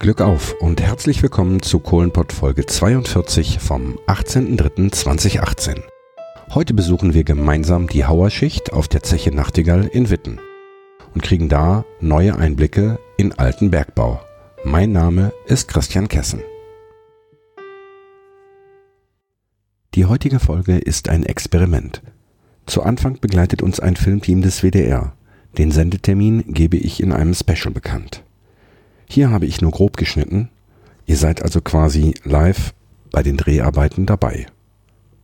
Glück auf und herzlich willkommen zu Kohlenpott Folge 42 vom 18.03.2018. Heute besuchen wir gemeinsam die Hauerschicht auf der Zeche Nachtigall in Witten und kriegen da neue Einblicke in alten Bergbau. Mein Name ist Christian Kessen. Die heutige Folge ist ein Experiment. Zu Anfang begleitet uns ein Filmteam des WDR. Den Sendetermin gebe ich in einem Special bekannt. Hier habe ich nur grob geschnitten. Ihr seid also quasi live bei den Dreharbeiten dabei.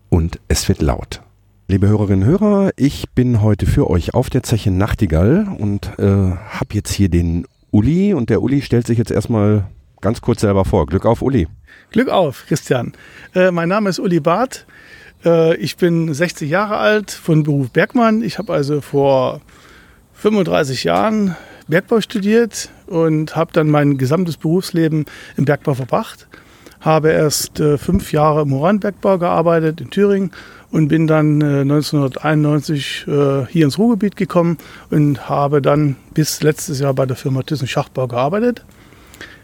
Und es wird laut. Liebe Hörerinnen und Hörer, ich bin heute für euch auf der Zeche Nachtigall und äh, habe jetzt hier den Uli und der Uli stellt sich jetzt erstmal ganz kurz selber vor. Glück auf, Uli. Glück auf, Christian. Äh, mein Name ist Uli Barth. Äh, ich bin 60 Jahre alt, von Beruf Bergmann. Ich habe also vor 35 Jahren Bergbau studiert und habe dann mein gesamtes Berufsleben im Bergbau verbracht. Habe erst äh, fünf Jahre im Uranbergbau gearbeitet in Thüringen und bin dann äh, 1991 äh, hier ins Ruhrgebiet gekommen und habe dann bis letztes Jahr bei der Firma Thyssen Schachtbau gearbeitet.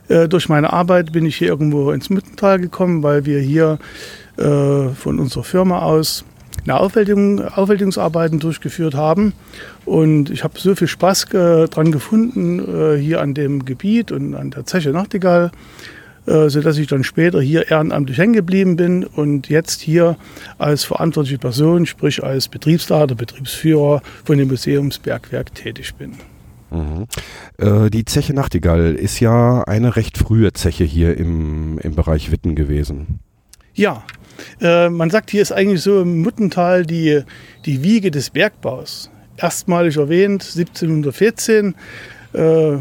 Äh, durch meine Arbeit bin ich hier irgendwo ins Müttental gekommen, weil wir hier äh, von unserer Firma aus eine Aufwältigung, Aufwältigungsarbeiten durchgeführt haben. Und ich habe so viel Spaß äh, dran gefunden, äh, hier an dem Gebiet und an der Zeche Nachtigall, äh, sodass ich dann später hier ehrenamtlich hängen geblieben bin und jetzt hier als verantwortliche Person, sprich als Betriebsleiter, Betriebsführer von dem Museumsbergwerk tätig bin. Mhm. Äh, die Zeche Nachtigall ist ja eine recht frühe Zeche hier im, im Bereich Witten gewesen. Ja, äh, man sagt, hier ist eigentlich so im Muttental die, die Wiege des Bergbaus. Erstmalig erwähnt 1714. Äh,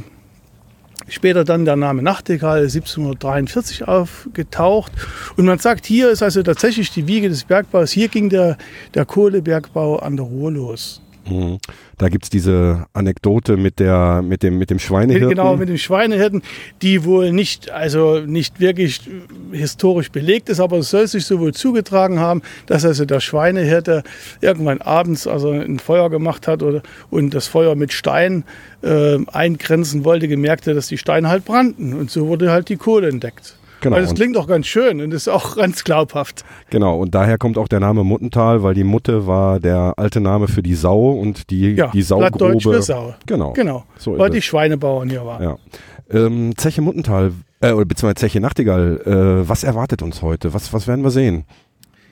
später dann der Name Nachtigall 1743 aufgetaucht. Und man sagt, hier ist also tatsächlich die Wiege des Bergbaus. Hier ging der, der Kohlebergbau an der Ruhr los. Mhm. Da gibt es diese Anekdote mit, der, mit, dem, mit dem Schweinehirten. Genau, mit dem Schweinehirten, die wohl nicht, also nicht wirklich historisch belegt ist, aber es soll sich so wohl zugetragen haben, dass also der Schweinehirte irgendwann abends also ein Feuer gemacht hat oder, und das Feuer mit Stein äh, eingrenzen wollte, gemerkte, dass die Steine halt brannten. Und so wurde halt die Kohle entdeckt. Genau. Weil das klingt auch ganz schön und ist auch ganz glaubhaft. Genau, und daher kommt auch der Name Muttental, weil die Mutte war der alte Name für die Sau und die, ja, die Saugrube. für Sau. Genau. Genau, so weil die Schweinebauern hier waren. Ja. Ähm, Zeche Muttental, äh, beziehungsweise Zeche Nachtigall, äh, was erwartet uns heute? Was, was werden wir sehen?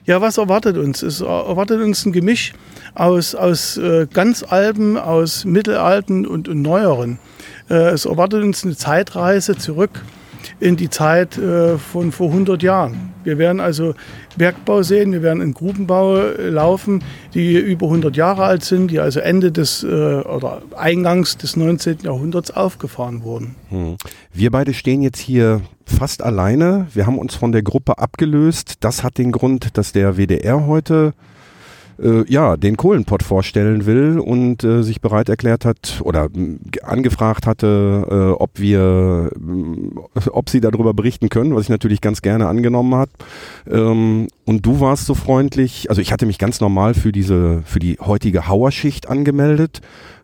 Ja, was erwartet uns? Es erwartet uns ein Gemisch aus, aus äh, ganz alten, aus mittelalten und, und neueren. Äh, es erwartet uns eine Zeitreise zurück in die Zeit äh, von vor 100 Jahren. Wir werden also Bergbau sehen, wir werden in Grubenbau äh, laufen, die über 100 Jahre alt sind, die also Ende des äh, oder Eingangs des 19. Jahrhunderts aufgefahren wurden. Hm. Wir beide stehen jetzt hier fast alleine. Wir haben uns von der Gruppe abgelöst. Das hat den Grund, dass der WDR heute äh, ja, den Kohlenpott vorstellen will und äh, sich bereit erklärt hat oder angefragt hatte, äh, ob wir, ob sie darüber berichten können, was ich natürlich ganz gerne angenommen hat. Ähm, und du warst so freundlich, also ich hatte mich ganz normal für diese, für die heutige Hauerschicht angemeldet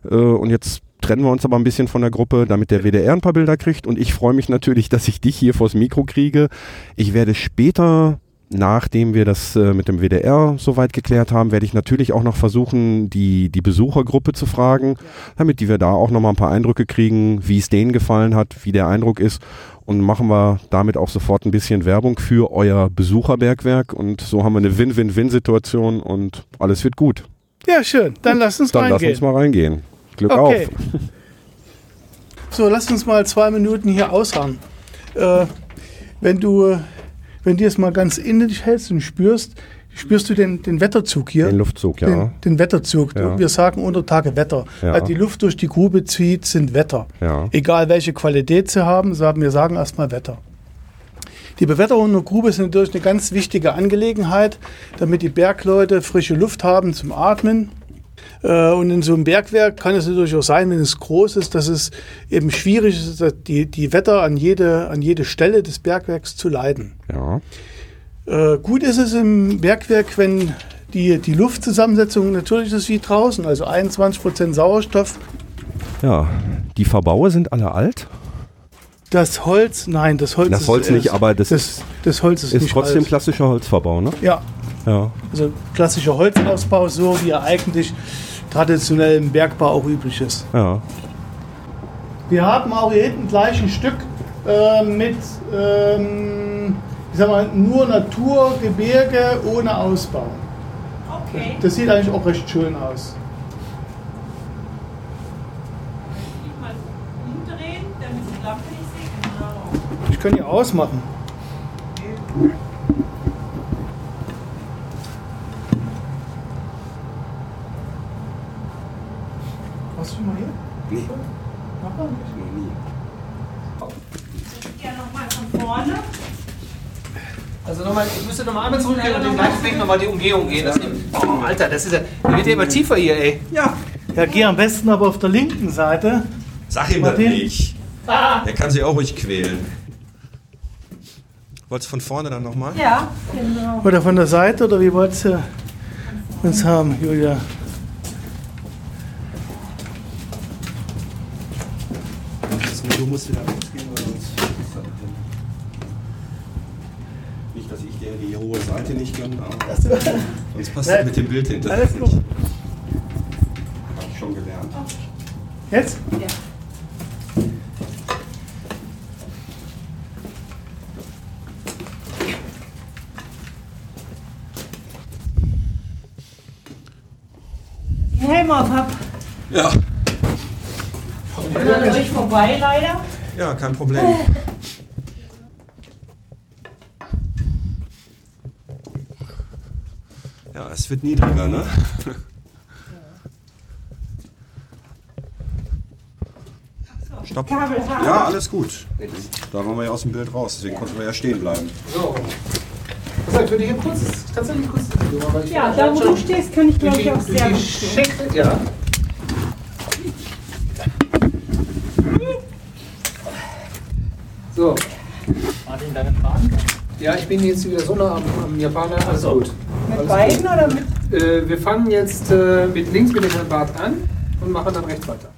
äh, und jetzt trennen wir uns aber ein bisschen von der Gruppe, damit der WDR ein paar Bilder kriegt. Und ich freue mich natürlich, dass ich dich hier vors Mikro kriege. Ich werde später nachdem wir das äh, mit dem WDR soweit geklärt haben, werde ich natürlich auch noch versuchen, die, die Besuchergruppe zu fragen, damit die wir da auch nochmal ein paar Eindrücke kriegen, wie es denen gefallen hat, wie der Eindruck ist. Und machen wir damit auch sofort ein bisschen Werbung für euer Besucherbergwerk. Und so haben wir eine Win-Win-Win-Situation und alles wird gut. Ja, schön. Dann lass uns dann reingehen. Dann lass uns mal reingehen. Glück okay. auf. So, lass uns mal zwei Minuten hier ausharren. Äh, wenn du wenn du es mal ganz innerlich hältst und spürst, spürst du den, den Wetterzug hier. Den Luftzug, ja. Den, den Wetterzug. Ja. Wir sagen unter Tage Wetter. Ja. Also die Luft durch die Grube zieht, sind Wetter. Ja. Egal welche Qualität sie haben, sagen wir sagen erstmal Wetter. Die Bewetterung der Grube ist natürlich eine ganz wichtige Angelegenheit, damit die Bergleute frische Luft haben zum Atmen und in so einem Bergwerk kann es natürlich auch sein, wenn es groß ist, dass es eben schwierig ist, die, die Wetter an jede, an jede Stelle des Bergwerks zu leiten. Ja. Äh, gut ist es im Bergwerk, wenn die, die Luftzusammensetzung natürlich ist wie draußen, also 21 Prozent Sauerstoff. Ja, die Verbaue sind alle alt. Das Holz, nein, das Holz Das ist, Holz nicht, aber das das, das Holz ist, ist trotzdem alt. klassischer Holzverbau, ne? Ja, Ja. also klassischer Holzausbau, so wie er eigentlich traditionell im Bergbau auch üblich ist. Ja. Wir haben auch hier hinten gleich ein Stück äh, mit, ähm, ich sag mal, nur Naturgebirge ohne Ausbau. Okay. Das sieht eigentlich auch recht schön aus. Ich mal umdrehen, damit die Lampe nicht sieht. Genau. Ich kann die ausmachen. Hast du mal hier? Nee, Mach mal nicht. noch nie. Ja, nochmal von vorne. Also nochmal, ich müsste nochmal einmal zurückgehen und den gleichen Weg nochmal die Umgehung gehen. Das oh, Alter, das ist ja. Der wird ja immer tiefer hier, ey. Ja. Ja, geh am besten aber auf der linken Seite. Sag ihm Martin? nicht. Er kann sich auch ruhig quälen. Wolltest du von vorne dann nochmal? Ja, genau. Oder von der Seite, oder wie wolltest du uns haben, Julia? Du musst wieder rausgehen, weil sonst. Nicht, dass ich dir die hohe Aber sonst passt das mit dem Bild hinter. Alles gut. Hab ich schon gelernt. Jetzt? Ja. Helm auf hab. Ja. Ich bin an euch vorbei leider. Ja, kein Problem. Es wird niedriger, ne? Stopp. Ja, alles gut. Da waren wir ja aus dem Bild raus, deswegen konnten wir ja stehen bleiben. So. Ich würde hier kurz, tatsächlich kurz. weil Ja, da wo du stehst, kann ich glaube ich auch sehr gut stehen. Ja. So. Martin, deine Fragen? Ja, ich bin jetzt wieder so nah am, am Japaner. Alles gut. Mit Alles beiden gut. oder mit? Äh, wir fangen jetzt äh, mit links mit dem Herrn Bart an und machen dann rechts weiter.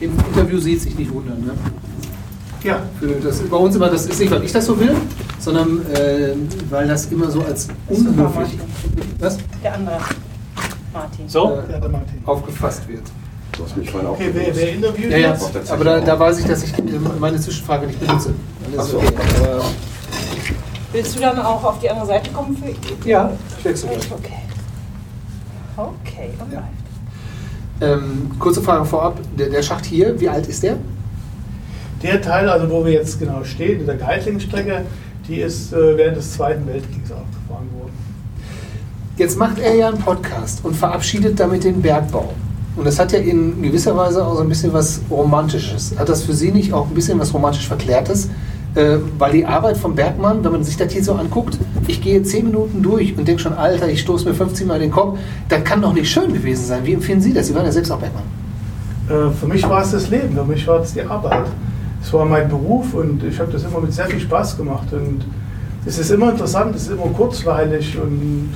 Im Interview sieht sich nicht wundern, ne? Ja. Für das, bei uns immer, das ist nicht, weil ich das so will, sondern äh, weil das immer so als unhöflich was, Der andere. Martin. so Ja, der Martin. aufgefasst wird. Du hast mich vorhin auch Okay, wer, wer interviewt Ja, ja, aber da, da weiß ich, dass ich äh, meine Zwischenfrage nicht benutze. Alles Ach so. okay. Aber, Willst du dann auch auf die andere Seite kommen für ja, ich wechsle gleich. Okay. Okay, und läuft. Ähm, kurze Frage vorab. Der, der Schacht hier, wie alt ist der? Der Teil, also wo wir jetzt genau stehen, in der Geitlingstrecke, die ist äh, während des Zweiten Weltkriegs aufgefahren worden. Jetzt macht er ja einen Podcast und verabschiedet damit den Bergbau. Und das hat ja in gewisser Weise auch so ein bisschen was Romantisches. Hat das für Sie nicht auch ein bisschen was romantisch Verklärtes? Äh, weil die Arbeit vom Bergmann, wenn man sich das hier so anguckt, ich gehe 10 Minuten durch und denke schon, Alter, ich stoße mir 15 Mal den Kopf, das kann doch nicht schön gewesen sein. Wie empfinden Sie das? Sie waren ja selbst auch Bergmann. Äh, für mich war es das Leben, für mich war es die Arbeit. Es war mein Beruf und ich habe das immer mit sehr viel Spaß gemacht. Und es ist immer interessant, es ist immer kurzweilig und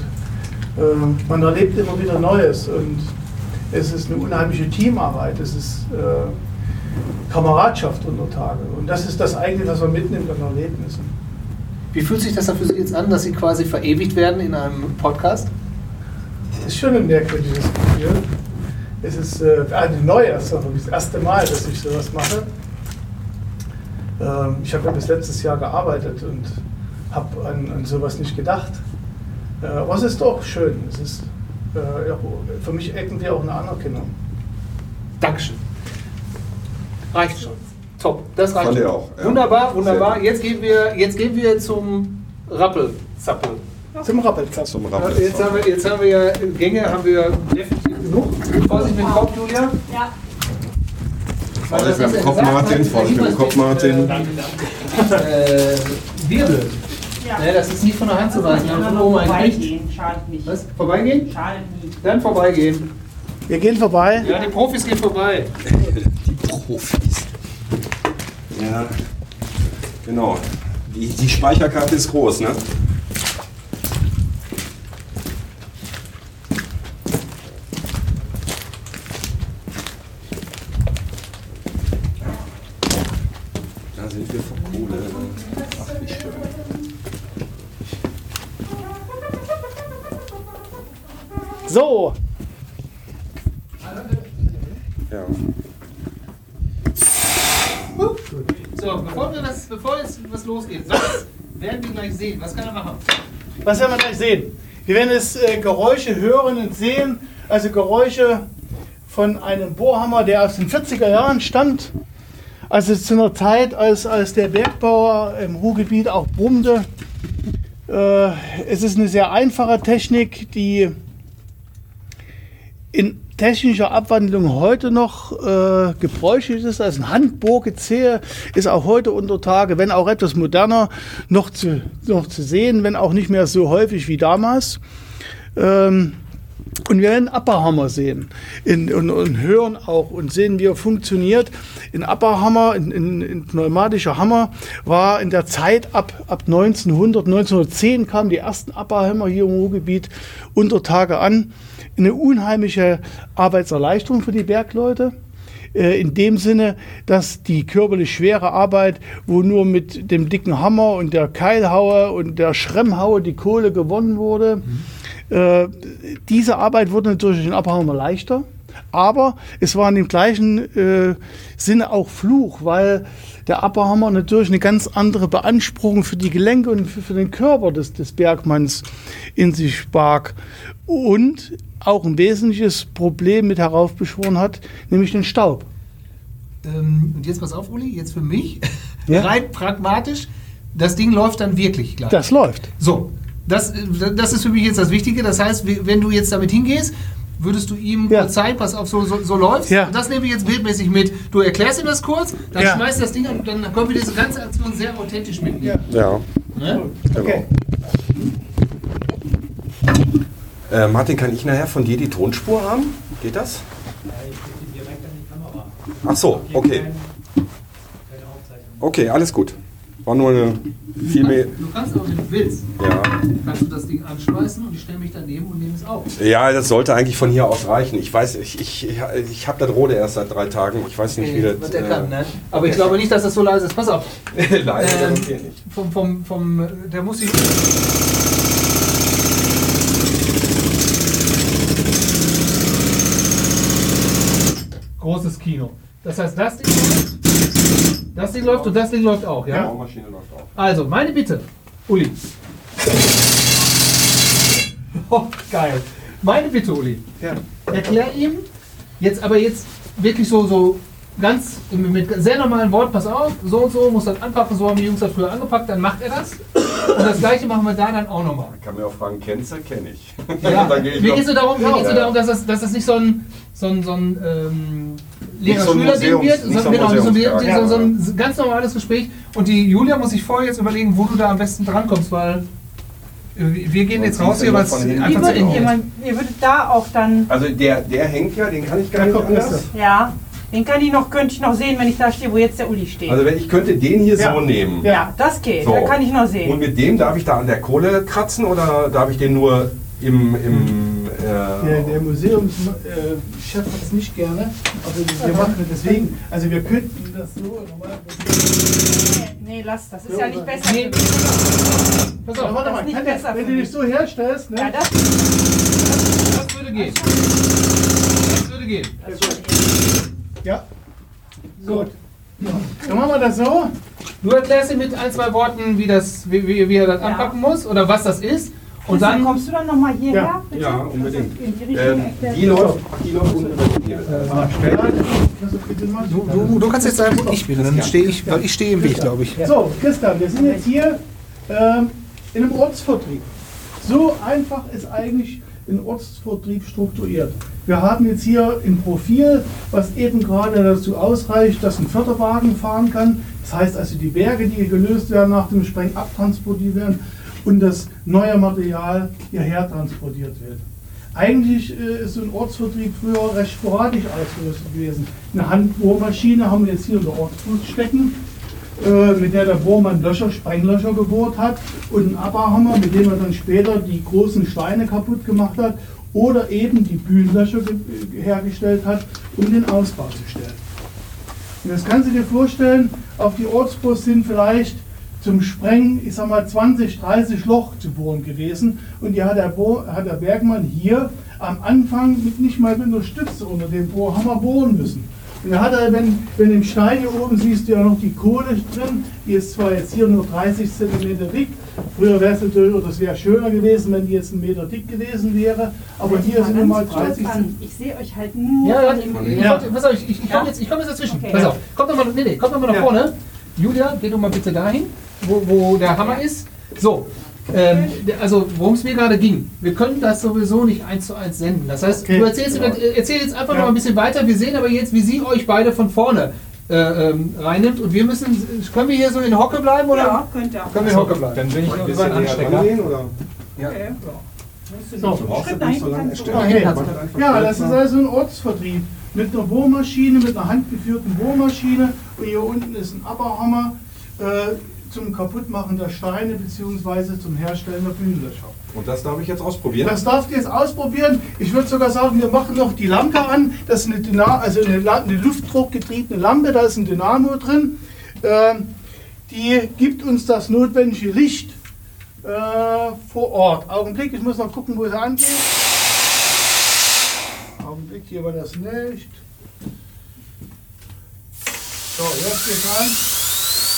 äh, man erlebt immer wieder Neues. Und es ist eine unheimliche Teamarbeit, es ist äh, Kameradschaft unter Tage. Und das ist das eigentlich, was man mitnimmt an Erlebnissen. Wie fühlt sich das für Sie jetzt an, dass Sie quasi verewigt werden in einem Podcast? Es ist schon ein merkwürdiges Gefühl. Es ist äh, eine neue Sache, das erste Mal, dass ich sowas mache. Ähm, ich habe ja bis letztes Jahr gearbeitet und habe an, an sowas nicht gedacht. Äh, aber es ist doch schön. Es ist äh, für mich irgendwie auch eine Anerkennung. Dankeschön. Reicht schon. Top, das reicht Fand schon. auch, ja. Wunderbar, wunderbar. Jetzt gehen wir, jetzt gehen wir zum Rappelzappel. Zum Rappelplatz. Zum Rappel. Jetzt haben, wir, jetzt haben wir ja Gänge, haben wir definitiv genug. Vorsicht mit dem Kopf, Julia. Ja. Vorsicht mit dem Kopf, Martin. Vorsicht mit dem Kopf, Martin. Äh, Wirbel. Ja. Ne, das ist nicht von der Hand zu weisen, oben ein Gericht. Vorbeigehen, schadet nicht. Was? Vorbeigehen? Schadet nie. Dann vorbeigehen. Wir gehen vorbei. Ja, die Profis gehen vorbei. Profis. Ja, genau. Die, die Speicherkarte ist groß, ne? So, Ja. So, bevor, wir das, bevor jetzt was losgeht, was werden wir gleich sehen? Was kann er machen? was werden wir gleich sehen? Wir werden jetzt äh, Geräusche hören und sehen, also Geräusche von einem Bohrhammer, der aus den 40er Jahren stammt. Also zu einer Zeit, als, als der Bergbauer im Ruhrgebiet auch brummte. Äh, es ist eine sehr einfache Technik, die in technischer Abwandlung heute noch äh, gebräuchlich ist. Also ein Handbohrgezähl ist auch heute unter Tage, wenn auch etwas moderner, noch zu, noch zu sehen, wenn auch nicht mehr so häufig wie damals. Ähm, und wir werden Upperhammer sehen in, und, und hören auch und sehen, wie er funktioniert. Ein Upperhammer, ein, ein, ein pneumatischer Hammer, war in der Zeit ab, ab 1900, 1910 kamen die ersten Upperhammer hier im Ruhrgebiet unter Tage an. Eine unheimliche Arbeitserleichterung für die Bergleute. Äh, In dem Sinne, dass die körperlich schwere Arbeit, wo nur mit dem dicken Hammer und der Keilhaue und der Schremmhaue die Kohle gewonnen wurde, äh, diese Arbeit wurde natürlich durch den Abhammer leichter. Aber es war in dem gleichen äh, Sinne auch Fluch, weil der Upperhammer natürlich eine ganz andere Beanspruchung für die Gelenke und für, für den Körper des, des Bergmanns in sich barg. Und auch ein wesentliches Problem mit heraufbeschworen hat, nämlich den Staub. Ähm, und jetzt pass auf, Uli, jetzt für mich, Ja. rein pragmatisch, das Ding läuft dann wirklich gleich. Das läuft. So, das, das ist für mich jetzt das Wichtige. Das heißt, wenn du jetzt damit hingehst, würdest du ihm Ja. zeigen, pass auf, so, so, so läuft's. Ja. Und das nehme ich jetzt bildmäßig mit. Du erklärst ihm das kurz, dann Ja. schmeißt das Ding an und dann können wir diese ganze Aktion sehr authentisch mitnehmen. Ja. Ne? Okay. Äh, Martin, kann ich nachher von dir die Tonspur haben? Geht das? Ach so, okay. Okay, alles gut. War nur eine viel mehr. Du kannst auch, wenn du willst, Ja. kannst du das Ding anschmeißen und ich stelle mich daneben und nehme es auf. ja, das sollte eigentlich von hier aus reichen. Ich weiß, ich, ich, ich habe das Rode erst seit drei Tagen. Ich weiß nicht, wie das. der äh, kann, ne? Aber ich glaube nicht, dass das so leise ist. Pass auf. Leider Ähm, das geht nicht. vom, vom, vom, der muss sich. Großes Kino. Das heißt, das Ding das Ding läuft und das Ding läuft auch, Die ja? Baumaschine läuft auch. Also, meine Bitte, Uli. Oh, geil. Meine Bitte, Uli. Ja. Erklär ihm jetzt aber jetzt wirklich so, so ganz mit sehr normalen Worten, pass auf, so und so, muss das anpacken, so haben die Jungs das früher angepackt, dann macht er das. Und das gleiche machen wir da dann auch nochmal. Ich kann mir auch fragen, kennst du? Kenn ich. Ja, ich mir geht es so darum, so Ja. darum dass, das, dass das nicht so ein, so ein, so ein ähm, so Lehrer-Schüler-Ding wird, so sondern ein genau, so, ein- Museumscharakter. so, so ein ganz normales Gespräch. Und die Julia muss sich vorher jetzt überlegen, wo du da am besten drankommst, weil wir gehen jetzt raus hier, weil es einfach würdet ihr, würdet da auch dann, Also der, der hängt ja, den kann ich gar nicht anders. Ja, den kann ich noch, könnte ich noch sehen, wenn ich da stehe, wo jetzt der Uli steht. Also wenn ich könnte den hier Ja. so nehmen. ja, das geht, So. da kann ich noch Und sehen. mit dem darf ich da an der Kohle kratzen oder darf ich den nur im, im Der, äh, der Museumschef hat es nicht gerne, aber wir machen das deswegen. Also wir könnten das so normalerweise. Nee, nee, lass das, ist ja nicht besser. Nee. Pass auf, warte das mal, ist nicht kann der, besser wenn du dich so herstellst, ne? Ja, das, das würde gehen. Das würde gehen. Ja. Gut. Dann machen wir das so. Du erklärst ihm mit ein, zwei Worten, wie, das, wie, wie, wie er das Ja. anpacken muss oder was das ist. Und dann kommst du dann nochmal hierher, Ja. bitte? Ja, unbedingt. In die ähm, die läuft, die läuft unten bitte mal so. kannst jetzt sagen, wo ich bin. Dann stehe ich, weil ich stehe im Weg, glaube ich. So, Christian, wir sind jetzt hier ähm, in einem Ortsvertrieb. So einfach ist eigentlich ein Ortsvertrieb strukturiert. Wir haben jetzt hier ein Profil, was eben gerade dazu ausreicht, dass ein Förderwagen fahren kann. Das heißt also, die Berge, die gelöst werden nach dem Spreng, abtransportiert werden und das neue Material hierher transportiert wird. Eigentlich äh, ist so ein Ortsvertrieb früher recht sporadisch ausgerüstet gewesen. Eine Handbohrmaschine haben wir jetzt hier in der Ortsbus stecken mit der der Bohrmann Löcher, Sprenglöcher gebohrt hat und ein Aberhammer, mit dem er dann später die großen Steine kaputt gemacht hat oder eben die Bühnenlöcher ge- hergestellt hat, um den Ausbau zu stellen. Und das kannst du dir vorstellen, auf die Ortsbus sind vielleicht zum Sprengen, ich sag mal 20, 30 Loch zu bohren gewesen und die hat der, Bohr, hat der Bergmann hier am Anfang mit, nicht mal mit einer Stütze unter dem Bohrhammer bohren müssen. Und da hat er, wenn, wenn im Stein hier oben siehst du ja noch die Kohle drin, die ist zwar jetzt hier nur 30 cm dick, früher wäre es natürlich, oder es wäre schöner gewesen, wenn die jetzt einen Meter dick gewesen wäre, aber hier sind nun mal 30 cm. Ich sehe euch halt nur Ja, ja, ich, Ja. pass auf, ich, ich, ich komme jetzt, ich komm jetzt dazwischen. Okay. Pass auf, kommt doch mal, nee, nee, kommt doch mal nach Ja. vorne. Julia, geh doch mal bitte dahin, wo, wo der Hammer ist. So, ähm, also worum es mir gerade ging, wir können das sowieso nicht eins zu eins senden. Das heißt, Okay. du erzählst, äh, erzähl jetzt einfach Ja. noch mal ein bisschen weiter. Wir sehen aber jetzt, wie sie euch beide von vorne äh, ähm, reinnimmt. Und wir müssen, können wir hier so in Hocke bleiben oder? Ja, könnt ihr. Können wir in Hocke bleiben? Dann bin ich Ein bisschen Anstecker. oder? Okay. So. Du brauchst nicht so lange. Ja, das Ja, das ist also ein Ortsvertrieb. Mit einer Bohrmaschine, mit einer handgeführten Bohrmaschine. Und hier unten ist ein Aberhammer äh, zum Kaputtmachen der Steine bzw. zum Herstellen der Bühnenlöcher. Und das darf ich jetzt ausprobieren? Das darfst du jetzt ausprobieren. Ich würde sogar sagen, wir machen noch die Lampe an. Das ist eine, Dyna also eine, eine luftdruckgetriebene Lampe, da ist ein Dynamo drin. Ähm, die gibt uns das notwendige Licht äh, vor Ort. Augenblick, ich muss noch gucken, wo es angeht. Augenblick, hier war das nicht. So, jetzt geht's an.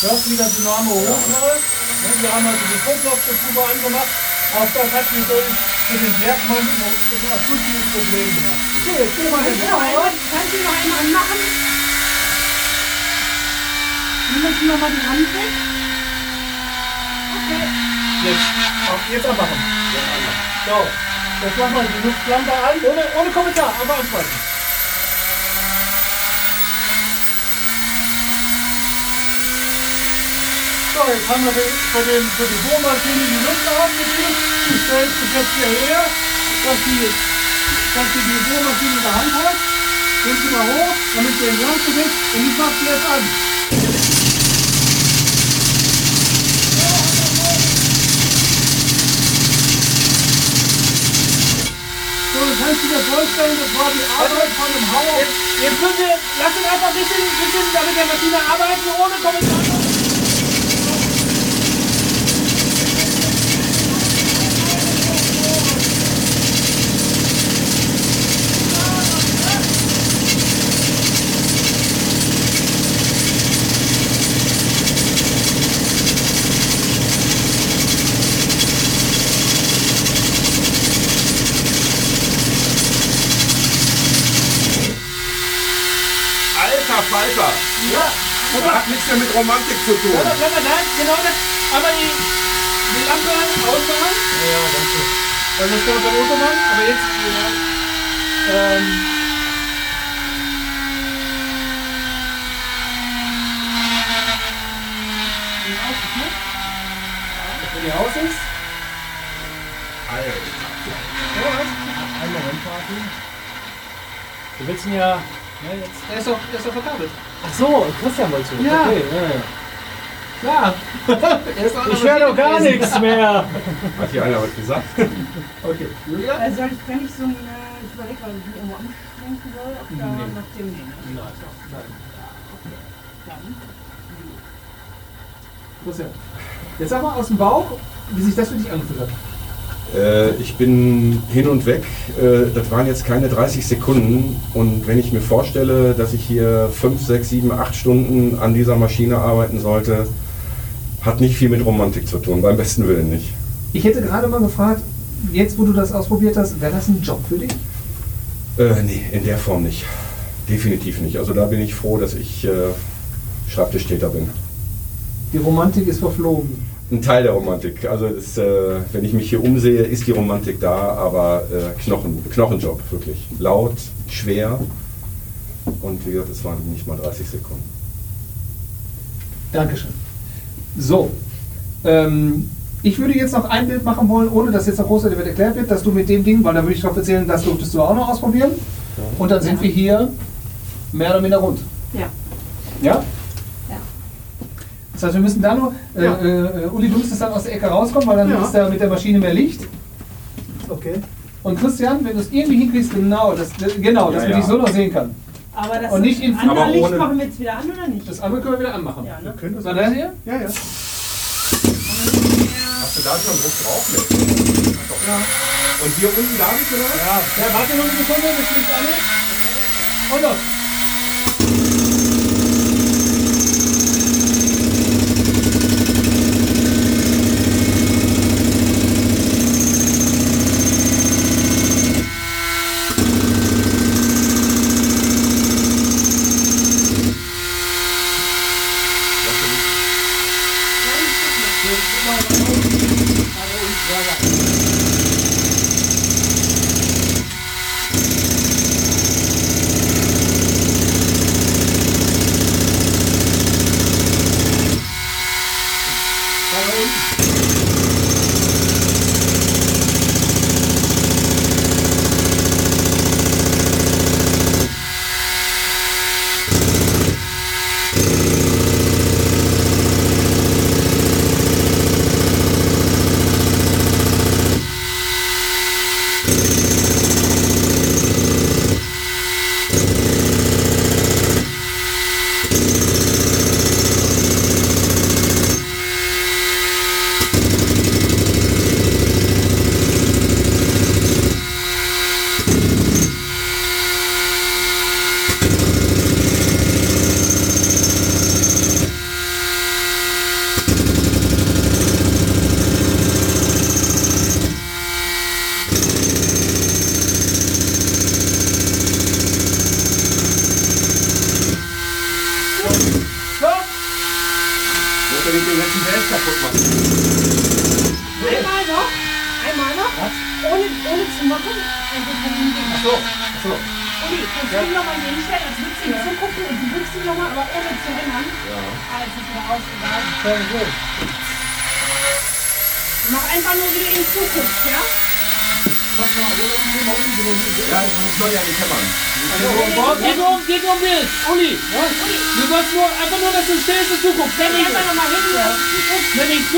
Hört, wie der Dynamo hochläuft. Ne, Wir haben also die Drucklopfbefuge angemacht. Auch das hat natürlich für den Bergmann ein ein akutisches Problem gemacht. So, jetzt gehen wir mal den Kannst du noch einmal, kannst du noch einmal anmachen? Wir müssen noch mal die Hand weg. Okay. Jetzt, auch jetzt anmachen. So, jetzt machen wir die Luftlampe an. Ohne, ohne Kommentar, einfach ansprechen. So, jetzt haben wir für, den, für die Bohrmaschine die Luft aufgekriegt. Die stellst du jetzt hierher, dass die, dass die die Bohrmaschine in der Hand hat. Bring sie mal hoch, damit sie in die Hand geht. Und ich mach sie jetzt an. So, dann kannst du dir vorstellen, das war die Arbeit von einem Hauer. Jetzt, jetzt müssen wir, lass uns einfach ein bisschen, bisschen damit der Maschine arbeiten, ohne Kommentar. Alter Falter! Ja, Das hat nichts mehr mit Romantik zu tun. Ja, dann bleiben wir da, genau das. Aber die, die Lampe ausmachen. Ja, danke. Dann ist der beim Autobahn, aber jetzt, ja. Ähm, wenn die aus ist. Ja, was? Einen Moment warten. Willst ihn ja. Ja, jetzt. Der ist doch, der ist doch verkabelt. Ach so, Christian wolltest du. Ja. Okay, ja, ja. Er auch Ich höre doch gar gewesen. nichts mehr. Hat hier einer was gesagt? Okay. Julia? Also wenn ich so ein, ich überlege, weil ich mich irgendwo anschränken soll, ob da nach dem nee, ne? Dann. Christian. Jetzt sag mal aus dem Bauch, wie sich das für dich angefühlt hat. Äh, ich bin hin und weg. Äh, das waren jetzt keine 30 Sekunden. Und wenn ich mir vorstelle, dass ich hier 5, 6, 7, 8 Stunden an dieser Maschine arbeiten sollte, hat nicht viel mit Romantik zu tun, beim besten Willen nicht. Ich hätte gerade mal gefragt, jetzt wo du das ausprobiert hast, wäre das ein Job für dich? Äh, nee, in der Form nicht. Definitiv nicht. Also da bin ich froh, dass ich äh, Schreibtischtäter bin. Die Romantik ist verflogen. Ein Teil der Romantik. Also das, äh, wenn ich mich hier umsehe, ist die Romantik da, aber äh, Knochen, Knochenjob, wirklich. Laut, schwer. Und wie gesagt, es waren nicht mal 30 Sekunden. Dankeschön. So, ähm, ich würde jetzt noch ein Bild machen wollen, ohne dass jetzt noch großartig wird erklärt wird, dass du mit dem Ding, weil da würde ich darauf erzählen, das durftest du auch noch ausprobieren. Und dann sind wir hier mehr oder minder rund. Ja. Ja? Das heißt, wir müssen da nur, äh, Ja. äh, Uli, du müsstest dann aus der Ecke rauskommen, weil dann Ja. ist da mit der Maschine mehr Licht. Okay. Und Christian, wenn du es irgendwie hinkriegst, genau, das, genau, dass Ja, man dich so noch sehen kann. Aber das Und nicht in- andere aber Licht ohne- machen wir jetzt wieder an oder nicht? Das andere können wir wieder anmachen. ja, ne? Können das War das hier? Ja, ja. Hast du da schon Druck drauf? Nee. Ja. Und Und hier unten darf ich, oder? Ja, ja warte noch eine Sekunde, das liegt alles. Und los.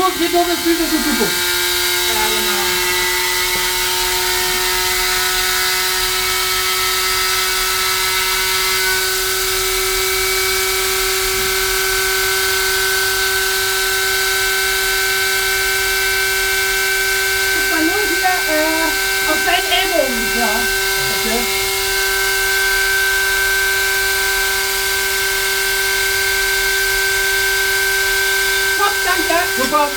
Ich nur, geht um das Bild, dass du zuguckst. Ja, genau. Guck mal nur hier äh, auf seinen Ellbogen. Ja, okay. Top, danke. Super.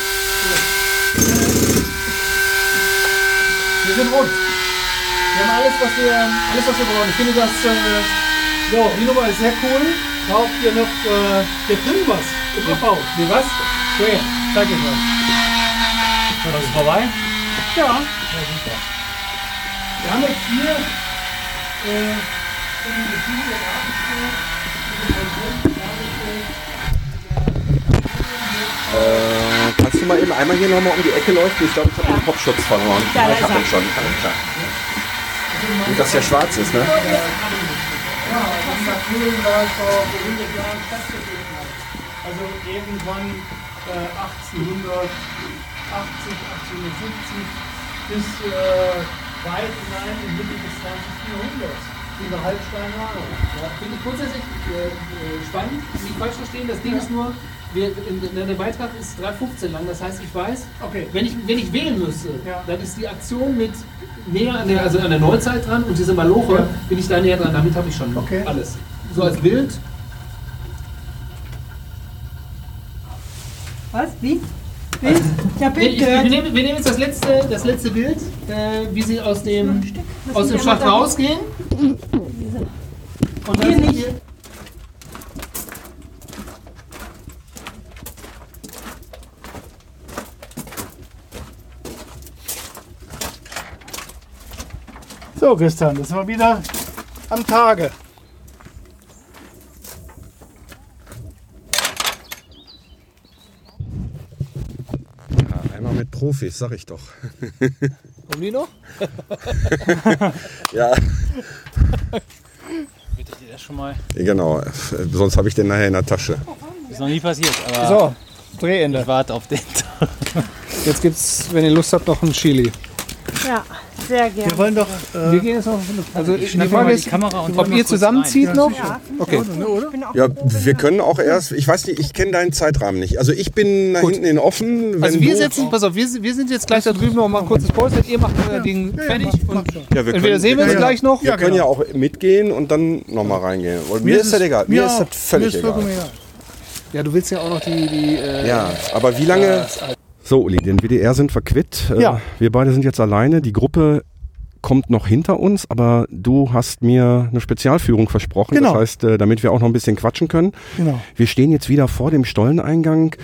Wir sind rund. Wir haben alles, was wir, alles, was wir brauchen. Ich finde das, äh, so, die Nummer ist sehr cool. Braucht ihr noch, äh, wir bringen was im Abbau. Wie was? Okay, ich mal. Das ist vorbei? Ja. Ja, super. Wir haben jetzt hier, äh, Äh, kannst du mal eben einmal hier nochmal um die Ecke leuchten? Ich glaube, ich habe den Popschutz verloren. Ja, ich habe ihn schon. Alles klar. Gut, dass der schwarz ist, ne? Also irgendwann äh, 1880, 1870 bis äh, weit hinein in Mitte des 20. Jahrhunderts. Diese Halbsteinmale. Ja, Finde ich grundsätzlich äh, äh, spannend, nicht falsch verstehen. Das Ding ist nur, wir, in, in, der Beitrag ist 3,15 lang. Das heißt, ich weiß, Okay. wenn ich, wenn ich wählen müsste, Ja. dann ist die Aktion mit näher an der, also an der Neuzeit dran und diese Maloche Ja. bin ich da näher dran. Damit habe ich schon Okay. alles. So als Bild. Was? Wie? Bild? Ich hab Wir, Bild ich, wir, nehmen, wir nehmen jetzt das letzte, das letzte Bild, äh, wie sie aus dem, aus dem Schacht rausgehen. Und dann Hier nicht. So, Christian, das war wieder am Tage. Ja, einmal mit Profis, sag ich doch. Kommen die noch? Ja, Bitte dir das schon mal. genau. Sonst habe ich den nachher in der Tasche. Ist noch nie passiert, aber So, Drehende. ich warte auf den Tag. Jetzt gibt's, wenn ihr Lust habt, noch ein Chili. Ja. Sehr gerne. Wir wollen doch. Wir Äh, gehen jetzt noch. Also die schnappe Frage mal ist, die Kamera und ob ihr zusammenzieht rein. noch? ja, Okay. ich Ja, wir können auch erst, ich weiß nicht, ich kenne deinen Zeitrahmen nicht. Also ich bin da Gut. hinten in offen. Wenn Also wir setzen, pass auf, wir, wir sind jetzt gleich da drüben noch mal ein kurzes Päuschen. Ihr macht euer Ding fertig und ja, wir entweder können, sehen wir uns ja. gleich noch. wir können ja auch mitgehen und dann nochmal reingehen. Mir, ist das egal. Mir ist das völlig mir ist egal. vollkommen egal. Ja, du willst ja auch noch die, die äh, Ja, aber wie lange... So, Uli, den WDR sind wir quitt. Äh, Ja. Wir beide sind jetzt alleine. Die Gruppe kommt noch hinter uns, aber du hast mir eine Spezialführung versprochen. Genau. Das heißt, äh, damit wir auch noch ein bisschen quatschen können. Genau. Wir stehen jetzt wieder vor dem Stolleneingang.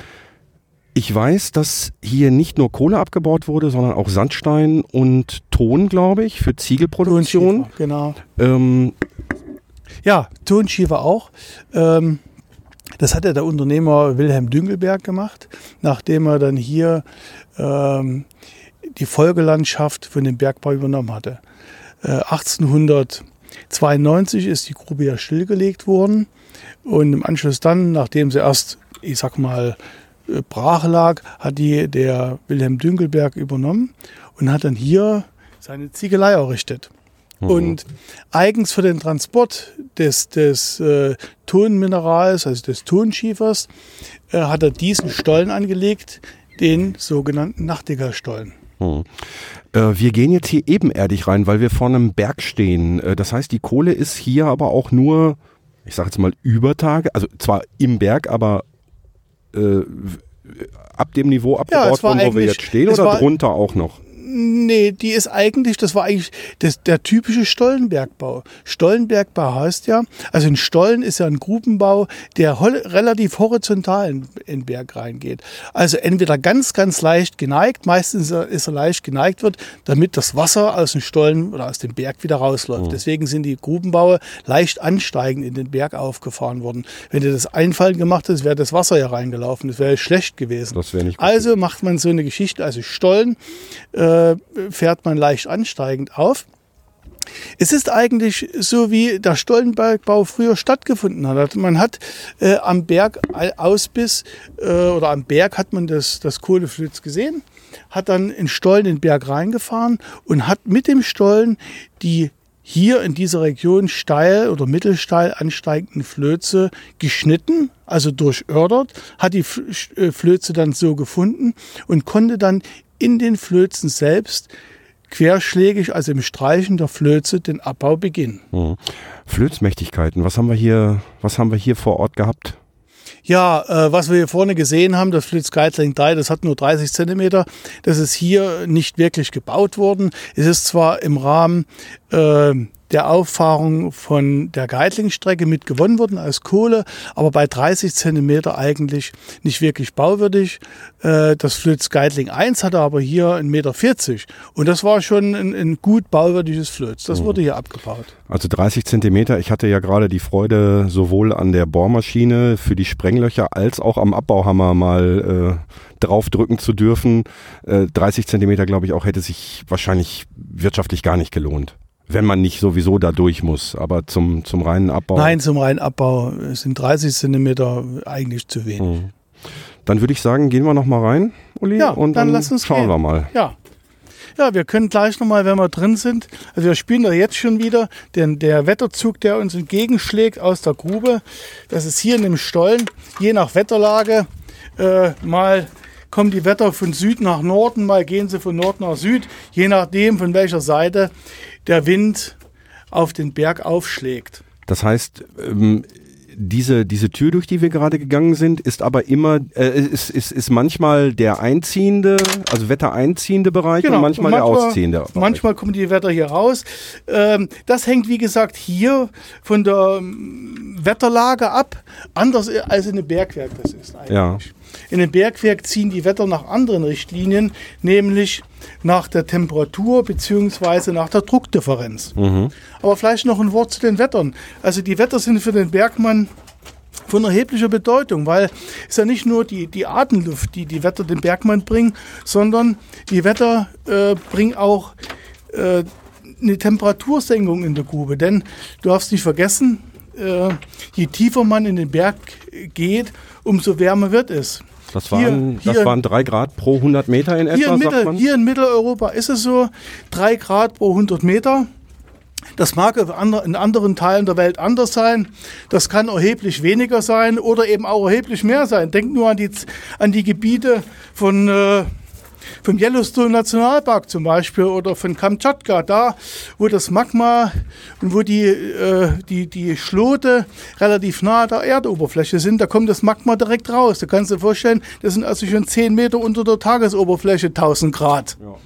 Ich weiß, dass hier nicht nur Kohle abgebaut wurde, sondern auch Sandstein und Ton, glaube ich, für Ziegelproduktion. Tonschiefer, Genau. Ähm, Ja, Tonschiefer auch. Ähm, das hat ja der Unternehmer Wilhelm Düngelberg gemacht, nachdem er dann hier ähm, die Folgelandschaft von dem Bergbau übernommen hatte. Äh, 1892 ist die Grube ja stillgelegt worden und im Anschluss dann, nachdem sie erst, ich sag mal, äh, brach lag, hat die der Wilhelm Dünkelberg übernommen und hat dann hier seine Ziegelei errichtet. Und eigens für den Transport des, des äh, Tonminerals, also des Tonschiefers, äh, hat er diesen Stollen angelegt, den sogenannten Nachtigallstollen. hm. äh, wir gehen jetzt hier ebenerdig rein, weil wir vor einem Berg stehen. Äh, das heißt, die Kohle ist hier aber auch nur, ich sage jetzt mal, über Tage, also zwar im Berg, aber äh, ab dem Niveau abgebaut war worden, wo wir jetzt stehen, oder war- drunter auch noch? Nee, die ist eigentlich, das war eigentlich das, der typische Stollenbergbau. Stollenbergbau heißt ja, also ein Stollen ist ja ein Grubenbau, der hol, relativ horizontal in, den Berg reingeht. Also entweder ganz, ganz leicht geneigt, meistens ist er, ist leicht geneigt wird, damit das Wasser aus dem Stollen oder aus dem Berg wieder rausläuft. Deswegen sind die Grubenbaue leicht ansteigend in den Berg aufgefahren worden. Wenn du das Einfallen gemacht hättest, wäre das Wasser ja reingelaufen. Das wäre schlecht gewesen. Das wäre nicht gut. Also macht man so eine Geschichte, also Stollen äh, fährt man leicht ansteigend auf. Es ist eigentlich so, wie der Stollenbergbau früher stattgefunden hat. Man hat äh, am Berg Ausbiss äh, oder am Berg hat man das, das Kohleflöz gesehen, hat dann in Stollen in den Berg reingefahren und hat mit dem Stollen die hier in dieser Region steil oder mittelsteil ansteigenden Flöze geschnitten, also durchördert, hat die äh, Flöze dann so gefunden und konnte dann in den Flözen selbst querschlägig, also im Streichen der Flöze, den Abbau beginnen. Mhm. Flözmächtigkeiten, was haben wir hier, was haben wir hier vor Ort gehabt? Ja, äh, was wir hier vorne gesehen haben, das Flitz Geitling 3, das hat nur 30 Zentimeter. Das ist hier nicht wirklich gebaut worden. Es ist zwar im Rahmen äh, der Auffahrung von der Geitlingstrecke mit gewonnen worden als Kohle, aber bei 30 Zentimeter eigentlich nicht wirklich bauwürdig. Äh, das Flöz Geitling 1 hatte aber hier 1,40 Meter und das war schon ein, ein gut bauwürdiges Flöz. Das wurde hier abgebaut. Also 30 Zentimeter. Ich hatte ja gerade die Freude, sowohl an der Bohrmaschine für die Sprenglöcher als auch am Abbauhammer mal äh, draufdrücken zu dürfen. Äh, 30 Zentimeter, glaube ich, auch hätte sich wahrscheinlich wirtschaftlich gar nicht gelohnt. Wenn man nicht sowieso da durch muss. Aber zum, zum reinen Abbau. Nein, zum reinen Abbau sind 30 Zentimeter eigentlich zu wenig. Mhm. Dann würde ich sagen, gehen wir noch mal rein, Uli. Ja, und dann dann, schauen gehen. wir mal. Ja. Ja, wir können gleich nochmal, wenn wir drin sind, also wir spielen da jetzt schon wieder, denn der Wetterzug, der uns entgegenschlägt aus der Grube, das ist hier in dem Stollen, je nach Wetterlage, äh, mal kommen die Wetter von Süd nach Norden, mal gehen sie von Nord nach Süd, je nachdem, von welcher Seite der Wind auf den Berg aufschlägt. Das heißt, ähm, diese, diese Tür, durch die wir gerade gegangen sind, ist aber immer, äh, ist, ist, ist manchmal der einziehende, also wettereinziehende Bereich und manchmal, der ausziehende. Bereich. Genau. Manchmal kommen die Wetter hier raus. Ähm, das hängt, wie gesagt, hier von der ähm, Wetterlage ab, anders als in einem Bergwerk das ist eigentlich. Ja. In einem Bergwerk ziehen die Wetter nach anderen Richtlinien, nämlich nach der Temperatur beziehungsweise nach der Druckdifferenz. Mhm. Aber vielleicht noch ein Wort zu den Wettern. Also die Wetter sind für den Bergmann von erheblicher Bedeutung, weil es ja nicht nur die, die Atemluft, die die Wetter dem Bergmann bringen, sondern die Wetter äh, bringen auch äh, eine Temperatursenkung in der Grube. Denn du darfst nicht vergessen, äh, je tiefer man in den Berg geht, umso wärmer wird es. Das waren, hier, das waren drei Grad pro 100 Meter in etwa, hier in, Mittel, hier in Mitteleuropa ist es so, drei Grad pro 100 Meter. Das mag in anderen Teilen der Welt anders sein. Das kann erheblich weniger sein oder eben auch erheblich mehr sein. Denkt nur an die, an die Gebiete von, äh, vom Yellowstone Nationalpark zum Beispiel oder von Kamtschatka, da wo das Magma und wo die, äh, die, die Schlote relativ nahe der Erdoberfläche sind, da kommt das Magma direkt raus. Da kannst du dir vorstellen, das sind also schon 10 Meter unter der Tagesoberfläche 1000 Grad. Ja.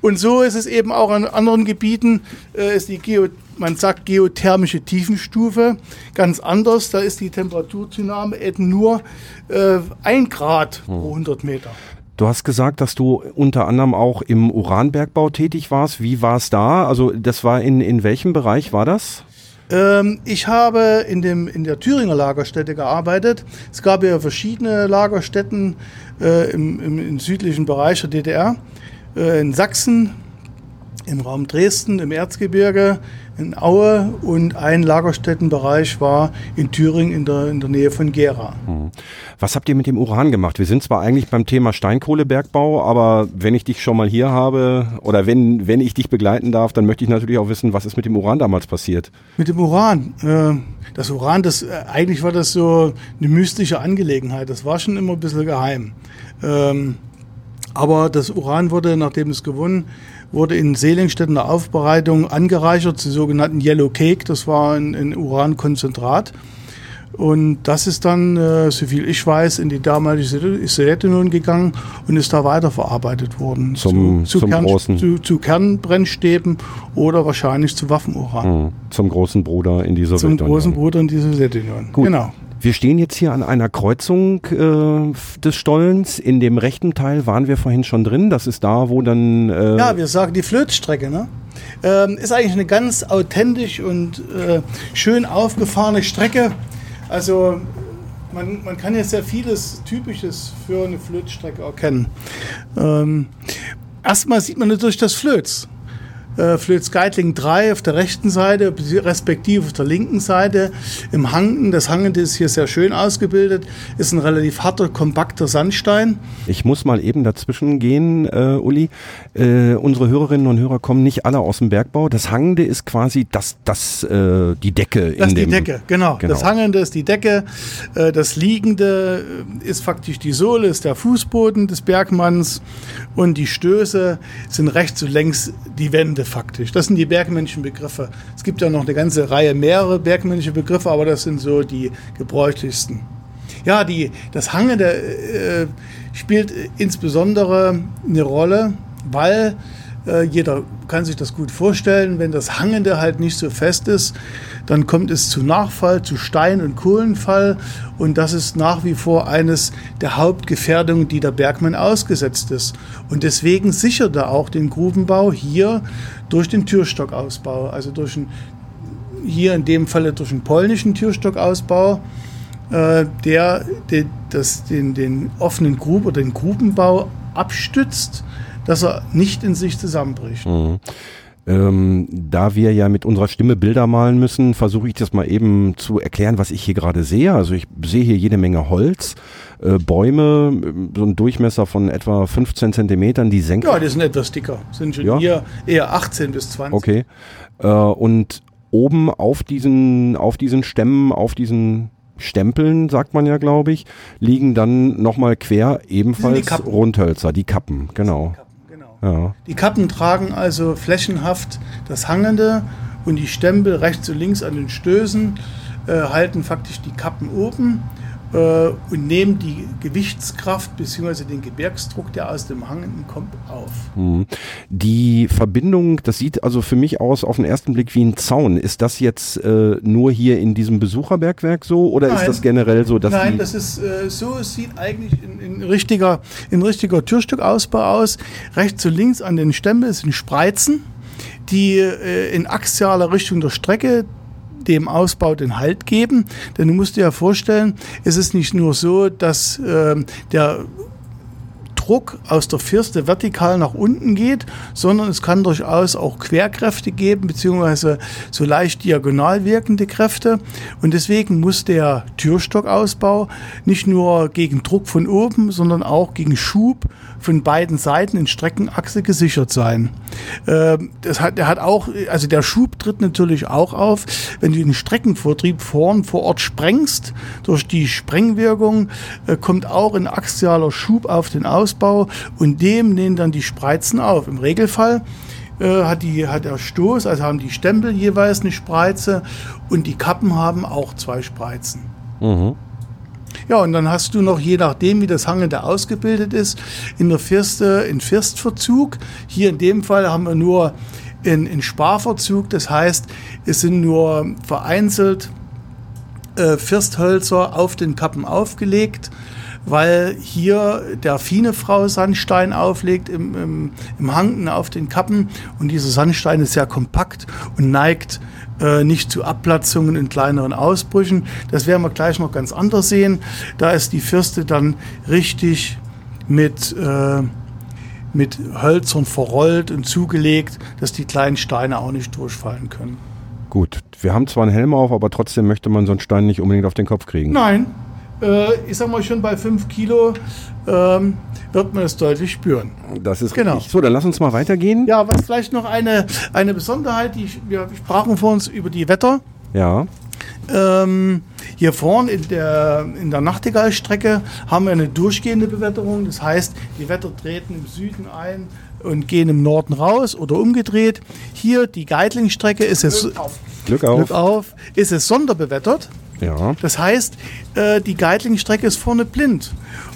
Und so ist es eben auch an anderen Gebieten, äh, ist die Geo, man sagt geothermische Tiefenstufe ganz anders. Da ist die Temperaturzunahme eben nur äh, ein Grad hm. pro 100 Meter. Du hast gesagt, dass du unter anderem auch im Uranbergbau tätig warst. Wie war es da? Also das war in, in welchem Bereich war das? Ähm, ich habe in, dem, in der Thüringer Lagerstätte gearbeitet. Es gab ja verschiedene Lagerstätten äh, im, im, im südlichen Bereich der DDR äh, in Sachsen, im Raum Dresden, im Erzgebirge, in Aue und ein Lagerstättenbereich war in Thüringen in der, in der Nähe von Gera. Hm. Was habt ihr mit dem Uran gemacht? Wir sind zwar eigentlich beim Thema Steinkohlebergbau, aber wenn ich dich schon mal hier habe oder wenn, wenn ich dich begleiten darf, dann möchte ich natürlich auch wissen, was ist mit dem Uran damals passiert? Mit dem Uran? Äh, das Uran, das, äh, eigentlich war das so eine mystische Angelegenheit. Das war schon immer ein bisschen geheim. Ähm, aber das Uran wurde, nachdem es gewonnen, wurde in Seelingstedt in der Aufbereitung angereichert zu sogenannten Yellow Cake. Das war ein, ein Urankonzentrat. Und das ist dann, äh, soviel ich weiß, in die damalige Sowjetunion gegangen und ist da weiterverarbeitet worden. Zum, zu, zu, zum Kern, großen. Zu, zu, Kernbrennstäben oder wahrscheinlich zu Waffenuran. Mhm. Zum großen Bruder in dieser Sowjetunion. Zum großen Bruder in dieser Sowjetunion. Gut. Genau. Wir stehen jetzt hier an einer Kreuzung äh, des Stollens. In dem rechten Teil waren wir vorhin schon drin. Das ist da, wo dann. Äh ja, wir sagen die Flötstrecke, ne? Ähm, ist eigentlich eine ganz authentisch und äh, schön aufgefahrene Strecke. Also man, man kann jetzt sehr vieles Typisches für eine Flötstrecke erkennen. Ähm, erstmal sieht man natürlich das Flöz äh, Flöz-Geitling 3 auf der rechten Seite, respektive auf der linken Seite. Im Hangen, das Hangende ist hier sehr schön ausgebildet, ist ein relativ harter, kompakter Sandstein. Ich muss mal eben dazwischen gehen, äh, Uli. Äh, unsere Hörerinnen und Hörer kommen nicht alle aus dem Bergbau. Das Hangende ist quasi das, das, äh, die Decke. Das ist die Decke, genau. genau. Das Hangende ist die Decke. Äh, das Liegende ist faktisch die Sohle, ist der Fußboden des Bergmanns und die Stöße sind rechts und längs die Wände faktisch. Das sind die bergmännischen Begriffe. Es gibt ja noch eine ganze Reihe mehrere bergmännische Begriffe, aber das sind so die gebräuchlichsten. Ja, die, das Hangen der, äh, spielt insbesondere eine Rolle, weil äh, jeder kann sich das gut vorstellen, wenn das Hangende halt nicht so fest ist, dann kommt es zu Nachfall, zu Stein- und Kohlenfall. Und das ist nach wie vor eines der Hauptgefährdungen, die der Bergmann ausgesetzt ist. Und deswegen sichert er auch den Grubenbau hier durch den Türstockausbau, also durch einen, hier in dem Falle durch einen polnischen Türstockausbau, äh, der den, das, den, den offenen Grub oder den Grubenbau abstützt, dass er nicht in sich zusammenbricht. Mhm. Ähm, da wir ja mit unserer Stimme Bilder malen müssen, versuche ich das mal eben zu erklären, was ich hier gerade sehe. Also ich sehe hier jede Menge Holz, äh, Bäume, so ein Durchmesser von etwa 15 Zentimetern, die senken. Ja, die sind etwas dicker, sind schon ja. hier eher 18 bis 20. Okay. Äh, und oben auf diesen, auf diesen Stämmen, auf diesen Stempeln, sagt man ja, glaube ich, liegen dann nochmal quer ebenfalls die Rundhölzer, die Kappen, genau. Ja. Die Kappen tragen also flächenhaft das Hangende und die Stempel rechts und links an den Stößen äh, halten faktisch die Kappen oben äh, und nehmen die Gewichtskraft bzw. den Gebirgsdruck, der aus dem Hangenden kommt, auf. Hm. Die Verbindung, das sieht also für mich aus auf den ersten Blick wie ein Zaun. Ist das jetzt äh, nur hier in diesem Besucherbergwerk so oder Nein. ist das generell so? Dass Nein, das ist äh, so, es sieht eigentlich in, in, richtiger, in richtiger Türstückausbau aus. Rechts und links an den Stämmen sind Spreizen die äh, in axialer Richtung der Strecke dem Ausbau den Halt geben. Denn du musst dir ja vorstellen, es ist nicht nur so, dass äh, der Druck aus der Firste vertikal nach unten geht, sondern es kann durchaus auch Querkräfte geben, beziehungsweise so leicht diagonal wirkende Kräfte. Und deswegen muss der Türstockausbau nicht nur gegen Druck von oben, sondern auch gegen Schub von beiden Seiten in Streckenachse gesichert sein. Ähm, das hat, der hat auch, also der Schub tritt natürlich auch auf, wenn du den Streckenvortrieb vorn vor Ort sprengst. Durch die Sprengwirkung äh, kommt auch ein axialer Schub auf den Ausbau und dem nehmen dann die Spreizen auf. Im Regelfall äh, hat, die, hat der Stoß, also haben die Stempel jeweils eine Spreize und die Kappen haben auch zwei Spreizen. Mhm. Ja, und dann hast du noch, je nachdem, wie das Hangende ausgebildet ist, in der Firste in Firstverzug. Hier in dem Fall haben wir nur in, in Sparverzug. Das heißt, es sind nur vereinzelt äh, Firsthölzer auf den Kappen aufgelegt weil hier der Fienefrau Sandstein auflegt im, im, im Hang auf den Kappen und dieser Sandstein ist sehr kompakt und neigt äh, nicht zu Abplatzungen in kleineren Ausbrüchen. Das werden wir gleich noch ganz anders sehen. Da ist die Fürste dann richtig mit, äh, mit Hölzern verrollt und zugelegt, dass die kleinen Steine auch nicht durchfallen können. Gut, wir haben zwar einen Helm auf, aber trotzdem möchte man so einen Stein nicht unbedingt auf den Kopf kriegen. Nein, ich sag mal schon bei 5 Kilo ähm, wird man es deutlich spüren. Das ist Genau. richtig. So, dann lass uns mal weitergehen. Ja, was vielleicht noch eine, eine Besonderheit, die wir sprachen vor uns über die Wetter. Ja. Ähm, hier vorne in der, in der Nachtigallstrecke haben wir eine durchgehende Bewetterung. Das heißt, die Wetter treten im Süden ein und gehen im Norden raus oder umgedreht. Hier die Geitlingstrecke ist es Glück auf. Glück auf, ist es sonderbewettert. Ja. Das heißt, äh, die Geitlingstrecke ist vorne blind.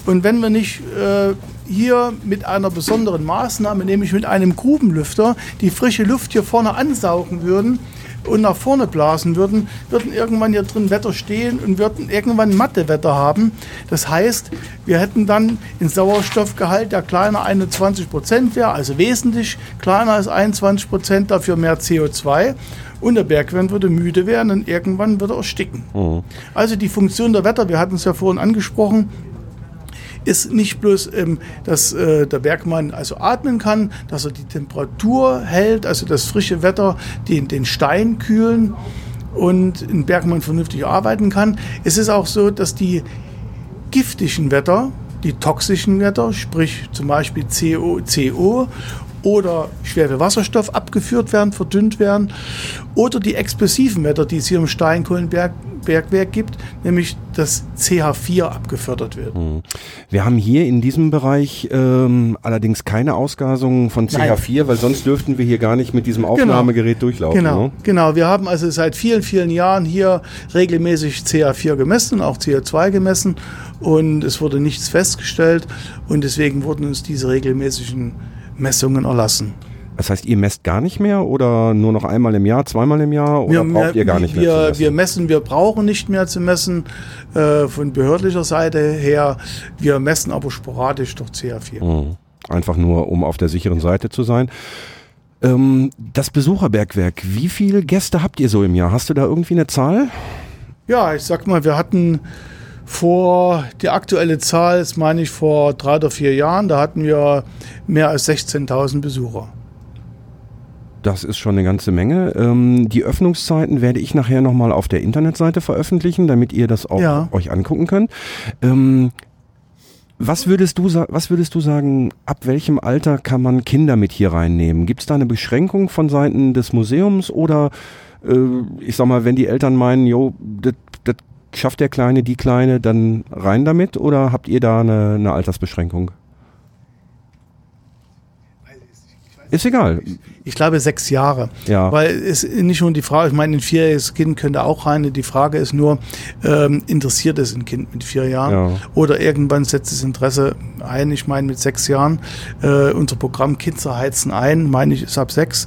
Und wenn wir nicht äh, hier mit einer besonderen Maßnahme, nämlich mit einem Grubenlüfter, die frische Luft hier vorne ansaugen würden und nach vorne blasen würden, würden irgendwann hier drin Wetter stehen und würden irgendwann Mattewetter haben. Das heißt, wir hätten dann einen Sauerstoffgehalt, der kleiner 21 Prozent wäre, also wesentlich kleiner als 21 Prozent, dafür mehr CO2. Und der Bergwind würde müde werden und irgendwann würde er ersticken. Also die Funktion der Wetter, wir hatten es ja vorhin angesprochen, ist nicht bloß, ähm, dass äh, der Bergmann also atmen kann, dass er die Temperatur hält, also das frische Wetter, den, den Stein kühlen und ein Bergmann vernünftig arbeiten kann. Es ist auch so, dass die giftigen Wetter, die toxischen Wetter, sprich zum Beispiel CO, CO oder Schwefelwasserstoff abgeführt werden, verdünnt werden, oder die explosiven Wetter, die es hier im Steinkohlenbergwerk gibt, nämlich das CH4 abgefördert wird. Wir haben hier in diesem Bereich ähm, allerdings keine Ausgasung von CH4, weil sonst dürften wir hier gar nicht mit diesem Aufnahmegerät durchlaufen. Genau, Ne? genau. Wir haben also seit vielen, vielen Jahren hier regelmäßig CH4 gemessen, auch CO2 gemessen und es wurde nichts festgestellt und deswegen wurden uns diese regelmäßigen Messungen erlassen. Das heißt, ihr messt gar nicht mehr oder nur noch einmal im Jahr, zweimal im Jahr oder braucht ihr gar nicht mehr wir, zu messen? wir messen, wir brauchen nicht mehr zu messen äh, von behördlicher Seite her. Wir messen aber sporadisch durch CH4. Mhm. Einfach nur, um auf der sicheren Seite zu sein. Ähm, das Besucherbergwerk, wie viele Gäste habt ihr so im Jahr? Hast du da irgendwie eine Zahl? Ja, ich sag mal, wir hatten vor, die aktuelle Zahl ist, meine ich, vor drei oder vier Jahren, da hatten wir mehr als 16.000 Besucher. Das ist schon eine ganze Menge. Ähm, die Öffnungszeiten werde ich nachher nochmal auf der Internetseite veröffentlichen, damit ihr das auch Ja. euch angucken könnt. Ähm, was würdest, du, was würdest du sagen, ab welchem Alter kann man Kinder mit hier reinnehmen? Gibt es da eine Beschränkung von Seiten des Museums oder äh, ich sag mal, wenn die Eltern meinen, jo, das das schafft der Kleine, die Kleine, dann rein damit oder habt ihr da eine, eine Altersbeschränkung? Ist egal. Ich glaube sechs Jahre. Ja. Weil es ist nicht nur die Frage, ich meine, ein vierjähriges Kind könnte auch rein. Die Frage ist nur, ähm, interessiert es ein Kind mit vier Jahren? Ja. Oder irgendwann setzt das Interesse ein. Ich meine, mit sechs Jahren, äh, unser Programm Kids heizen ein, meine ich, ist ab sechs.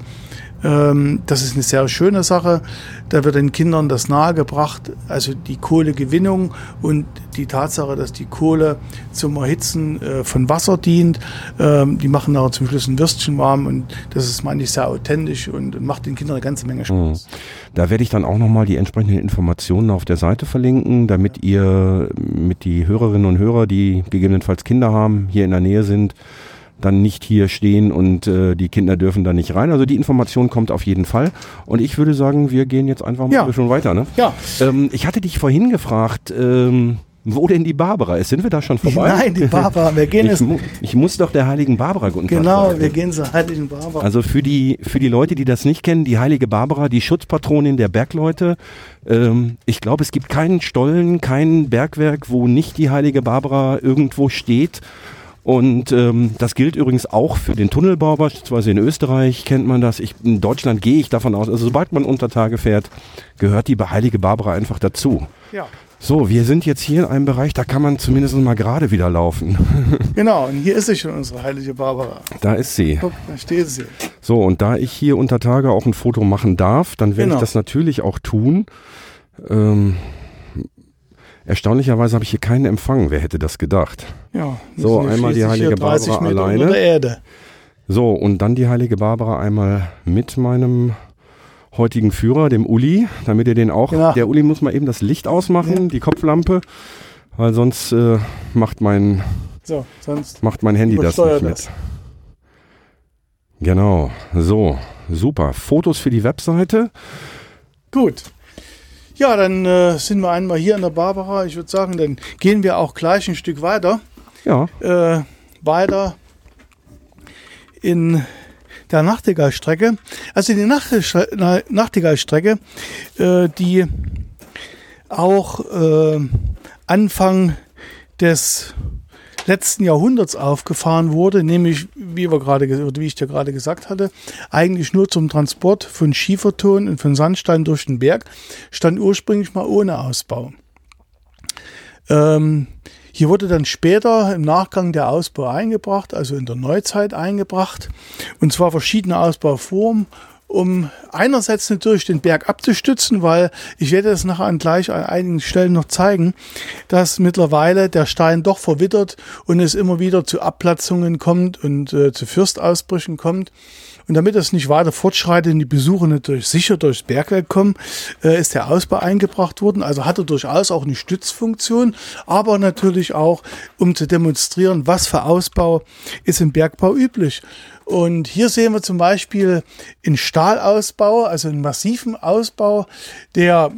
Ähm, das ist eine sehr schöne Sache. Da wird den Kindern das nahegebracht, also die Kohlegewinnung und die Tatsache, dass die Kohle zum Erhitzen äh, von Wasser dient. Ähm, die machen nachher zum Schluss ein Würstchen warm und das ist, meine ich, sehr authentisch und, und macht den Kindern eine ganze Menge Spaß. Da werde ich dann auch nochmal die entsprechenden Informationen auf der Seite verlinken, damit ihr mit die Hörerinnen und Hörer, die gegebenenfalls Kinder haben, hier in der Nähe sind, dann nicht hier stehen und äh, die Kinder dürfen da nicht rein. Also die Information kommt auf jeden Fall. Und ich würde sagen, wir gehen jetzt einfach mal Ja. schon weiter. Ne? Ja. Ähm, ich hatte dich vorhin gefragt, ähm, wo denn die Barbara ist. Sind wir da schon vorbei? Nein, die Barbara, wir gehen ich, jetzt. mu ich muss doch der heiligen Barbara guten Tag Genau, sagen. wir gehen zur Heiligen Barbara. Also für die, für die Leute, die das nicht kennen, die heilige Barbara, die Schutzpatronin der Bergleute. Ähm, ich glaube, es gibt keinen Stollen, kein Bergwerk, wo nicht die heilige Barbara irgendwo steht. Und ähm, das gilt übrigens auch für den Tunnelbau, beispielsweise in Österreich kennt man das. Ich, in Deutschland gehe ich davon aus, also sobald man unter Tage fährt, gehört die heilige Barbara einfach dazu. ja. So, wir sind jetzt hier in einem Bereich, da kann man zumindest mal gerade wieder laufen. Genau, und hier ist sie schon, unsere heilige Barbara. da ist sie. Guck, da steht sie. So, und da ich hier unter Tage auch ein Foto machen darf, dann werde Genau. ich das natürlich auch tun. Ähm, erstaunlicherweise habe ich hier keinen Empfang. Wer hätte das gedacht? Ja, So, einmal die heilige hier 30 Barbara Meter alleine. Unter der Erde. So, und dann die heilige Barbara einmal mit meinem heutigen Führer, dem Uli, damit ihr den auch. Genau. Der Uli muss mal eben das Licht ausmachen, die Kopflampe, weil sonst äh, macht mein So, sonst. macht mein Handy das nicht mit. das. Genau, so, super. Fotos für die Webseite. Gut. Ja, dann äh, sind wir einmal hier in der Barbara. Ich würde sagen, dann gehen wir auch gleich ein Stück weiter. Ja, Äh, weiter in der Nachtigallstrecke. Also die Nachtigall- Na- Nachtigallstrecke, äh, die auch äh, Anfang des letzten Jahrhunderts aufgefahren wurde, nämlich wie wir gerade wie ich dir gerade gesagt hatte, eigentlich nur zum Transport von Schieferton und von Sandstein durch den Berg, stand ursprünglich mal ohne Ausbau. Ähm, hier wurde dann später im Nachgang der Ausbau eingebracht, also in der Neuzeit eingebracht, und zwar verschiedene Ausbauformen, um einerseits natürlich den Berg abzustützen, weil ich werde es nachher an gleich an einigen Stellen noch zeigen, dass mittlerweile der Stein doch verwittert und es immer wieder zu Abplatzungen kommt und äh, zu Fürstausbrüchen kommt. Und damit das nicht weiter fortschreitet und die Besucher natürlich sicher durchs Bergwerk kommen, äh, ist der Ausbau eingebracht worden. Also hat er durchaus auch eine Stützfunktion, aber natürlich auch, um zu demonstrieren, was für Ausbau ist im Bergbau üblich. Und hier sehen wir zum Beispiel einen Stahlausbau, also einen massiven Ausbau, der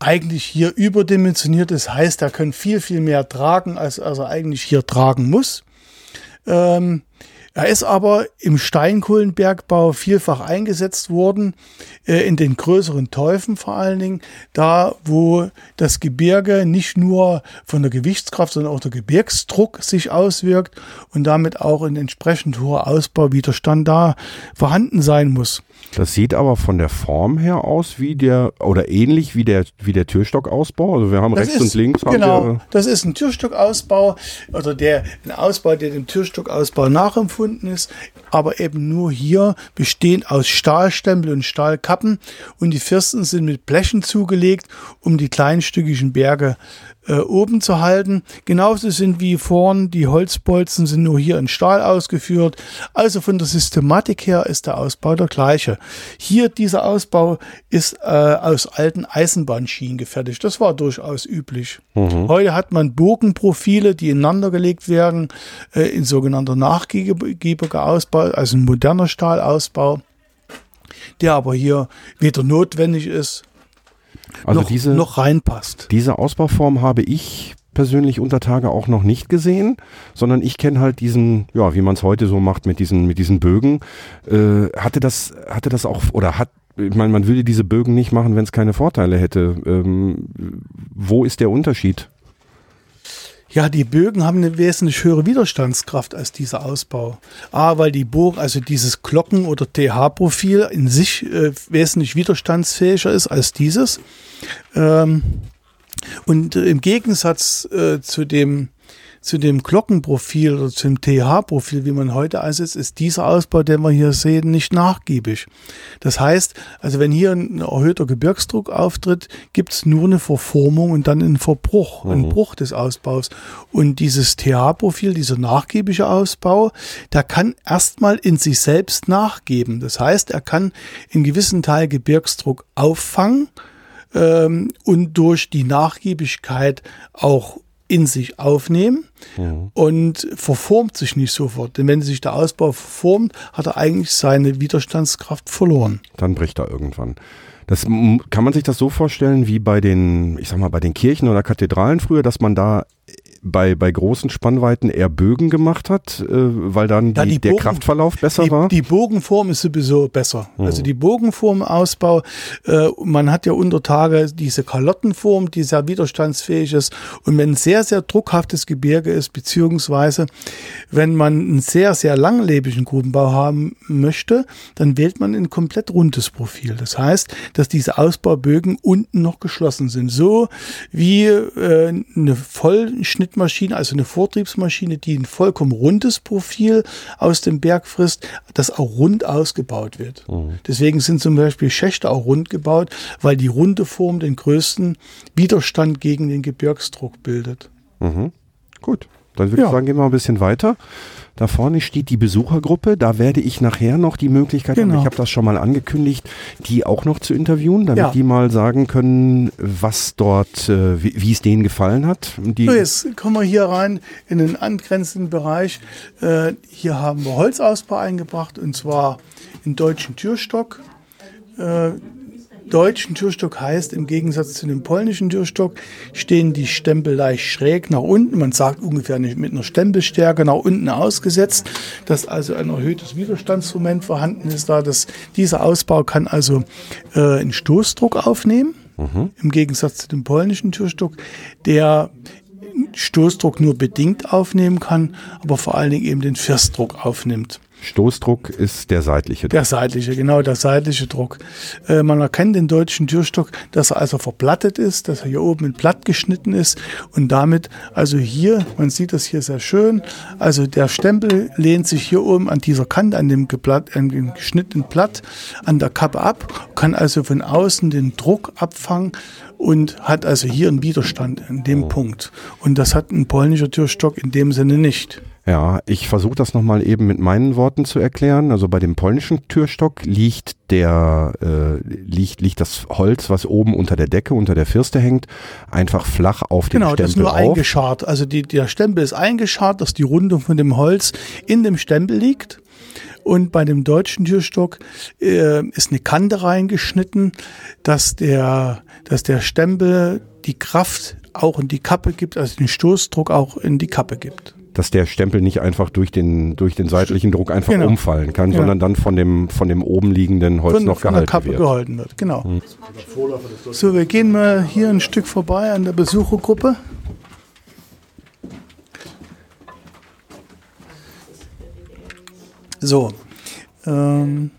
eigentlich hier überdimensioniert ist. Heißt, er kann viel, viel mehr tragen, als, er eigentlich hier tragen muss. Ähm, er ist aber im Steinkohlenbergbau vielfach eingesetzt worden, äh, in den größeren Teufen vor allen Dingen, da wo das Gebirge nicht nur von der Gewichtskraft, sondern auch der Gebirgsdruck sich auswirkt und damit auch ein entsprechend hoher Ausbauwiderstand da vorhanden sein muss. Das sieht aber von der Form her aus wie der, oder ähnlich wie der, wie der Türstockausbau. Also wir haben Das rechts ist, und links haben genau, wir, das ist ein Türstockausbau oder der ein Ausbau, der dem Türstockausbau nachempfunden ist, aber eben nur hier bestehend aus Stahlstempel und Stahlkappen und die Firsten sind mit Blechen zugelegt, um die kleinstückigen Berge äh, oben zu halten. Genauso sind wie vorn die Holzbolzen sind nur hier in Stahl ausgeführt. Also von der Systematik her ist der Ausbau der gleiche. Hier dieser Ausbau ist äh, aus alten Eisenbahnschienen gefertigt. Das war durchaus üblich. Heute hat man Bogenprofile, die ineinander gelegt werden, äh, in sogenannter nachgiebiger Ausbau, also ein moderner Stahlausbau, der aber hier weder notwendig ist, also noch, diese, noch reinpasst. diese Ausbauform habe ich persönlich unter Tage auch noch nicht gesehen, sondern ich kenne halt diesen, ja, wie man es heute so macht mit diesen, mit diesen Bögen. Äh, hatte das, hatte das auch, oder hat, ich meine, man würde diese Bögen nicht machen, wenn es keine Vorteile hätte. Ähm, wo ist der Unterschied? Ja, die Bögen haben eine wesentlich höhere Widerstandskraft als dieser Ausbau. A, weil die Bogen, also dieses Glocken- oder TH-Profil in sich äh, wesentlich widerstandsfähiger ist als dieses. Ähm, und äh, im Gegensatz äh, zu dem zu dem Glockenprofil oder zum TH-Profil, wie man heute einsetzt, ist dieser Ausbau, den wir hier sehen, nicht nachgiebig. Das heißt, also wenn hier ein erhöhter Gebirgsdruck auftritt, gibt es nur eine Verformung und dann einen Verbruch, einen Bruch des Ausbaus. Und dieses TH-Profil, dieser nachgiebige Ausbau, der kann erstmal in sich selbst nachgeben. Das heißt, er kann in gewissen Teil Gebirgsdruck auffangen ähm, und durch die Nachgiebigkeit auch in sich aufnehmen und verformt sich nicht sofort. Denn wenn sich der Ausbau verformt, hat er eigentlich seine Widerstandskraft verloren. Dann bricht er irgendwann. Das kann man sich das so vorstellen wie bei den, ich sag mal, bei den Kirchen oder Kathedralen früher, dass man da bei, bei großen Spannweiten eher Bögen gemacht hat, äh, weil dann Ja, die der Bogen- Kraftverlauf besser die, war. die Bogenform ist sowieso besser. Also die Bogenformausbau, äh, man hat ja unter Tage diese Kalottenform, die sehr widerstandsfähig ist. Und wenn ein sehr, sehr druckhaftes Gebirge ist, beziehungsweise wenn man einen sehr, sehr langlebigen Grubenbau haben möchte, dann wählt man ein komplett rundes Profil. Das heißt, dass diese Ausbaubögen unten noch geschlossen sind. So wie äh, eine Vollschnittmaschine, also eine Vortriebsmaschine, die ein vollkommen rundes Profil aus dem Berg frisst, das auch rund ausgebaut wird. Deswegen sind zum Beispiel Schächte auch rund gebaut, weil die runde Form den größten Widerstand gegen den Gebirgsdruck bildet. Mhm. Gut, dann würde ich Ja. sagen, gehen wir mal ein bisschen weiter. Da vorne steht die Besuchergruppe. Da werde ich nachher noch die Möglichkeit haben, Genau. ich habe das schon mal angekündigt, die auch noch zu interviewen, damit Ja. die mal sagen können, was dort, äh, wie, wie es denen gefallen hat. Die, So, jetzt kommen wir hier rein in den angrenzenden Bereich. Äh, hier haben wir Holzausbau eingebracht und zwar in deutschen Türstock. Äh, deutschen Türstock heißt, im Gegensatz zu dem polnischen Türstock stehen die Stempel leicht schräg nach unten. Man sagt ungefähr nicht mit einer Stempelstärke nach unten ausgesetzt, dass also ein erhöhtes Widerstandsmoment vorhanden ist. Da das, dieser Ausbau kann also äh, einen Stoßdruck aufnehmen, im Gegensatz zu dem polnischen Türstock, der Stoßdruck nur bedingt aufnehmen kann, aber vor allen Dingen eben den Firstdruck aufnimmt. Stoßdruck ist der seitliche. Der seitliche, genau, der seitliche Druck. Äh, man erkennt den deutschen Türstock, dass er also verblattet ist, dass er hier oben in Blatt geschnitten ist und damit, also hier, man sieht das hier sehr schön, also der Stempel lehnt sich hier oben an dieser Kante, an dem, geblatt, an dem geschnittenen Blatt, an der Kappe ab, kann also von außen den Druck abfangen und hat also hier einen Widerstand in dem Punkt. Und das hat ein polnischer Türstock in dem Sinne nicht. Ja, ich versuche das nochmal eben mit meinen Worten zu erklären. Also bei dem polnischen Türstock liegt der äh, liegt, liegt das Holz, was oben unter der Decke, unter der Firste hängt, einfach flach auf dem Genau, das ist Stempel nur auf. eingescharrt. Also die, der Stempel ist eingescharrt, dass die Rundung von dem Holz in dem Stempel liegt. Und bei dem deutschen Türstock äh, ist eine Kante reingeschnitten, dass der, dass der Stempel die Kraft auch in die Kappe gibt, also den Stoßdruck auch in die Kappe gibt. dass der Stempel nicht einfach durch den, durch den seitlichen Druck einfach Genau. umfallen kann, Ja. sondern dann von dem, von dem oben liegenden Holz Von, noch von der gehalten Kappe wird. Hm. gehalten wird, genau. So, wir gehen mal hier ein Stück vorbei an der Besuchergruppe. So, ähm,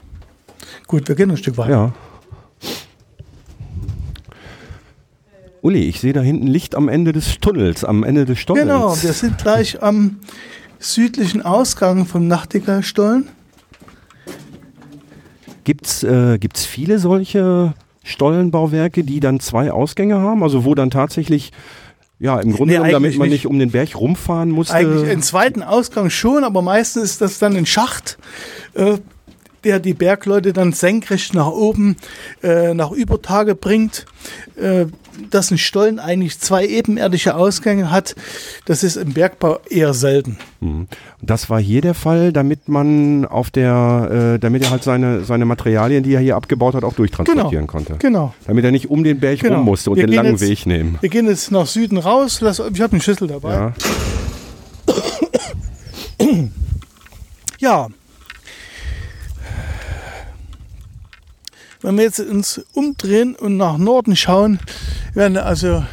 gut, wir gehen ein Stück weiter. Ja. Uli, ich sehe da hinten Licht am Ende des Tunnels, am Ende des Stolls. Genau, wir sind gleich am südlichen Ausgang vom Nachtigallstollen. Gibt's, äh, gibt's viele solche Stollenbauwerke, die dann zwei Ausgänge haben? Also wo dann tatsächlich, ja, im Grunde Nee, genommen, damit man nicht. um den Berg rumfahren musste. Eigentlich einen zweiten Ausgang schon, aber meistens ist das dann ein Schacht, äh, der die Bergleute dann senkrecht nach oben äh, nach Übertage bringt. Äh, dass ein Stollen eigentlich zwei ebenerdige Ausgänge hat, das ist im Bergbau eher selten. Mhm. Das war hier der Fall, damit man auf der, äh, damit er halt seine, seine Materialien, die er hier abgebaut hat, auch durchtransportieren konnte. Genau. Damit er nicht um den Berg Genau. rum musste und Wir den langen jetzt- Weg nehmen. Wir gehen jetzt nach Süden raus. Lass, ich habe einen Schlüssel dabei. Ja. Ja. Wenn wir jetzt uns umdrehen und nach Norden schauen, werden wir also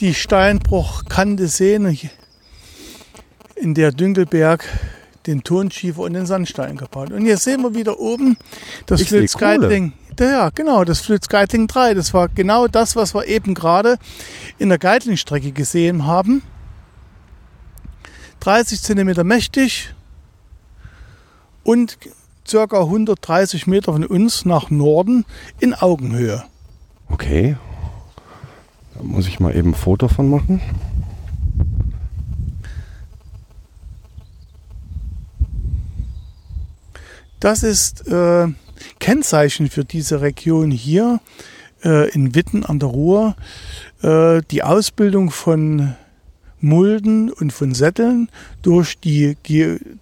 die Steinbruchkante sehen, in der Dünkelberg den Tonschiefer und den Sandstein gebaut. Und hier sehen wir wieder oben das. Flöz-Geitling. Ja, genau, das Flöz-Geitling 3. Das war genau das, was wir eben gerade in der Geitlingstrecke gesehen haben. 30 Zentimeter mächtig und circa 130 Meter von uns nach Norden in Augenhöhe. Okay. Da muss ich mal eben ein Foto von machen. Das ist äh, Kennzeichen für diese Region hier äh, in Witten an der Ruhr. Äh, die Ausbildung von Mulden und von Sätteln durch die,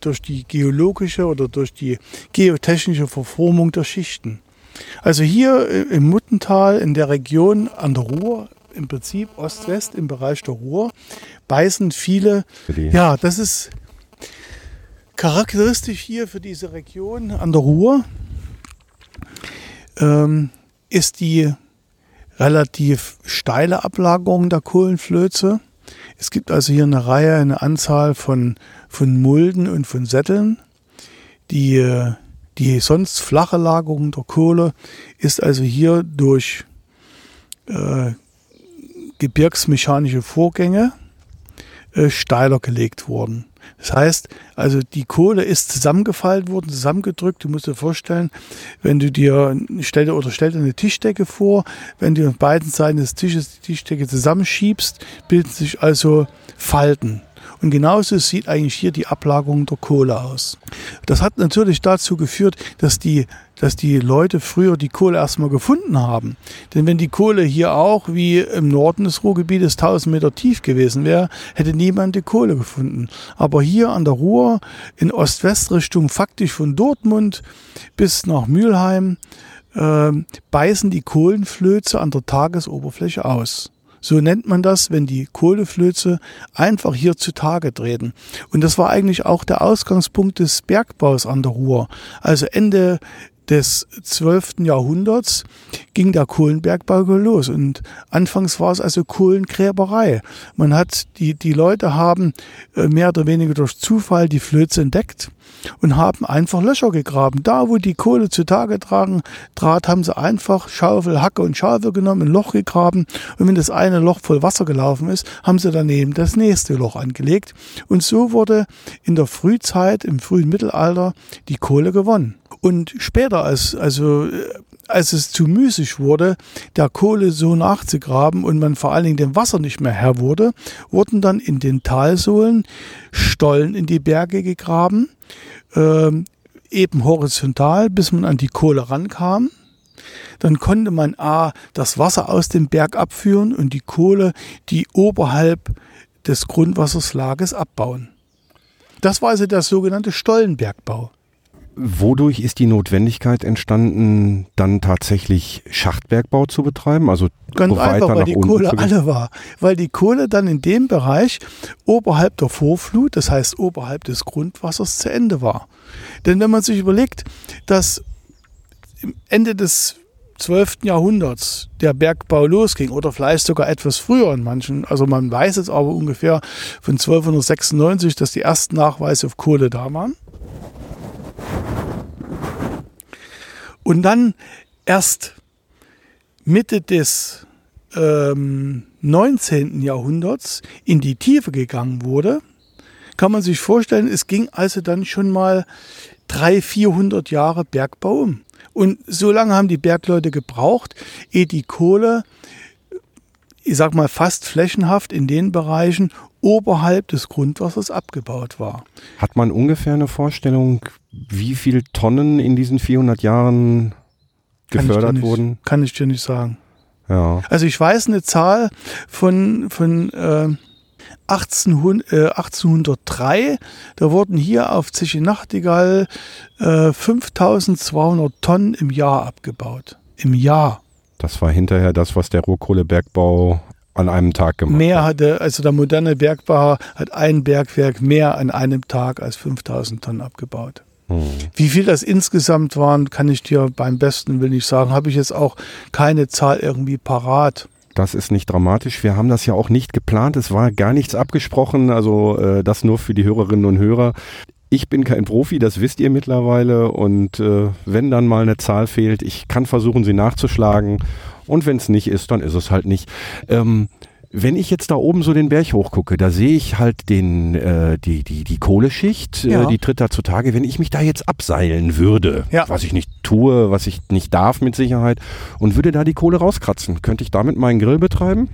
durch die geologische oder durch die geotechnische Verformung der Schichten. Also hier äh, im Muttental in der Region an der Ruhr, im Prinzip Ost-West im Bereich der Ruhr, beißen viele, ja, das ist charakteristisch hier für diese Region an der Ruhr, ähm, ist die relativ steile Ablagerung der Kohlenflöze. Es gibt also hier eine Reihe, eine Anzahl von, von Mulden und von Sätteln. Die, die sonst flache Lagerung der Kohle ist also hier durch äh, gebirgsmechanische Vorgänge äh, steiler gelegt worden. Das heißt, also die Kohle ist zusammengefaltet worden, zusammengedrückt. Du musst dir vorstellen, wenn du dir, stell dir oder stell dir eine Tischdecke vor, wenn du auf beiden Seiten des Tisches die Tischdecke zusammenschiebst, bilden sich also Falten. Und genauso sieht eigentlich hier die Ablagerung der Kohle aus. Das hat natürlich dazu geführt, dass die, dass die Leute früher die Kohle erstmal gefunden haben. Denn wenn die Kohle hier auch wie im Norden des Ruhrgebietes 1000 Meter tief gewesen wäre, hätte niemand die Kohle gefunden. Aber hier an der Ruhr in Ost-West-Richtung, faktisch von Dortmund bis nach Mülheim, äh, beißen die Kohlenflöze an der Tagesoberfläche aus. So nennt man das, wenn die Kohleflöze einfach hier zutage treten. Und das war eigentlich auch der Ausgangspunkt des Bergbaus an der Ruhr. Also Ende des 12. Jahrhunderts ging der Kohlenbergbau los und anfangs war es also Kohlengräberei. Man hat die die Leute haben äh, mehr oder weniger durch Zufall die Flöze entdeckt und haben einfach Löcher gegraben. Da, wo die Kohle zutage tragen, trat, haben sie einfach Schaufel, Hacke und Schaufel genommen, ein Loch gegraben und wenn das eine Loch voll Wasser gelaufen ist, haben sie daneben das nächste Loch angelegt und so wurde in der Frühzeit, im frühen Mittelalter, die Kohle gewonnen. Und später, als, also, äh, als es zu müßig wurde, der Kohle so nachzugraben und man vor allen Dingen dem Wasser nicht mehr Herr wurde, wurden dann in den Talsohlen Stollen in die Berge gegraben, ähm, eben horizontal, bis man an die Kohle rankam. Dann konnte man A, das Wasser aus dem Berg abführen und die Kohle, die oberhalb des Grundwasserslages abbauen. Das war also der sogenannte Stollenbergbau. Wodurch ist die Notwendigkeit entstanden, dann tatsächlich Schachtbergbau zu betreiben? Also Ganz weiter einfach, weil nach die Kohle alle war. Weil die Kohle dann in dem Bereich oberhalb der Vorflut, das heißt oberhalb des Grundwassers, zu Ende war. Denn wenn man sich überlegt, dass Ende des 12. Jahrhunderts der Bergbau losging oder vielleicht sogar etwas früher in manchen, also man weiß jetzt aber ungefähr von 1296, dass die ersten Nachweise auf Kohle da waren. Und dann erst Mitte des ähm, 19. Jahrhunderts in die Tiefe gegangen wurde, kann man sich vorstellen, es ging also dann schon mal 300, 400 Jahre Bergbau um. Und so lange haben die Bergleute gebraucht, ehe die Kohle, ich sag mal fast flächenhaft in den Bereichen oberhalb des Grundwassers abgebaut war. Hat man ungefähr eine Vorstellung, wie viel Tonnen in diesen 400 Jahren Kann gefördert nicht, wurden? Kann ich dir nicht sagen. Ja. Also ich weiß eine Zahl von, von äh, 1800, äh, 1803, da wurden hier auf Zeche Nachtigall äh, 5200 Tonnen im Jahr abgebaut. Im Jahr. Das war hinterher das, was der Rohkohlebergbau an einem Tag gemacht Mehr hat. hatte, also der moderne Bergbauer hat ein Bergwerk mehr an einem Tag als 5000 Tonnen abgebaut. Hm. Wie viel das insgesamt waren, kann ich dir beim besten will nicht sagen. Habe ich jetzt auch keine Zahl irgendwie parat. Das ist nicht dramatisch. Wir haben das ja auch nicht geplant. Es war gar nichts abgesprochen. Also äh, das nur für die Hörerinnen und Hörer. Ich bin kein Profi, das wisst ihr mittlerweile. Und äh, wenn dann mal eine Zahl fehlt, ich kann versuchen, sie nachzuschlagen. Und wenn es nicht ist, dann ist es halt nicht. Ähm, Wenn ich jetzt da oben so den Berg hochgucke, da sehe ich halt den, äh, die, die, die Kohleschicht, Ja. äh, die tritt da zutage. Wenn ich mich da jetzt abseilen würde, Ja. was ich nicht tue, was ich nicht darf mit Sicherheit, und würde da die Kohle rauskratzen, könnte ich damit meinen Grill betreiben?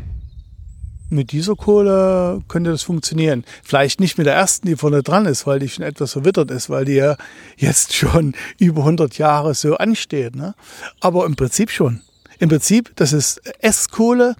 Mit dieser Kohle könnte das funktionieren. Vielleicht nicht mit der ersten, die vorne dran ist, weil die schon etwas verwittert ist, weil die ja jetzt schon über 100 Jahre so ansteht. Ne? Aber im Prinzip schon. Im Prinzip, das ist Esskohle,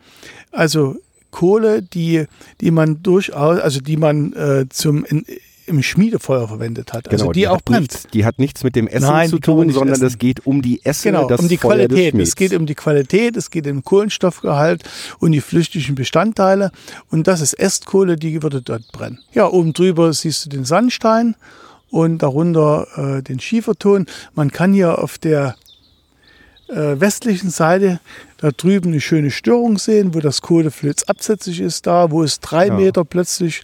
also Kohle, die, die man durchaus, also die man äh, zum in, im Schmiedefeuer verwendet hat. Also die, auch hat brennt. Nichts, die hat nichts mit dem Essen Nein, zu die tun, sondern essen. es geht um die Esse, Genau, das um die Feuer Qualität. Es geht um die Qualität, es geht um Kohlenstoffgehalt und die flüchtigen Bestandteile. Und das ist Estkohle, die würde dort brennen. Ja, oben drüber siehst du den Sandstein und darunter äh, den Schieferton. Man kann hier auf der äh, westlichen Seite da drüben eine schöne Störung sehen, wo das Kohleflöz absätzlich ist da, wo es drei Ja. Meter plötzlich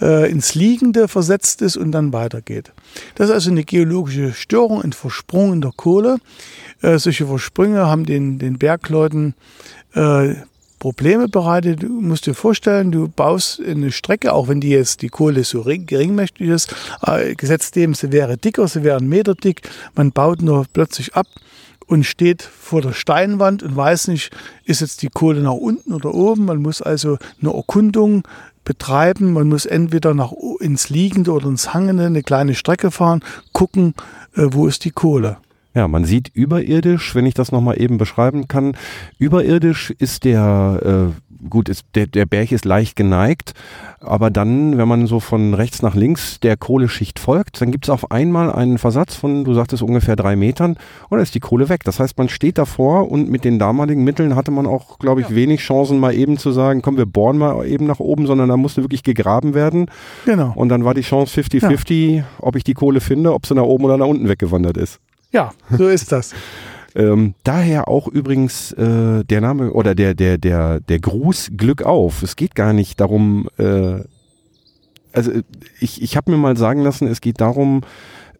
äh, ins Liegende versetzt ist und dann weitergeht. Das ist also eine geologische Störung, ein Versprung in der Kohle. Äh, solche Versprünge haben den, den Bergleuten äh, Probleme bereitet. Du musst dir vorstellen, du baust eine Strecke, auch wenn die jetzt die Kohle so ring- geringmächtig ist, äh, gesetzt dem, sie wäre dicker, sie wäre einen Meter dick, man baut nur plötzlich ab und steht vor der Steinwand und weiß nicht, ist jetzt die Kohle nach unten oder oben. Man muss also eine Erkundung betreiben. Man muss entweder nach ins Liegende oder ins Hangende eine kleine Strecke fahren, gucken, äh, wo ist die Kohle. Ja, man sieht überirdisch, wenn ich das nochmal eben beschreiben kann, überirdisch ist der, äh, gut, ist, der, der Berg ist leicht geneigt, aber dann, wenn man so von rechts nach links der Kohleschicht folgt, dann gibt es auf einmal einen Versatz von, du sagtest, ungefähr drei Metern und dann ist die Kohle weg. Das heißt, man steht davor und mit den damaligen Mitteln hatte man auch, glaube ich, wenig Chancen, mal eben zu sagen, komm, wir bohren mal eben nach oben, sondern da musste wirklich gegraben werden Genau. und dann war die Chance 50-50, ob ich die Kohle finde, ob sie nach oben oder nach unten weggewandert ist. Ja, so ist das. Ähm, daher auch übrigens äh, der Name oder der, der, der, der Gruß Glück auf. Es geht gar nicht darum, äh, also äh, ich, ich habe mir mal sagen lassen, es geht darum,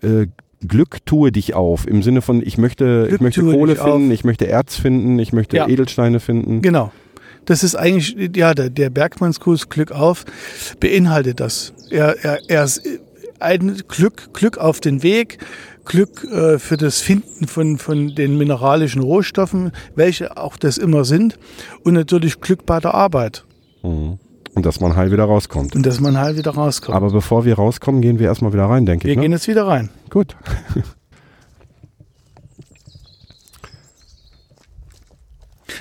äh, Glück tue dich auf. Im Sinne von, ich möchte, Glück ich möchte Kohle finden, auf. ich möchte Erz finden, ich möchte Ja. Edelsteine finden. Genau. Das ist eigentlich, ja, der, der Bergmannsgruß Glück auf beinhaltet das. Er, er, er ist ein Glück, Glück auf den Weg, Glück äh, für das Finden von, von den mineralischen Rohstoffen, welche auch das immer sind, und natürlich Glück bei der Arbeit Mhm. Und dass man heil wieder rauskommt. und dass man halt wieder rauskommt. Aber bevor wir rauskommen, gehen wir erstmal wieder rein, denke Wir ich. Ne? gehen jetzt wieder rein. Gut.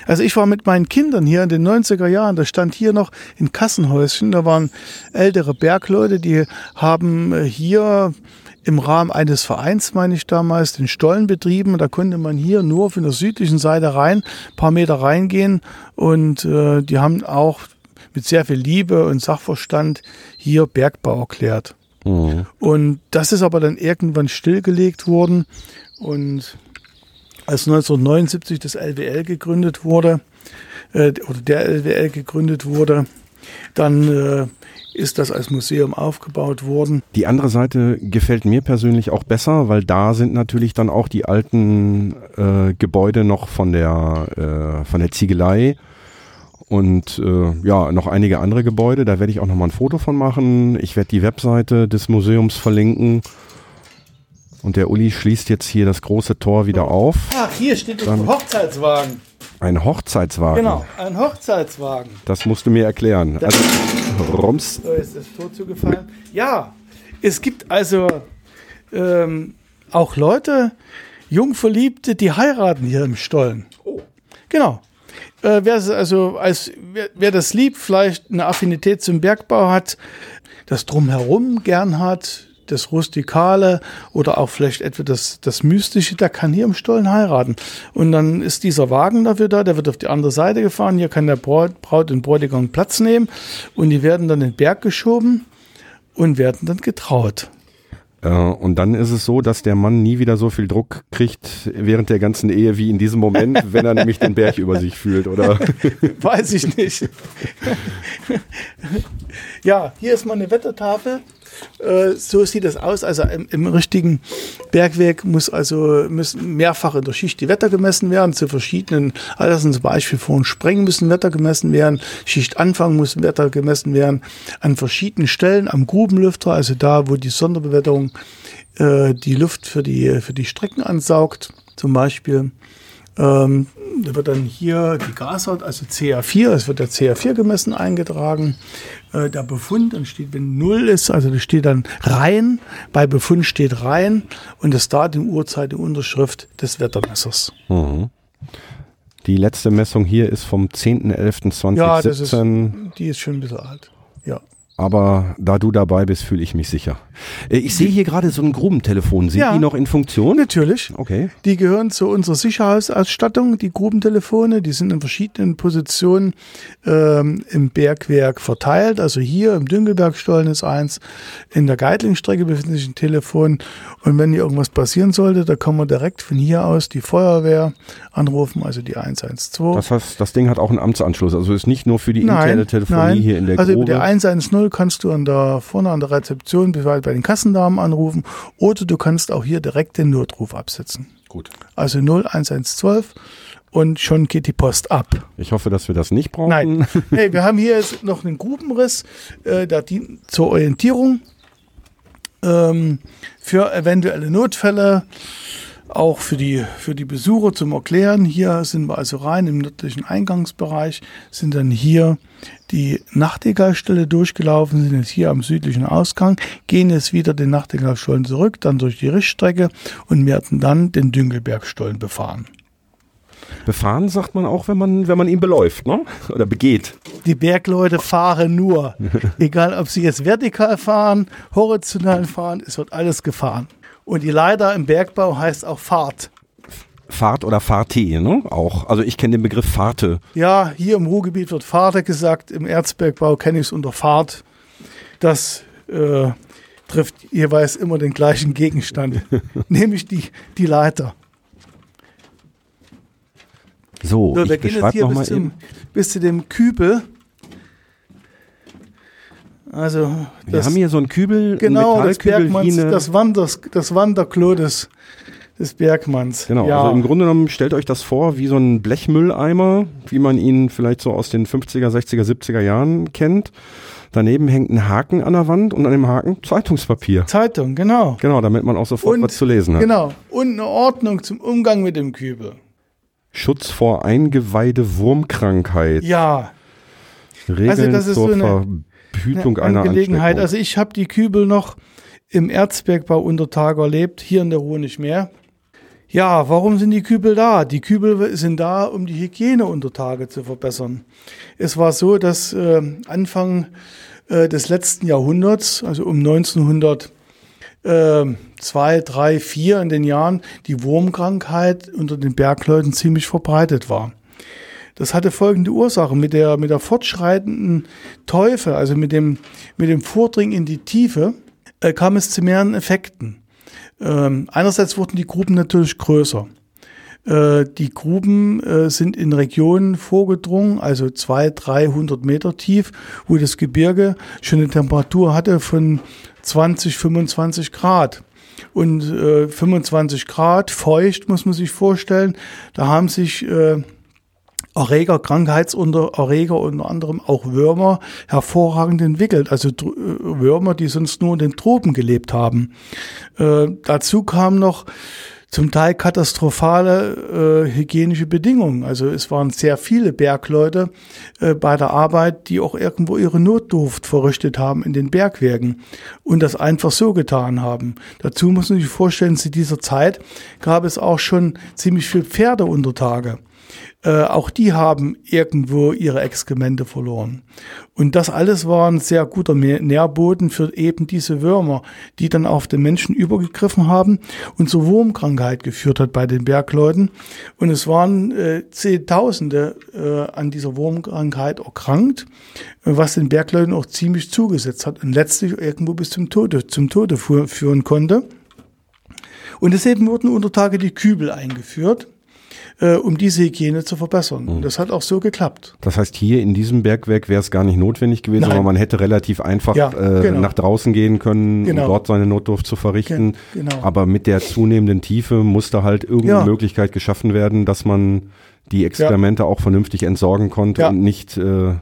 Also ich war mit meinen Kindern hier in den 90er Jahren, da stand hier noch ein Kassenhäuschen, da waren ältere Bergleute, die haben äh, hier im Rahmen eines Vereins, meine ich damals, den Stollen betrieben. Da konnte man hier nur von der südlichen Seite rein, ein paar Meter reingehen und äh, die haben auch mit sehr viel Liebe und Sachverstand hier Bergbau erklärt. Mhm. Und das ist aber dann irgendwann stillgelegt worden. Und als 1979 das LWL gegründet wurde, äh, oder der LWL gegründet wurde, dann äh, ist das als Museum aufgebaut worden. Die andere Seite gefällt mir persönlich auch besser, weil da sind natürlich dann auch die alten äh, Gebäude noch von der, äh, von der Ziegelei und äh, ja, noch einige andere Gebäude. Da werde ich auch nochmal ein Foto von machen. Ich werde die Webseite des Museums verlinken. Und der Uli schließt jetzt hier das große Tor wieder auf. Ach, hier steht ein Hochzeitswagen. Ein Hochzeitswagen. Genau, ein Hochzeitswagen. Das musst du mir erklären. Das- Also, Rums. So ist das Tor zugefallen. Ja, es gibt also ähm, auch Leute, Jungverliebte, die heiraten hier im Stollen. Genau. Äh, wer, also als, wer, wer das liebt, vielleicht eine Affinität zum Bergbau hat, das Drumherum gern hat, das Rustikale oder auch vielleicht etwa das, das Mystische, der kann hier im Stollen heiraten. Und dann ist dieser Wagen dafür da, der wird auf die andere Seite gefahren. Hier kann der Braut, Braut und Bräutigam Platz nehmen und die werden dann in den Berg geschoben und werden dann getraut. Äh, und dann ist es so, dass der Mann nie wieder so viel Druck kriegt während der ganzen Ehe wie in diesem Moment, wenn er nämlich den Berg über sich fühlt, oder? Weiß ich nicht. ja, hier ist mal eine Wettertafel. Äh, so sieht es aus. Also im, im richtigen Bergwerk muss also müssen mehrfach in der Schicht die Wetter gemessen werden zu verschiedenen. Also zum Beispiel vor dem Sprengen müssen Wetter gemessen werden. Schichtanfang muss Wetter gemessen werden. An verschiedenen Stellen am Grubenlüfter, also da, wo die Sonderbewetterung äh, die Luft für die für die Strecken ansaugt, zum Beispiel. Ähm, da wird dann hier die Gasart, also CA4, es wird der CA4 gemessen, eingetragen. Äh, der Befund, dann steht, wenn 0 ist, also da steht dann rein, bei Befund steht rein und das Datum, Uhrzeit, die Unterschrift des Wettermessers. Mhm. Die letzte Messung hier ist vom 10.11.2017. Ja, das ist, die ist schon ein bisschen alt. Ja. Aber da du dabei bist, fühle ich mich sicher. Äh, Ich sehe hier gerade so ein Grubentelefon. Sind Ja. die noch in Funktion? Natürlich. Okay. Die gehören zu unserer Sicherheitsausstattung, die Grubentelefone. Die sind in verschiedenen Positionen ähm, im Bergwerk verteilt. Also hier im Düngelbergstollen ist eins, in der Geitlingstrecke befindet sich ein Telefon. Und wenn hier irgendwas passieren sollte, da kann man direkt von hier aus die Feuerwehr anrufen, also die 112. Das heißt, das Ding hat auch einen Amtsanschluss. Also ist nicht nur für die interne Telefonie hier in der also Grube. der 110 kannst du an der, vorne an der Rezeption bei bei den Kassendamen anrufen oder du kannst auch hier direkt den Notruf absetzen. Gut. Also 01112 und schon geht die Post ab. Ich hoffe, dass wir das nicht brauchen. Nein. Hey, wir haben hier jetzt noch einen Grubenriss, äh, der dient zur Orientierung ähm, für eventuelle Notfälle, auch für die, für die Besucher zum Erklären. Hier sind wir also rein im nördlichen Eingangsbereich, sind dann hier die Nachtigallstelle durchgelaufen, sind jetzt hier am südlichen Ausgang, gehen jetzt wieder den Nachtigallstollen zurück, dann durch die Richtstrecke und werden dann den Düngelbergstollen befahren. Befahren sagt man auch, wenn man, wenn man ihn beläuft, ne? Oder begeht. Die Bergleute fahren nur. Egal, ob sie jetzt vertikal fahren, horizontal fahren, es wird alles gefahren. Und die Leiter im Bergbau heißt auch Fahrt. Fahrt oder Fahrte, ne? Auch. Also ich kenne den Begriff Fahrte. Ja, hier im Ruhrgebiet wird Fahrt gesagt, im Erzbergbau kenne ich es unter Fahrt. Das äh, trifft jeweils immer den gleichen Gegenstand, nämlich die, die Leiter. So, So, wir ich gehen jetzt hier nochmal bis, zum, bis zu dem Kübel. Also, Wir das, haben hier so einen Kübel, genau, einen das Bergmanns, das, Wanders, das Wanderklo des, des Bergmanns. Genau, ja. also im Grunde genommen stellt euch das vor wie so ein Blechmülleimer, wie man ihn vielleicht so aus den 50er, 60er, 70er Jahren kennt. Daneben hängt ein Haken an der Wand und an dem Haken Zeitungspapier. Zeitung, genau. Genau, damit man auch sofort Und- was zu lesen hat. Genau. Und eine Ordnung zum Umgang mit dem Kübel. Schutz vor Eingeweide Wurmkrankheit. Ja, Regeln Also das ist zur so eine- Verhütung eine einer Angelegenheit. Ansteckung. Also ich habe die Kübel noch im Erzbergbau unter Tage erlebt, hier in der Ruhr nicht mehr. Ja, warum sind die Kübel da? Die Kübel sind da, um die Hygiene unter Tage zu verbessern. Es war so, dass äh, Anfang äh, des letzten Jahrhunderts, also um 1900, äh, zwei, drei, vier in den Jahren, die Wurmkrankheit unter den Bergleuten ziemlich verbreitet war. Das hatte folgende Ursache. Mit der, mit der fortschreitenden Teufel, also mit dem, mit dem Vordringen in die Tiefe, äh, kam es zu mehreren Effekten. Ähm, einerseits wurden die Gruben natürlich größer. Äh, die Gruben äh, sind in Regionen vorgedrungen, also 200, 300 Meter tief, wo das Gebirge schon eine Temperatur hatte von 20, 25 Grad. Und äh, 25 Grad, feucht muss man sich vorstellen, da haben sich äh, Erreger, Krankheitsunter Erreger unter anderem auch Würmer hervorragend entwickelt. Also äh, Würmer, die sonst nur in den Tropen gelebt haben. Äh, dazu kam noch zum Teil katastrophale äh, hygienische Bedingungen. Also es waren sehr viele Bergleute äh, bei der Arbeit, die auch irgendwo ihre Notdurft verrichtet haben in den Bergwerken und das einfach so getan haben. Dazu muss man sich vorstellen, zu dieser Zeit gab es auch schon ziemlich viel Pferde unter Tage. Äh, auch die haben irgendwo ihre Exkremente verloren. Und das alles war ein sehr guter Nährboden für eben diese Würmer, die dann auf den Menschen übergegriffen haben und zur Wurmkrankheit geführt hat bei den Bergleuten. Und es waren äh, Zehntausende äh, an dieser Wurmkrankheit erkrankt, was den Bergleuten auch ziemlich zugesetzt hat und letztlich irgendwo bis zum Tode, zum Tode führen konnte. Und deswegen wurden unter Tage die Kübel eingeführt. Äh, um diese Hygiene zu verbessern. Und das hat auch so geklappt. Das heißt, hier in diesem Bergwerk wäre es gar nicht notwendig gewesen, Nein. aber man hätte relativ einfach Ja, äh, genau. nach draußen gehen können, Genau. um dort seine Notdurft zu verrichten. Gen- genau. Aber mit der zunehmenden Tiefe musste halt irgendeine Ja. Möglichkeit geschaffen werden, dass man die Exkremente auch vernünftig entsorgen konnte Ja. und nicht äh,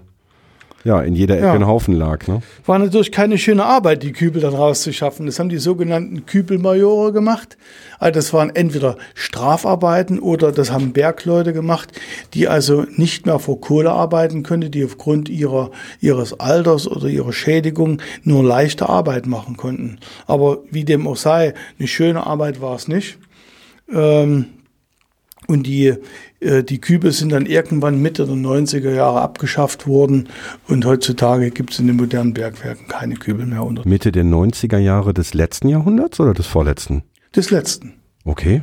ja, in jeder Ecke Ja. ein Haufen lag. Ne? War natürlich keine schöne Arbeit, die Kübel dann rauszuschaffen. Das haben die sogenannten Kübelmajore gemacht. Also das waren entweder Strafarbeiten oder das haben Bergleute gemacht, die also nicht mehr vor Kohle arbeiten konnten, die aufgrund ihrer, ihres Alters oder ihrer Schädigung nur leichte Arbeit machen konnten. Aber wie dem auch sei, eine schöne Arbeit war es nicht. Ähm, und die, die Kübel sind dann irgendwann Mitte der 90er Jahre abgeschafft worden. Und heutzutage gibt es in den modernen Bergwerken keine Kübel mehr unter Mitte der 90er Jahre des letzten Jahrhunderts oder des vorletzten? des letzten. Okay.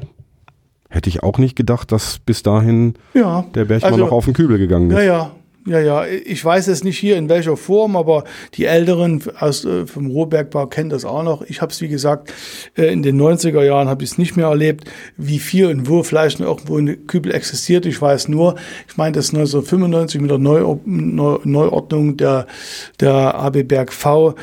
Hätte ich auch nicht gedacht, dass bis dahin Ja. der Bergmann Also- noch auf den Kübel gegangen ist. Ja, ja. Ja, ich weiß es nicht hier in welcher Form, aber die Älteren aus, äh, vom Rohbergbau kennen das auch noch. Ich habe es, wie gesagt, äh, in den 90er Jahren habe ich es nicht mehr erlebt, wie viel und wo vielleicht noch irgendwo eine Kübel existiert. Ich weiß nur, ich meine, das 1995 mit der Neu Neu Neuordnung der, der AB Berg V,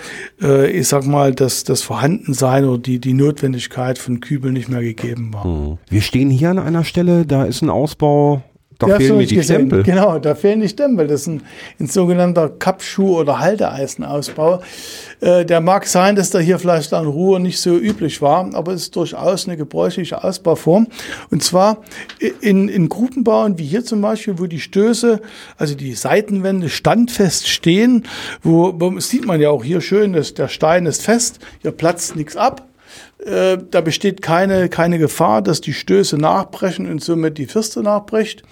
äh, ich sag mal, dass das Vorhandensein oder die, die Notwendigkeit von Kübeln nicht mehr gegeben war. Hm. Wir stehen hier an einer Stelle, da ist ein Ausbau, da Ja, fehlen mir die gesehen. Stempel. Genau, da fehlen die Stempel. Das ist ein, ein sogenannter Kappschuh- oder Halteeisenausbau. Äh, der mag sein, dass der hier vielleicht an Ruhr nicht so üblich war, aber es ist durchaus eine gebräuchliche Ausbauform. Und zwar in, in Gruppenbauen wie hier zum Beispiel, wo die Stöße, also die Seitenwände standfest stehen, wo, wo sieht man ja auch hier schön, dass der Stein ist fest, hier platzt nichts ab. Äh, da besteht keine, keine Gefahr, dass die Stöße nachbrechen und somit die Firste nachbricht.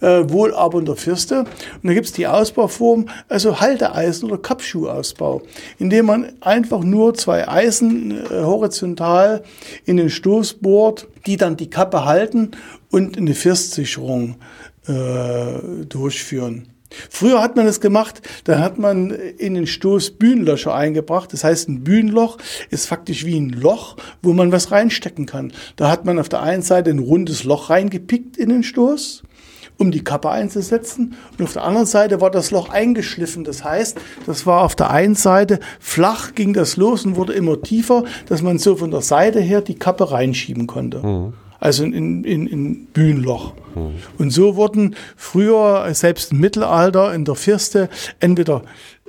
Äh, wohl aber in der Firste. Und da gibt's die Ausbauform, also Halteeisen oder Kappschuhausbau, indem man einfach nur zwei Eisen äh, horizontal in den Stoß bohrt, die dann die Kappe halten und eine Firstsicherung äh, durchführen. Früher hat man das gemacht, da hat man in den Stoß Bühnenlöcher eingebracht. Das heißt, ein Bühnenloch ist faktisch wie ein Loch, wo man was reinstecken kann. Da hat man auf der einen Seite ein rundes Loch reingepickt in den Stoß, um die Kappe einzusetzen. Und auf der anderen Seite war das Loch eingeschliffen. Das heißt, das war auf der einen Seite flach, ging das los und wurde immer tiefer, dass man so von der Seite her die Kappe reinschieben konnte. Also in, in, in Bühnenloch. Und so wurden früher, selbst im Mittelalter, in der Firste entweder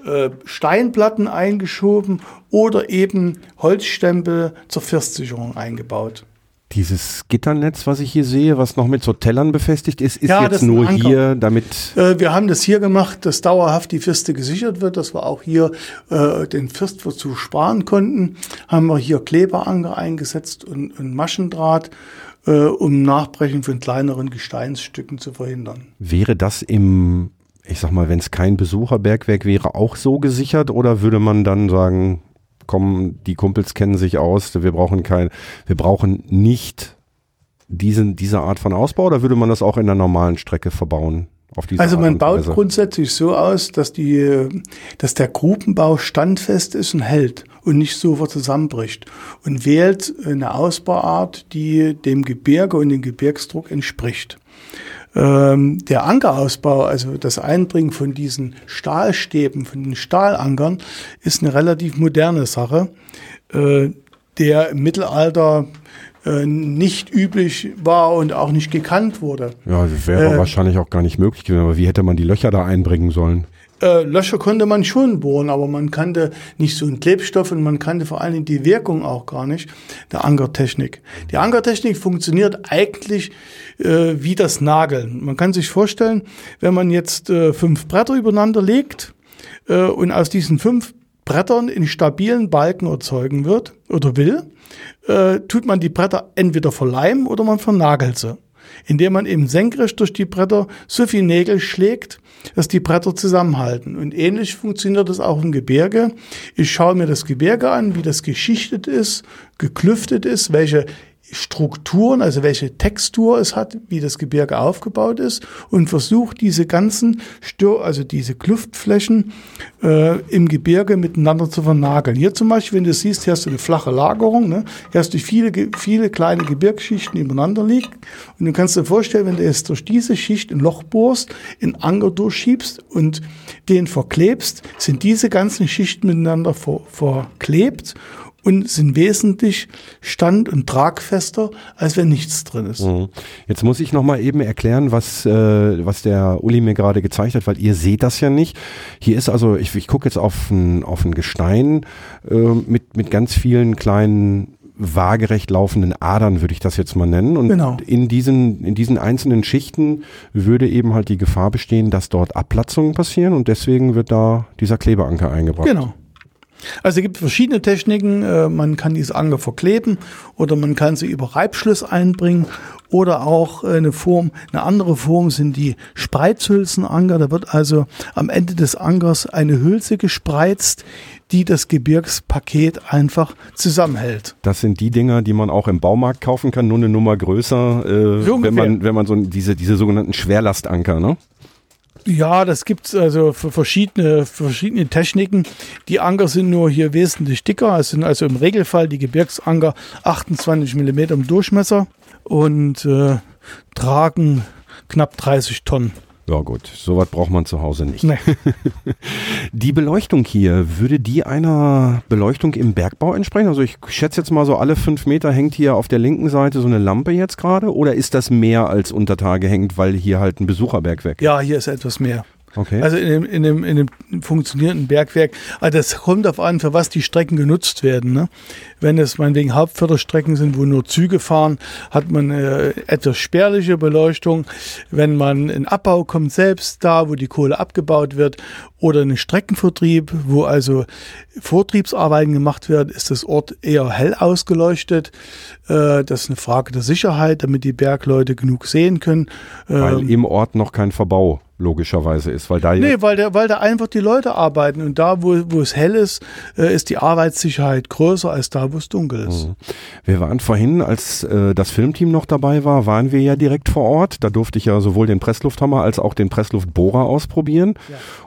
äh, Steinplatten eingeschoben oder eben Holzstempel zur Firstsicherung eingebaut. Dieses Gitternetz, was ich hier sehe, was noch mit so Tellern befestigt ist, ist Ja, jetzt nur Anker. hier, damit Äh, wir haben das hier gemacht, dass dauerhaft die Firste gesichert wird, dass wir auch hier äh, den Firstverzug sparen konnten. Haben wir hier Kleberanker eingesetzt und, und Maschendraht, äh, um Nachbrechen von kleineren Gesteinsstücken zu verhindern. wäre das im, ich sag mal, wenn es kein Besucherbergwerk wäre, auch so gesichert oder würde man dann sagen, komm, die Kumpels kennen sich aus, wir brauchen kein, wir brauchen nicht diesen, diese Art von Ausbau oder würde man das auch in der normalen Strecke verbauen? Auf diese Also Art man baut grundsätzlich so aus, dass die, dass der Grubenbau standfest ist und hält und nicht sofort zusammenbricht und wählt eine Ausbauart, die dem Gebirge und dem Gebirgsdruck entspricht. Ähm, der Ankerausbau, also das Einbringen von diesen Stahlstäben, von den Stahlankern, ist eine relativ moderne Sache, äh, der im Mittelalter äh, nicht üblich war und auch nicht gekannt wurde. Ja, das wäre Äh, wahrscheinlich auch gar nicht möglich gewesen, aber wie hätte man die Löcher da einbringen sollen? Äh, Löcher konnte man schon bohren, aber man kannte nicht so einen Klebstoff und man kannte vor allen Dingen die Wirkung auch gar nicht der Ankertechnik. Die Ankertechnik funktioniert eigentlich äh, wie das Nageln. Man kann sich vorstellen, wenn man jetzt äh, fünf Bretter übereinander legt äh, und aus diesen fünf Brettern in stabilen Balken erzeugen wird oder will, äh, tut man die Bretter entweder verleimen oder man vernagelt sie indem man eben senkrecht durch die Bretter so viel Nägel schlägt, dass die Bretter zusammenhalten. Und ähnlich funktioniert das auch im Gebirge. Ich schaue mir das Gebirge an, wie das geschichtet ist, geklüftet ist, welche Strukturen, also welche Textur es hat, wie das Gebirge aufgebaut ist und versucht diese ganzen Stör, also diese Kluftflächen äh, im Gebirge miteinander zu vernageln. Hier zum Beispiel, wenn du siehst, hier hast du eine flache Lagerung, ne? hier hast du viele, viele kleine Gebirgsschichten übereinander liegen und du kannst dir vorstellen, wenn du jetzt durch diese Schicht ein Loch bohrst, in Anker durchschiebst und den verklebst, sind diese ganzen Schichten miteinander ver verklebt und sind wesentlich stand- und tragfester, als wenn nichts drin ist. Mhm. Jetzt muss ich noch mal eben erklären, was, äh, was der Uli mir gerade gezeigt hat, weil ihr seht das ja nicht. Hier ist also, ich, ich gucke jetzt auf ein, auf ein Gestein äh, mit, mit ganz vielen kleinen waagerecht laufenden Adern, würde ich das jetzt mal nennen. Und Genau. in, diesen, in diesen einzelnen Schichten würde eben halt die Gefahr bestehen, dass dort Abplatzungen passieren und deswegen wird da dieser Klebeanker eingebracht. Genau. Also es gibt verschiedene Techniken. Äh, Man kann diese Anker verkleben oder man kann sie über Reibschluss einbringen oder auch eine Form, eine andere Form sind die Spreizhülsenanker. Da wird also am Ende des Ankers eine Hülse gespreizt, die das Gebirgspaket einfach zusammenhält. Das sind die Dinger, die man auch im Baumarkt kaufen kann, nur eine Nummer größer, äh, So wenn man, wenn man so diese, diese sogenannten Schwerlastanker, ne? Ja, das gibt's also für verschiedene, für verschiedene Techniken. Die Anker sind nur hier wesentlich dicker. Es sind also im Regelfall die Gebirgsanker 28 mm im Durchmesser und äh, tragen knapp 30 Tonnen. Ja gut, sowas braucht man zu Hause nicht. Nee. Die Beleuchtung hier, würde die einer Beleuchtung im Bergbau entsprechen? Also ich schätze jetzt mal so alle fünf Meter hängt hier auf der linken Seite so eine Lampe jetzt gerade oder ist das mehr als unter Tage hängt, weil hier halt ein Besucherbergwerk Ja, hier ist etwas mehr. Okay. Also in dem, in dem, in dem funktionierenden Bergwerk. Also das kommt auf an, für was die Strecken genutzt werden. Ne? Wenn es meinetwegen Hauptförderstrecken sind, wo nur Züge fahren, hat man äh, etwas spärliche Beleuchtung. Wenn man in Abbau kommt, selbst da, wo die Kohle abgebaut wird, oder einen Streckenvertrieb, wo also Vortriebsarbeiten gemacht werden, ist das Ort eher hell ausgeleuchtet. Äh, das ist eine Frage der Sicherheit, damit die Bergleute genug sehen können. weil Ähm, im Ort noch kein Verbau logischerweise ist, weil da Nee, weil da, weil da einfach die Leute arbeiten und da, wo, wo es hell ist, äh, ist die Arbeitssicherheit größer als da, wo es dunkel ist. Mhm. Wir waren vorhin, als äh, das Filmteam noch dabei war, waren wir ja direkt vor Ort. Da durfte ich ja sowohl den Presslufthammer als auch den Pressluftbohrer ausprobieren.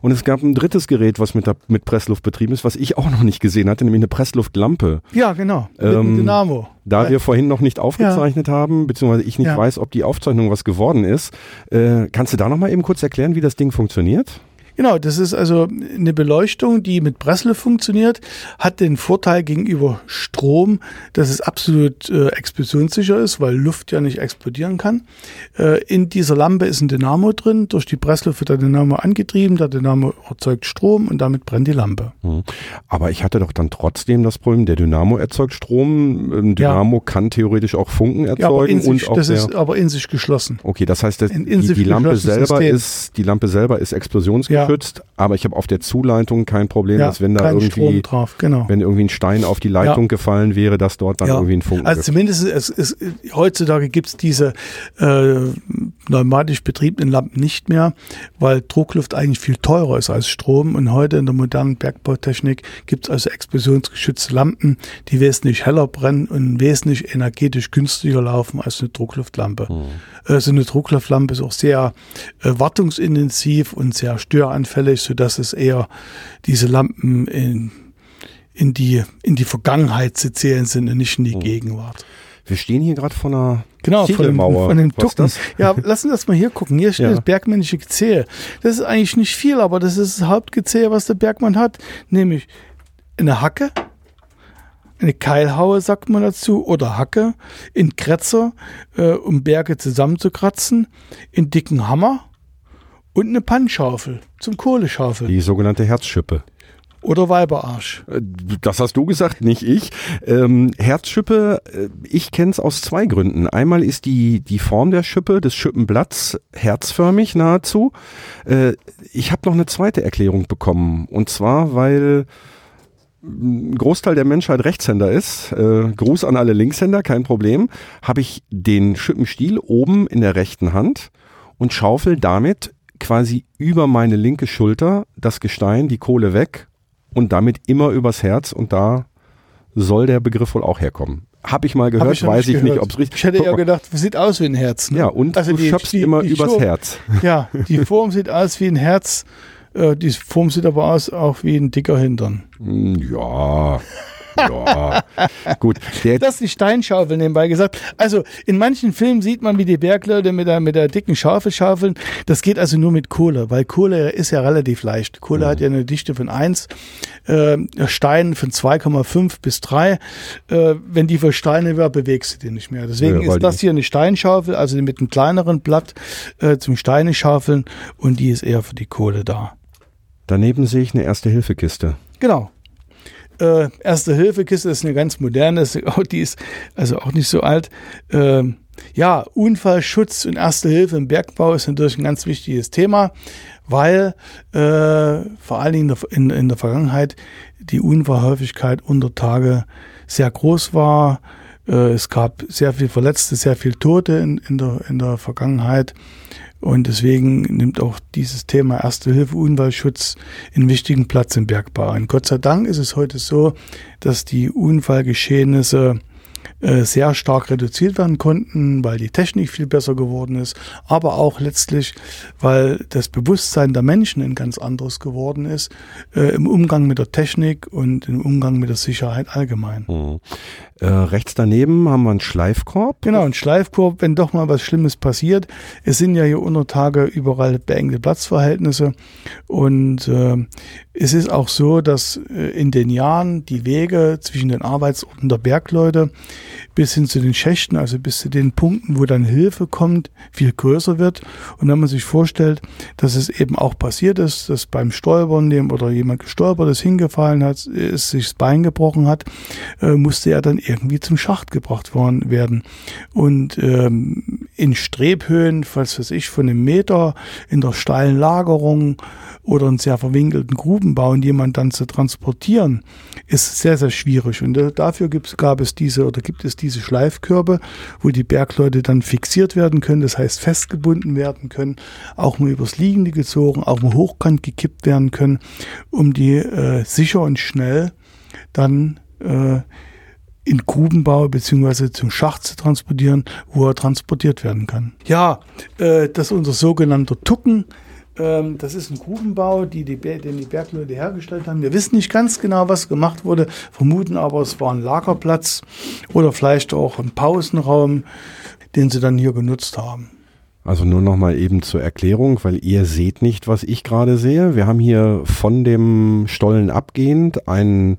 Und es gab ein drittes Gerät, was mit, der, mit Pressluft betrieben ist, was ich auch noch nicht gesehen hatte, nämlich eine Pressluftlampe. Ja, genau. Mit Ähm, dem Dynamo. Da Ja. wir vorhin noch nicht aufgezeichnet haben, beziehungsweise ich nicht Ja. weiß, ob die Aufzeichnung was geworden ist, äh, kannst du da noch mal eben kurz erklären, wie das Ding funktioniert? Genau, das ist also eine Beleuchtung, die mit Pressluft funktioniert, hat den Vorteil gegenüber Strom, dass es absolut äh, explosionssicher ist, weil Luft ja nicht explodieren kann. Äh, in dieser Lampe ist ein Dynamo drin, durch die Pressluft wird der Dynamo angetrieben, der Dynamo erzeugt Strom und damit brennt die Lampe. Hm. Aber ich hatte doch dann trotzdem das Problem, der Dynamo erzeugt Strom. Ein Ja. Dynamo kann theoretisch auch Funken Ja, aber erzeugen in sich, und auch das ist aber in sich geschlossen. Okay, das heißt, In- in die, die Lampe selber System. ist, die Lampe selber ist explosionsgeschützt, aber ich habe auf der Zuleitung kein Problem, Ja, dass wenn da irgendwie, drauf, genau. wenn irgendwie ein Stein auf die Leitung Ja. gefallen wäre, dass dort dann irgendwie ein Funken Also gibt. zumindest es, es, heutzutage gibt es diese äh, pneumatisch betriebenen Lampen nicht mehr, weil Druckluft eigentlich viel teurer ist als Strom. Und heute in der modernen Bergbautechnik gibt es also explosionsgeschützte Lampen, die wesentlich heller brennen und wesentlich energetisch günstiger laufen als eine Druckluftlampe. Hm. Äh, so eine Druckluftlampe ist auch sehr äh, wartungsintensiv und sehr störanfällig, sodass es eher diese Lampen in in die, in die Vergangenheit zu zählen sind und nicht in die Gegenwart. Wir stehen hier gerade vor einer Genau, von dem, Ziegelmauer. von dem ist Ducken. das? Ja, lassen wir das mal hier gucken. Hier steht Ja. das bergmännische Gezähe. Das ist eigentlich nicht viel, aber das ist das Hauptgezähe, was der Bergmann hat. Nämlich eine Hacke, eine Keilhaue, sagt man dazu, oder Hacke, in Kretzer, äh, um Berge zusammenzukratzen, in dicken Hammer und eine Pannschaufel zum Kohleschaufeln die sogenannte Herzschippe. Oder Weiberarsch. Äh, Das hast du gesagt, nicht ich. Ähm, Herzschippe, äh, ich kenne es aus zwei Gründen. Einmal ist die, die Form der Schippe, des Schippenblatts, herzförmig nahezu. Äh, ich habe noch eine zweite Erklärung bekommen. Und zwar, weil ein Großteil der Menschheit Rechtshänder ist. Äh, Gruß an alle Linkshänder, kein Problem. Habe ich den Schippenstiel oben in der rechten Hand und schaufel damit quasi über meine linke Schulter das Gestein, die Kohle weg und damit immer übers Herz und da soll der Begriff wohl auch herkommen. Habe ich mal gehört, noch weiß ich nicht, gehört. ob es richtig Ich hätte ja gedacht, sieht aus wie ein Herz. Ne? Ja, und Also du die- schöpfst die- immer die übers Show- Herz. Ja, die Form sieht aus wie ein Herz. Äh, die Form sieht aber aus auch wie ein dicker Hintern. Hm, Ja. Ja. Gut. Der, Das ist die Steinschaufel nebenbei gesagt. Also in manchen Filmen sieht man, wie die Bergleute mit der, mit der dicken Schaufel schaufeln. Das geht also nur mit Kohle, weil Kohle ist ja relativ leicht. Kohle hat ja eine Dichte von 1, äh, Stein von 2,5 bis 3. Äh, wenn die versteine wäre, bewegst du die nicht mehr. Deswegen Ja, ist das hier eine Steinschaufel, also mit einem kleineren Blatt äh, zum Steine schaufeln und die ist eher für die Kohle da. daneben sehe ich eine Erste-Hilfe-Kiste. Genau. Äh, Erste Hilfekiste ist eine ganz moderne, die ist also auch nicht so alt. Ähm, ja, Unfallschutz und Erste Hilfe im Bergbau ist natürlich ein ganz wichtiges Thema, weil äh, vor allen Dingen in der, in, in der Vergangenheit die Unfallhäufigkeit unter Tage sehr groß war. Äh, es gab sehr viel Verletzte, sehr viel Tote in, in, der, in der Vergangenheit. Und deswegen nimmt auch dieses Thema Erste Hilfe, Unfallschutz einen wichtigen Platz im Bergbau ein. Gott sei Dank ist es heute so, dass die Unfallgeschehnisse sehr stark reduziert werden konnten, weil die Technik viel besser geworden ist, aber auch letztlich, weil das Bewusstsein der Menschen ein ganz anderes geworden ist äh, im Umgang mit der Technik und im Umgang mit der Sicherheit allgemein. Hm. Äh, rechts daneben haben wir einen Schleifkorb. Genau, ein Schleifkorb, wenn doch mal was Schlimmes passiert. Es sind ja hier unter Tage überall beengte Platzverhältnisse. Und äh, es ist auch so, dass äh, in den Jahren die Wege zwischen den Arbeitsorten der Bergleute bis hin zu den Schächten, also bis zu den Punkten, wo dann Hilfe kommt, viel größer wird. Und wenn man sich vorstellt, dass es eben auch passiert ist, dass beim Stolpern dem oder jemand gestolpert ist, hingefallen hat, ist sich das Bein gebrochen hat, äh, musste er dann irgendwie zum Schacht gebracht worden werden. Und ähm, in Strebhöhen, falls weiß ich, von einem Meter, in der steilen Lagerung oder in sehr verwinkelten Grubenbau und jemand dann zu transportieren, ist sehr, sehr schwierig. Und äh, dafür gibt's, gab es diese oder gibt es diese Schleifkörbe, wo die Bergleute dann fixiert werden können, das heißt festgebunden werden können, auch mal übers Liegende gezogen, auch mal hochkant gekippt werden können, um die äh, sicher und schnell dann äh, in Grubenbau beziehungsweise zum Schacht zu transportieren, wo er transportiert werden kann. Ja, äh, ist unser sogenannter Tucken. Ähm, das ist ein Grubenbau, die die, den die Bergleute hergestellt haben. Wir wissen nicht ganz genau, was gemacht wurde, vermuten aber, es war ein Lagerplatz oder vielleicht auch ein Pausenraum, den sie dann hier genutzt haben. Also nur noch mal eben zur Erklärung, weil ihr seht nicht, was ich gerade sehe. Wir haben hier von dem Stollen abgehend einen,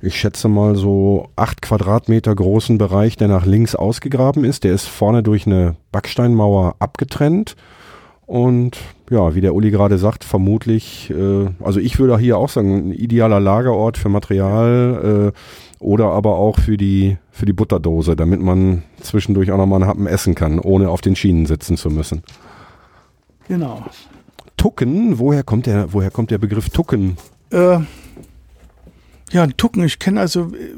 ich schätze mal so acht Quadratmeter großen Bereich, der nach links ausgegraben ist. Der ist vorne durch eine Backsteinmauer abgetrennt. Und ja, wie der Uli gerade sagt, vermutlich, äh, also ich würde hier auch sagen, ein idealer Lagerort für Material äh, oder aber auch für die, für die Butterdose, damit man zwischendurch auch nochmal einen Happen essen kann, ohne auf den Schienen sitzen zu müssen. Genau. Tucken, woher kommt der, woher kommt der Begriff Tucken? Äh, ja, Tucken. Ich kenne also äh,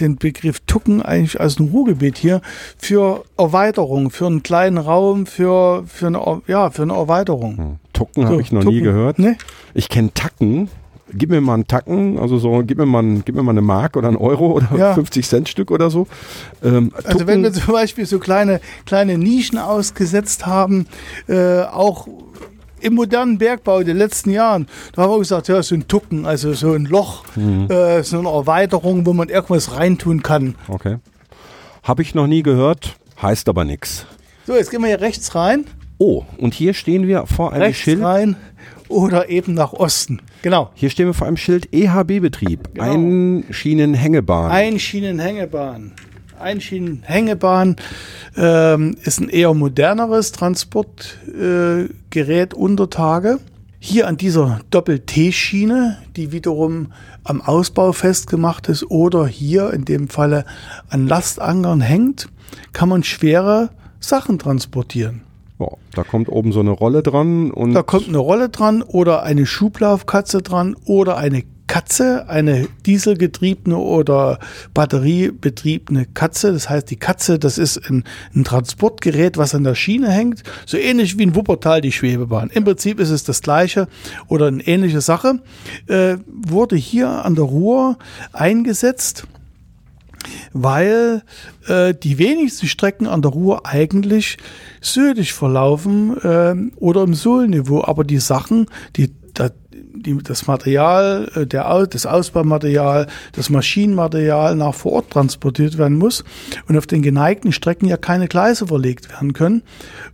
den Begriff Tucken eigentlich aus dem Ruhrgebiet hier für Erweiterung, für einen kleinen Raum, für, für, eine, ja, für eine Erweiterung. Hm, Tucken habe So, ich noch nie Tucken. gehört. Ne? Ich kenne Tacken. Gib mir mal einen Tacken, also so, gib mir mal, einen, gib mir mal eine Mark oder einen Euro oder Ja. 50 Cent Stück oder so. Ähm, Also wenn wir zum Beispiel so kleine, kleine Nischen ausgesetzt haben, äh, auch im modernen Bergbau in den letzten Jahren, da haben wir gesagt, ja, so ein Tucken, also so ein Loch, äh, so eine Erweiterung, wo man irgendwas reintun kann. okay. Habe ich noch nie gehört, heißt aber nichts. So, jetzt gehen wir hier rechts rein, Oh, und hier stehen wir vor einem rechts Schild. rein oder eben nach Osten. Genau. Hier stehen wir vor einem Schild EHB-Betrieb. Genau. Einschienenhängebahn. Einschienenhängebahn. Einschienenhängebahn ähm, ist ein eher moderneres Transportgerät äh, unter Tage. Hier an dieser Doppel-T-Schiene, die wiederum am Ausbau festgemacht ist oder hier in dem Falle an Lastankern hängt, kann man schwere Sachen transportieren. Ja, da kommt oben so eine Rolle dran und Da kommt eine Rolle dran oder eine Schublaufkatze dran oder eine Katze, eine dieselgetriebene oder batteriebetriebene Katze. Das heißt, die Katze, das ist ein, ein Transportgerät, was an der Schiene hängt, so ähnlich wie in Wuppertal die Schwebebahn. Im Prinzip ist es das gleiche oder eine ähnliche Sache. Äh, wurde hier an der Ruhr eingesetzt weil äh, die wenigsten Strecken an der Ruhr eigentlich südlich verlaufen äh, oder im Sohlniveau. Aber die Sachen, die, die das Material, äh, der, das Ausbaumaterial, das Maschinenmaterial nach vor Ort transportiert werden muss und auf den geneigten Strecken ja keine Gleise verlegt werden können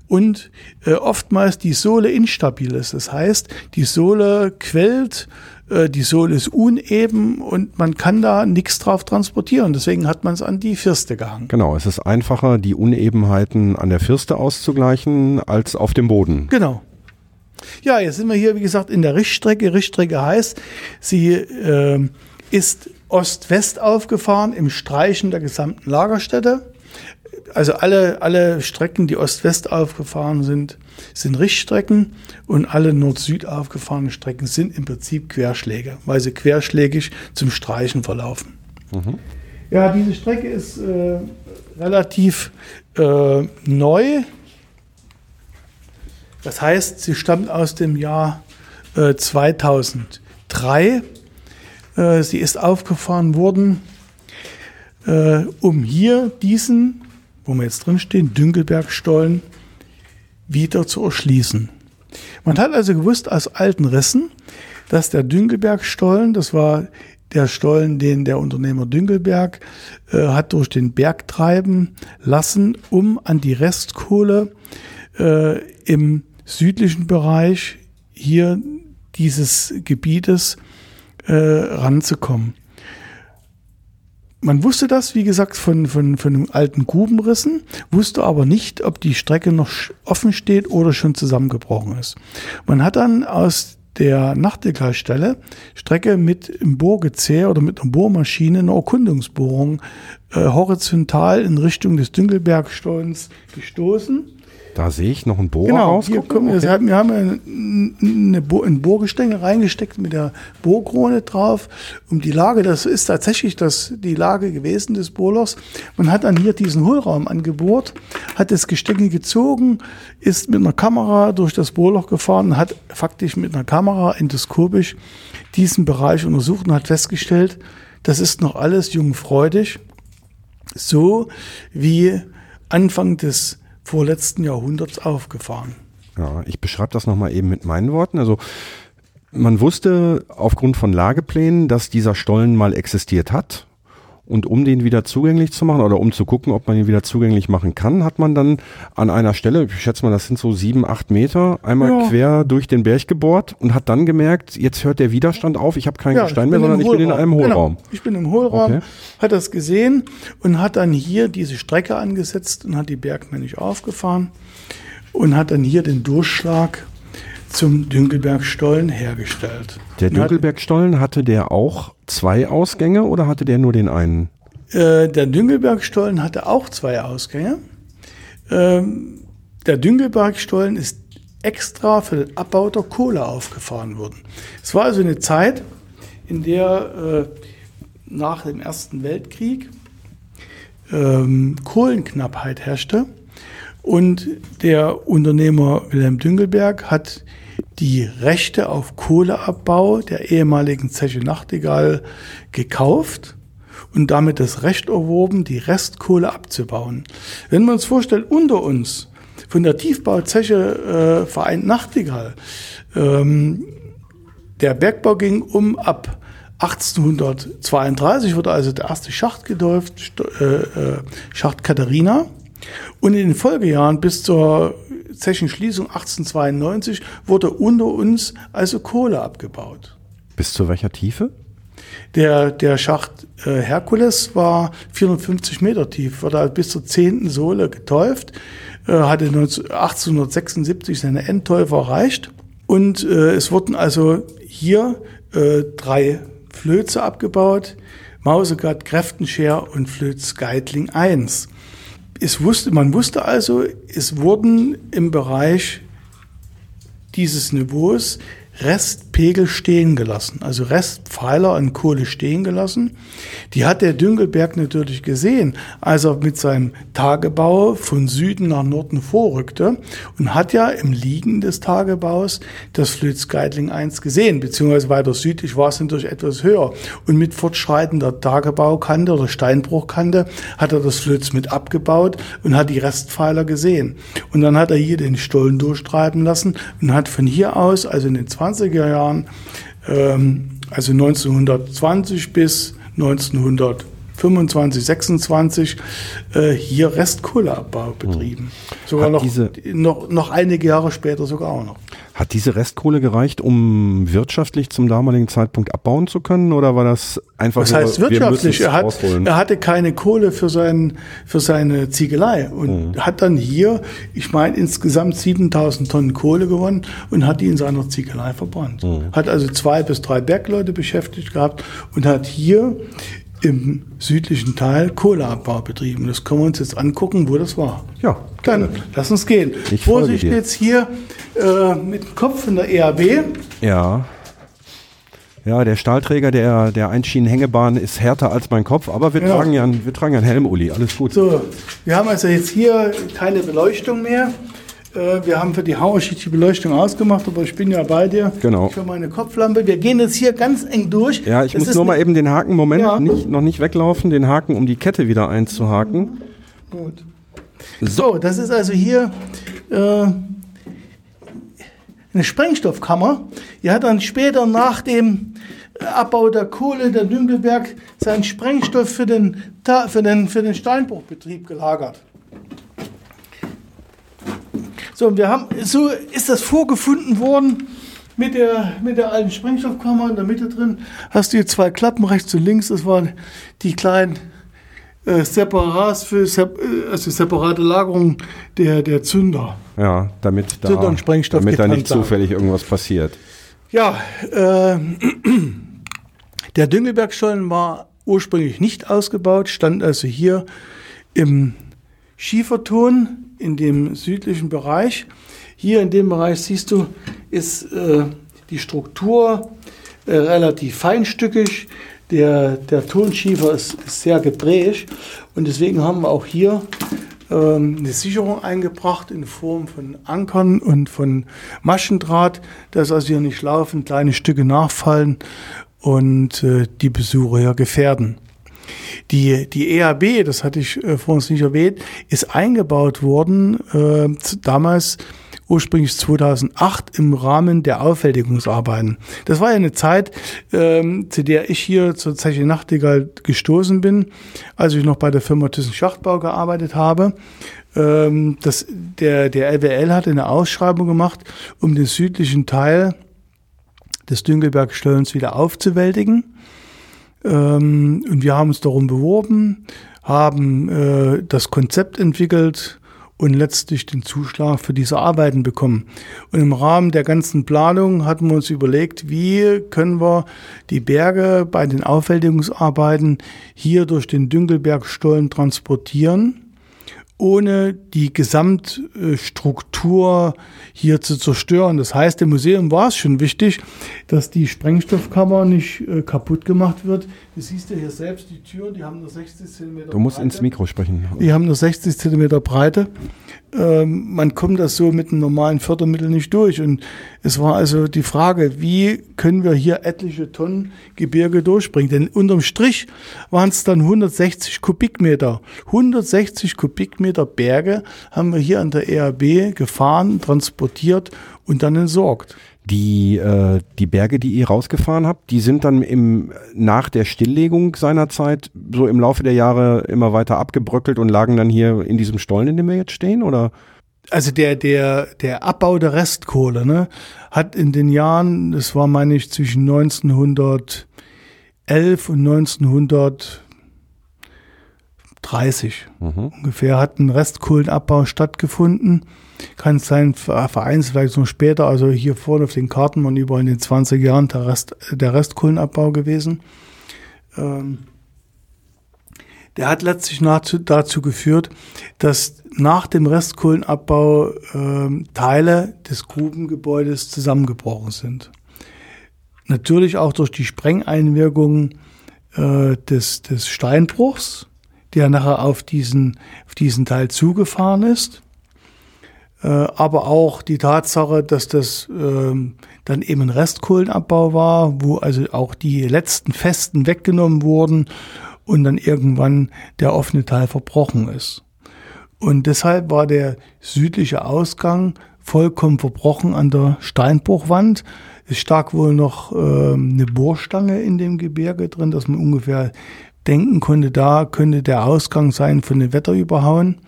und äh, oftmals die Sohle instabil ist. Das heißt, die Sohle quält, äh, die Sohle ist uneben und man kann da nichts drauf transportieren. Deswegen hat man es an die Firste gehangen. Genau, es ist einfacher, die Unebenheiten an der Firste auszugleichen, als auf dem Boden. Genau. Ja, jetzt sind wir hier, wie gesagt, in der Richtstrecke. Richtstrecke heißt, sie ähm, ist Ost-West aufgefahren im Streichen der gesamten Lagerstätte. Also alle, alle Strecken, die Ost-West aufgefahren sind, sind Richtstrecken und alle Nord-Süd aufgefahrenen Strecken sind im Prinzip Querschläge, weil sie querschlägig zum Streichen verlaufen. Ja, diese Strecke ist äh, relativ äh, neu. Das heißt, sie stammt aus dem Jahr äh, 2003. Äh, sie ist aufgefahren worden, äh, um hier diesen, wo wir jetzt drin stehen, Dünkelbergstollen, wieder zu erschließen. Man hat also gewusst aus alten Rissen, dass der Dünkelbergstollen, das war der Stollen, den der Unternehmer Dünkelberg äh, hat durch den Berg treiben lassen, um an die Restkohle äh, im südlichen Bereich hier dieses Gebietes äh, ranzukommen. Man wusste das, wie gesagt, von, von, von den alten Grubenrissen, wusste aber nicht, ob die Strecke noch offen steht oder schon zusammengebrochen ist. Man hat dann aus der Nachtigallstelle Strecke mit einem Bohrgezehr oder mit einer Bohrmaschine eine Erkundungsbohrung äh, horizontal in Richtung des Dünkelbergstollens gestoßen. Da sehe ich noch einen Bohrer Genau, rausgucken. kommen, wir, Okay. haben, wir haben eine, Bo ein Bohrgestänge reingesteckt mit der Bohrkrone drauf, um die Lage, das ist tatsächlich das, die Lage gewesen des Bohrlochs. Man hat dann hier diesen Hohlraum angebohrt, hat das Gestänge gezogen, ist mit einer Kamera durch das Bohrloch gefahren hat faktisch mit einer Kamera endoskopisch diesen Bereich untersucht und hat festgestellt, das ist noch alles jungfreudig, so wie Anfang des vorletzten Jahrhunderts aufgefahren. Ja, ich beschreibe das nochmal eben mit meinen Worten. Also man wusste aufgrund von Lageplänen, dass dieser Stollen mal existiert hat. Und um den wieder zugänglich zu machen oder um zu gucken, ob man ihn wieder zugänglich machen kann, hat man dann an einer Stelle, ich schätze mal, das sind so sieben, acht Meter, einmal Ja. quer durch den Berg gebohrt und hat dann gemerkt, jetzt hört der Widerstand auf, ich habe keinen Ja, Gestein mehr, sondern ich bin in einem Hohlraum. Hohlraum. Genau. Ich bin im Hohlraum, Okay. hat das gesehen und hat dann hier diese Strecke angesetzt und hat die bergmännisch aufgefahren und hat dann hier den Durchschlag zum Dünkelbergstollen hergestellt. Der Dünkelbergstollen, hatte der auch zwei Ausgänge oder hatte der nur den einen? Äh, der Dünkelbergstollen hatte auch zwei Ausgänge. Ähm, der Dünkelbergstollen ist extra für den Abbau der Kohle aufgefahren worden. Es war also eine Zeit, in der äh, nach dem Ersten Weltkrieg ähm, Kohlenknappheit herrschte und der Unternehmer Wilhelm Dünkelberg hat die Rechte auf Kohleabbau der ehemaligen Zeche Nachtigall gekauft und damit das Recht erworben, die Restkohle abzubauen. Wenn man uns vorstellt, unter uns von der Tiefbauzeche äh, Vereint Nachtigall, ähm, der Bergbau ging um ab 1832 wurde also der erste Schacht gedäuft, äh, äh, Schacht Katharina. Und in den Folgejahren bis zur Zechenschließung 1892 wurde unter uns also Kohle abgebaut. Bis zu welcher Tiefe? Der, der Schacht äh, Herkules war 450 Meter tief, wurde halt bis zur zehnten Sohle getäuft, äh, hatte 19, 1876 seine Endtäufe erreicht und äh, es wurden also hier äh, drei Flöze abgebaut, Mausegatt, Kräftenscher und Flöz Geitling 1. Es wusste, man wusste also, es wurden im Bereich dieses Niveaus Restpegel stehen gelassen, also Restpfeiler an Kohle stehen gelassen. Die hat der Düngelberg natürlich gesehen, als er mit seinem Tagebau von Süden nach Norden vorrückte und hat ja im Liegen des Tagebaus das Flötsgeitling 1 gesehen, beziehungsweise weiter südlich war es natürlich etwas höher. Und mit fortschreitender Tagebaukante oder Steinbruchkante hat er das Flöz mit abgebaut und hat die Restpfeiler gesehen. Und dann hat er hier den Stollen durchtreiben lassen und hat von hier aus, also in den 20er Jahren, ähm, also 1920 bis 1925, 26, äh, hier Restkohleabbau betrieben. Sogar Hat noch, noch, noch einige Jahre später sogar auch noch. Hat diese Restkohle gereicht, um wirtschaftlich zum damaligen Zeitpunkt abbauen zu können? Oder war das einfach Das nur, heißt wir wirtschaftlich, es er, hat, rausholen? er hatte keine Kohle für, sein, für seine Ziegelei und hat dann hier, ich meine, insgesamt 7000 Tonnen Kohle gewonnen und hat die in seiner Ziegelei verbrannt. Hat also zwei bis drei Bergleute beschäftigt gehabt und hat hier im südlichen Teil Kohleabbau betrieben. Das können wir uns jetzt angucken, wo das war. Ja, Dann lass uns gehen. Ich folge Vorsicht dir. jetzt hier äh, mit dem Kopf in der E ERB. Ja. Ja, der Stahlträger der, der Einschienenhängebahn ist härter als mein Kopf, aber wir, Ja. tragen, ja, einen- wir tragen ja einen Helm, Uli. Alles gut. So, wir haben also jetzt hier keine Beleuchtung mehr. Äh, Wir haben für die Hauerschicht die Beleuchtung ausgemacht, aber ich bin ja bei dir. Genau. Für meine Kopflampe. Wir gehen jetzt hier ganz eng durch. Ja, ich Das muss nur mal eben den Haken, Moment, Ja. nicht, noch nicht weglaufen, den Haken, um die Kette wieder einzuhaken. Gut. So, das ist also hier äh, eine Sprengstoffkammer. Die hat dann später nach dem Abbau der Kohle, der Dünkelberg, seinen Sprengstoff für den, für den, für den Steinbruchbetrieb gelagert. So, und wir haben, so ist das vorgefunden worden mit der, mit der alten Sprengstoffkammer in der Mitte drin. Hast du hier zwei Klappen rechts und links, das waren die kleinen äh, Separats für äh, also separate Lagerung der, der Zünder. Ja, damit da, Zünder und Sprengstoff damit da nicht getrennt haben. zufällig irgendwas passiert. Ja, äh, der Düngelbergstollen war ursprünglich nicht ausgebaut, stand also hier im Schieferton in dem südlichen Bereich. Hier in dem Bereich siehst du, ist äh, die Struktur äh, relativ feinstückig. Der, der Tonschiefer ist, ist sehr gebräig und deswegen haben wir auch hier ähm, eine Sicherung eingebracht in Form von Ankern und von Maschendraht, dass also hier nicht laufend kleine Stücke nachfallen und äh, die Besucher hier gefährden. Die, die EAB, das hatte ich äh, vor uns nicht erwähnt, ist eingebaut worden, äh, damals ursprünglich 2008 im Rahmen der Aufwältigungsarbeiten. Das war ja eine Zeit, ähm, zu der ich hier zur Zeche Nachtigall gestoßen bin, als ich noch bei der Firma Thyssen Schachtbau gearbeitet habe. Ähm, das, der, der LWL hatte eine Ausschreibung gemacht, um den südlichen Teil des Dünkelbergstellens wieder aufzuwältigen. Ähm, und wir haben uns darum beworben, haben äh, das Konzept entwickelt und letztlich den Zuschlag für diese Arbeiten bekommen. Und im Rahmen der ganzen Planung hatten wir uns überlegt, wie können wir die Berge bei den Aufwältigungsarbeiten hier durch den Dünkelbergstollen transportieren ohne die Gesamtstruktur hier zu zerstören. Das heißt, im Museum war es schon wichtig, dass die Sprengstoffkammer nicht äh, kaputt gemacht wird. Du siehst ja hier selbst die Türen, die haben nur 60 Zentimeter Du musst Breite. ins Mikro sprechen. Die haben nur 60 Zentimeter Breite. Ähm, man kommt das so mit einem normalen Fördermittel nicht durch. Und es war also die Frage, wie können wir hier etliche Tonnen Gebirge durchbringen? Denn unterm Strich waren es dann 160 Kubikmeter. 160 Kubikmeter Berge haben wir hier an der ERB gefahren, transportiert und dann entsorgt. Die, äh, die Berge, die ihr rausgefahren habt, die sind dann im, nach der Stilllegung seinerzeit so im Laufe der Jahre immer weiter abgebröckelt und lagen dann hier in diesem Stollen, in dem wir jetzt stehen, oder? also der, der, der Abbau der Restkohle, ne, hat in den Jahren, das war, meine ich, zwischen 1911 und 1930 ungefähr, hat ein Restkohlenabbau stattgefunden. Kann sein, vereinzelt vielleicht noch später, also hier vorne auf den Karten waren überall in den 20 Jahren der, Rest, der Restkohlenabbau gewesen. Ähm, der hat letztlich dazu, dazu geführt, dass nach dem Restkohlenabbau ähm, Teile des Grubengebäudes zusammengebrochen sind. Natürlich auch durch die Sprengeinwirkung äh, des, des Steinbruchs, der nachher auf diesen, auf diesen Teil zugefahren ist. Äh, aber auch die Tatsache, dass das ähm, dann eben ein Restkohlenabbau war, wo also auch die letzten Festen weggenommen wurden und dann irgendwann der offene Teil verbrochen ist. Und deshalb war der südliche Ausgang vollkommen verbrochen an der Steinbruchwand. Es stak wohl noch ähm, eine Bohrstange in dem Gebirge drin, dass man ungefähr denken konnte, da könnte der Ausgang sein von den Wetterüberhauen.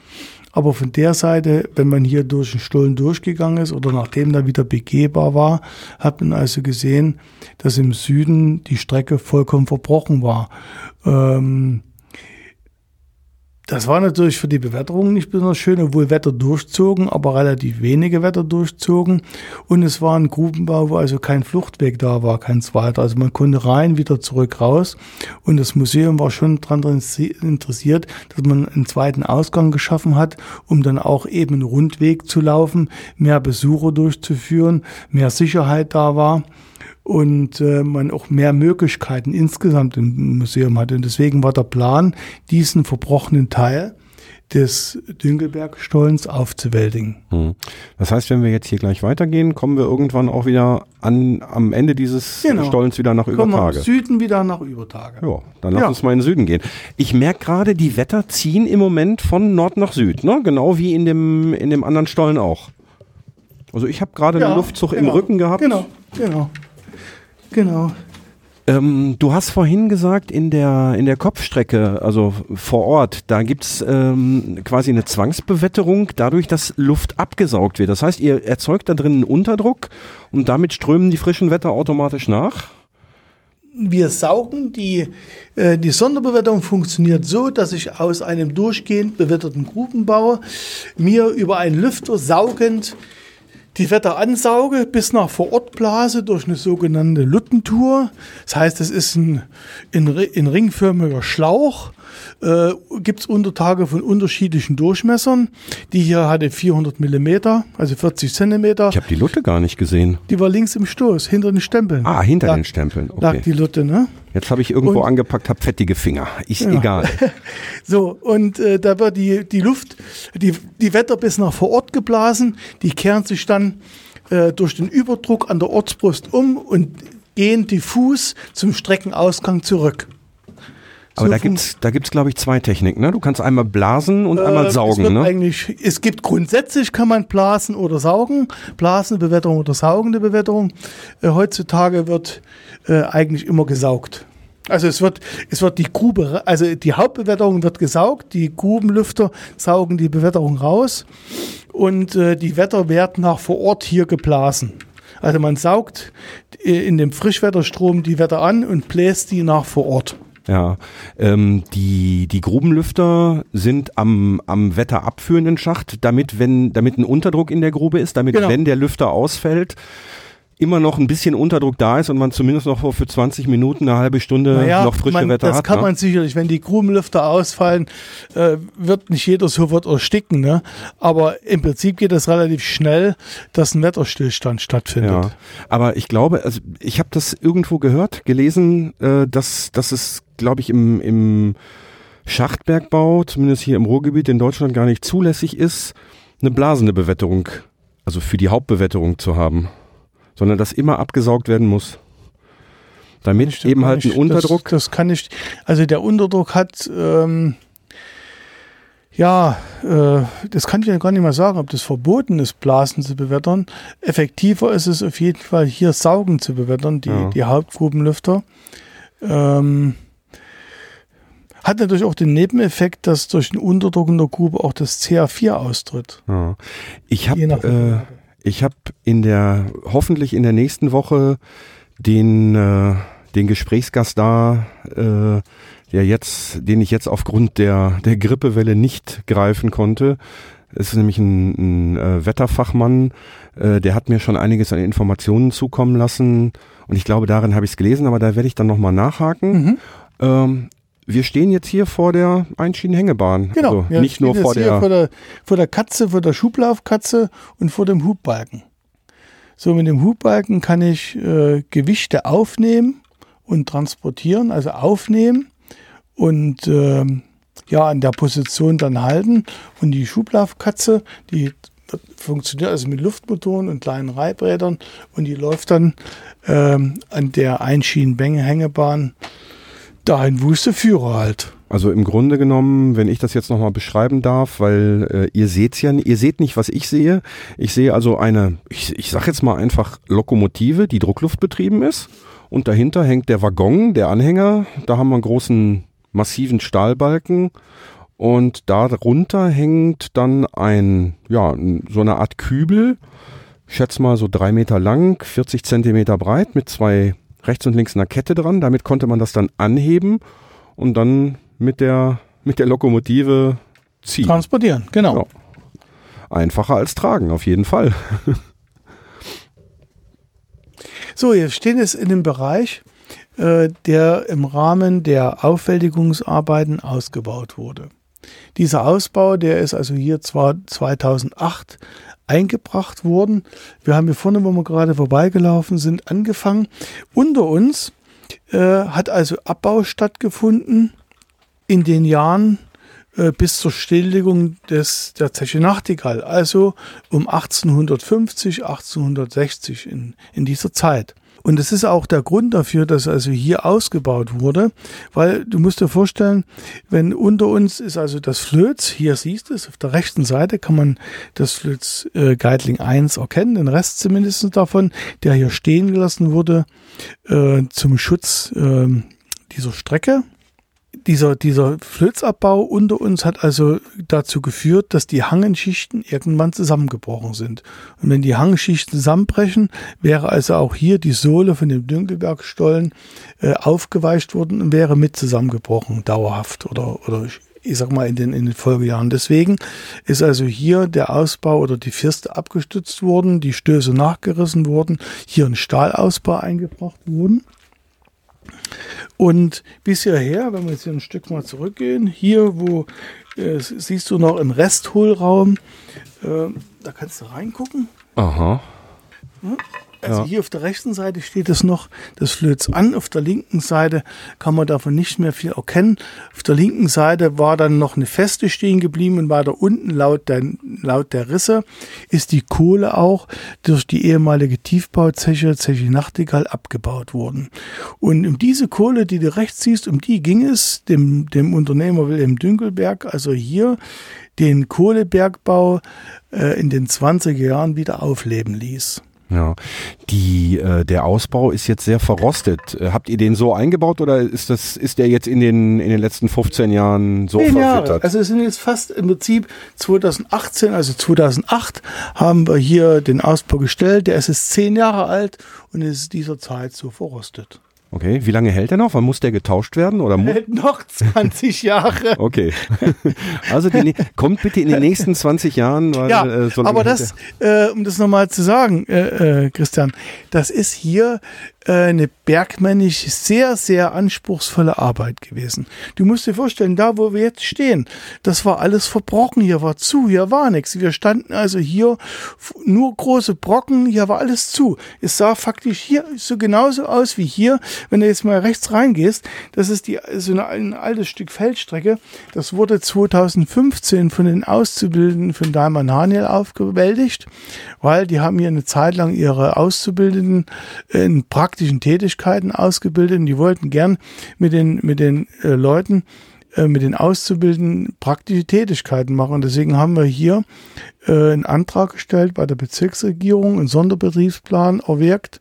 Aber von der Seite, wenn man hier durch den Stollen durchgegangen ist oder nachdem da wieder begehbar war, hat man also gesehen, dass im Süden die Strecke vollkommen verbrochen war. Ähm, das war natürlich für die Bewetterung nicht besonders schön, obwohl Wetter durchzogen, aber relativ wenige Wetter durchzogen. Und es war ein Grubenbau, wo also kein Fluchtweg da war, kein zweiter. Also man konnte rein, wieder zurück raus. Und das Museum war schon daran interessiert, dass man einen zweiten Ausgang geschaffen hat, um dann auch eben einen Rundweg zu laufen, mehr Besucher durchzuführen, mehr Sicherheit da war und äh, man auch mehr Möglichkeiten insgesamt im Museum hatte. Und deswegen war der Plan, diesen verbrochenen Teil des Dünkelbergstollens aufzuwältigen. Hm. Das heißt, wenn wir jetzt hier gleich weitergehen, kommen wir irgendwann auch wieder an, am Ende dieses Genau. Stollens wieder nach Kommen wir Übertage. im Süden wieder nach Übertage. Ja, dann lass Ja. uns mal in den Süden gehen. Ich merke gerade, die Wetter ziehen im Moment von Nord nach Süd, ne? Genau wie in dem, in dem anderen Stollen auch. Also ich habe gerade einen Luftzug im genau. Rücken gehabt. Genau, genau. Genau. Ähm, du hast vorhin gesagt, in der, in der Kopfstrecke, also vor Ort, da gibt's ähm, quasi eine Zwangsbewetterung, dadurch, dass Luft abgesaugt wird. Das heißt, ihr erzeugt da drin einen Unterdruck und damit strömen die frischen Wetter automatisch nach. Wir saugen die, äh, die Sonderbewetterung funktioniert so, dass ich aus einem durchgehend bewetterten Grubenbau mir über einen Lüfter saugend die Wetter ansauge, bis nach Vorortblase durch eine sogenannte Luttentour. Das heißt, es ist ein, ri- ein ringförmiger Schlauch. Äh, Gibt es Untertage von unterschiedlichen Durchmessern. Die hier hatte 400 Millimeter, also 40 Zentimeter. Ich habe die Lutte gar nicht gesehen. Die war links im Stoß, hinter den Stempeln. Ah, hinter lag, den Stempeln. lag Okay. die Lutte, ne? Jetzt habe ich irgendwo Und- angepackt, habe fettige Finger. Ist egal. So, und äh, da wird die, die Luft, die, die Wetter bis nach vor Ort geblasen, die kehren sich dann äh, durch den Überdruck an der Ortsbrust um und gehen diffus zum Streckenausgang zurück. Aber da gibt's, da gibt's glaube ich zwei Techniken. Ne? Du kannst einmal blasen und einmal Äh, es, saugen. wird Ne? eigentlich, es gibt grundsätzlich kann man blasen oder saugen, blasende Bewetterung oder saugende Bewetterung. Äh, heutzutage wird äh, eigentlich immer gesaugt. Also es wird, es wird die Grube, also die Hauptbewetterung wird gesaugt, die Grubenlüfter saugen die Bewetterung raus und äh, die Wetter werden nach vor Ort hier geblasen. Also man saugt äh, in dem Frischwetterstrom die Wetter an und bläst die nach vor Ort. Ja, ähm, die, die Grubenlüfter sind am, am wetterabführenden Schacht, damit, wenn, damit ein Unterdruck in der Grube ist, damit, Genau. wenn der Lüfter ausfällt, immer noch ein bisschen Unterdruck da ist und man zumindest noch für 20 Minuten, eine halbe Stunde Naja, noch frische man, Wetter das hat. kann ne? man sicherlich, wenn die Grubenlüfter ausfallen, äh, wird nicht jeder sofort ersticken. Ne? Aber im Prinzip geht es relativ schnell, dass ein Wetterstillstand stattfindet. Ja, aber ich glaube, also ich habe das irgendwo gehört, gelesen, äh, dass, dass es, glaube ich, im, im Schachtbergbau, zumindest hier im Ruhrgebiet in Deutschland, gar nicht zulässig ist, eine blasende Bewetterung, also für die Hauptbewetterung zu haben, sondern dass immer abgesaugt werden muss. Damit eben halt ein ich- Unterdruck. Das, das kann ich. Also der Unterdruck hat, ähm, ja, äh, das kann ich ja gar nicht mal sagen, ob das verboten ist, Blasen zu bewettern. Effektiver ist es auf jeden Fall, hier Saugen zu bewettern, die, Ja. die Hauptgrubenlüfter. Ähm, hat natürlich auch den Nebeneffekt, dass durch den Unterdruck in der Grube auch das CA4 austritt. Ja. Ich habe ich habe in der hoffentlich in der nächsten Woche den äh, den Gesprächsgast da, äh, der jetzt, den ich jetzt aufgrund der der Grippewelle nicht greifen konnte. Es ist nämlich ein, ein äh, Wetterfachmann, äh, der hat mir schon einiges an Informationen zukommen lassen und ich glaube, darin habe ich es gelesen, aber da werde ich dann nochmal nachhaken. Mhm. Ähm, wir stehen jetzt hier vor der Einschienenhängebahn. Genau. Also wir nicht nur vor jetzt hier der, vor der vor der Katze, vor der Schublaufkatze und vor dem Hubbalken. So, mit dem Hubbalken kann ich äh, Gewichte aufnehmen und transportieren, also aufnehmen und ähm, ja, an der Position dann halten. Und die Schublaufkatze, die funktioniert also mit Luftmotoren und kleinen Reibrädern und die läuft dann ähm, an der Einschienenhängebahn dahin, wo Führer halt. Also im Grunde genommen, wenn ich das jetzt nochmal beschreiben darf, weil äh, ihr seht's ja, ihr seht nicht, was ich sehe. Ich sehe also eine, ich, ich sag jetzt mal einfach Lokomotive, die druckluftbetrieben ist. Und dahinter hängt der Waggon, der Anhänger. Da haben wir einen großen, massiven Stahlbalken. Und darunter hängt dann ein, ja, so eine Art Kübel. Ich schätze mal so drei Meter lang, 40 Zentimeter breit mit zwei rechts und links einer Kette dran. Damit konnte man das dann anheben und dann mit der, mit der Lokomotive ziehen. Transportieren, genau. Ja. Einfacher als tragen, auf jeden Fall. So, wir stehen jetzt in dem Bereich, äh, der im Rahmen der Aufwältigungsarbeiten ausgebaut wurde. Dieser Ausbau, der ist also hier zwar 2008 eingebracht worden. Wir haben hier vorne, wo wir gerade vorbeigelaufen sind, angefangen. Unter uns äh, hat also Abbau stattgefunden in den Jahren äh, bis zur Stilllegung des, der Zeche Nachtigall, also um 1850, 1860 in, in dieser Zeit. Und das ist auch der Grund dafür, dass also hier ausgebaut wurde, weil du musst dir vorstellen, wenn unter uns ist also das Flöz, hier siehst du es, auf der rechten Seite kann man das Flöz äh, Geitling 1 erkennen, den Rest zumindest davon, der hier stehen gelassen wurde äh, zum Schutz äh, dieser Strecke dieser, dieser Flözabbau unter uns hat also dazu geführt, dass die Hangenschichten irgendwann zusammengebrochen sind. Und wenn die Hangschichten zusammenbrechen, wäre also auch hier die Sohle von dem Dünkelbergstollen äh, aufgeweicht worden und wäre mit zusammengebrochen, dauerhaft oder, oder ich sag mal in den, in den Folgejahren. Deswegen ist also hier der Ausbau oder die Firste abgestützt worden, die Stöße nachgerissen wurden, hier ein Stahlausbau eingebracht wurden. Und bis hierher, wenn wir jetzt hier ein Stück mal zurückgehen, hier, wo äh, siehst du noch einen Resthohlraum, äh, da kannst du reingucken. Aha. Hm? Also Ja. hier auf der rechten Seite steht es noch, das flözt an. Auf der linken Seite kann man davon nicht mehr viel erkennen. Auf der linken Seite war dann noch eine Feste stehen geblieben und weiter unten laut der, laut der Risse ist die Kohle auch durch die ehemalige Tiefbauzeche, Zeche Nachtigall, abgebaut worden. Und um diese Kohle, die du rechts siehst, um die ging es dem, dem Unternehmer Wilhelm Dünkelberg, also hier den Kohlebergbau äh, in den 20er Jahren wieder aufleben ließ. Ja, die, äh, der Ausbau ist jetzt sehr verrostet. Äh, habt ihr den so eingebaut oder ist das, ist der jetzt in den, in den letzten 15 Jahren so Zehn Jahre. Also es sind jetzt fast im Prinzip 2018, also 2008 haben wir hier den Ausbau gestellt. Der ist jetzt zehn Jahre alt und ist dieser Zeit so verrostet. Okay, wie lange hält der noch? Wann muss der getauscht werden oder Hält noch 20 Jahre. Okay. Also die, ne- kommt bitte in den nächsten 20 Jahren, weil Ja, äh, so aber das, äh, um das nochmal zu sagen, äh, äh, Christian, das ist hier eine bergmännisch sehr, sehr anspruchsvolle Arbeit gewesen. Du musst dir vorstellen, da wo wir jetzt stehen, das war alles verbrochen, hier war zu, hier war nichts. Wir standen also hier nur große Brocken, hier war alles zu. Es sah faktisch hier so genauso aus wie hier, wenn du jetzt mal rechts reingehst, das ist die so eine, ein altes Stück Feldstrecke, das wurde 2015 von den Auszubildenden von Daimler Haniel aufgewältigt, weil die haben hier eine Zeit lang ihre Auszubildenden in praktischen Tätigkeiten ausgebildet und die wollten gern mit den, mit den äh, Leuten, äh, mit den Auszubildenden praktische Tätigkeiten machen. Und deswegen haben wir hier äh, einen Antrag gestellt bei der Bezirksregierung, einen Sonderbetriebsplan erwirkt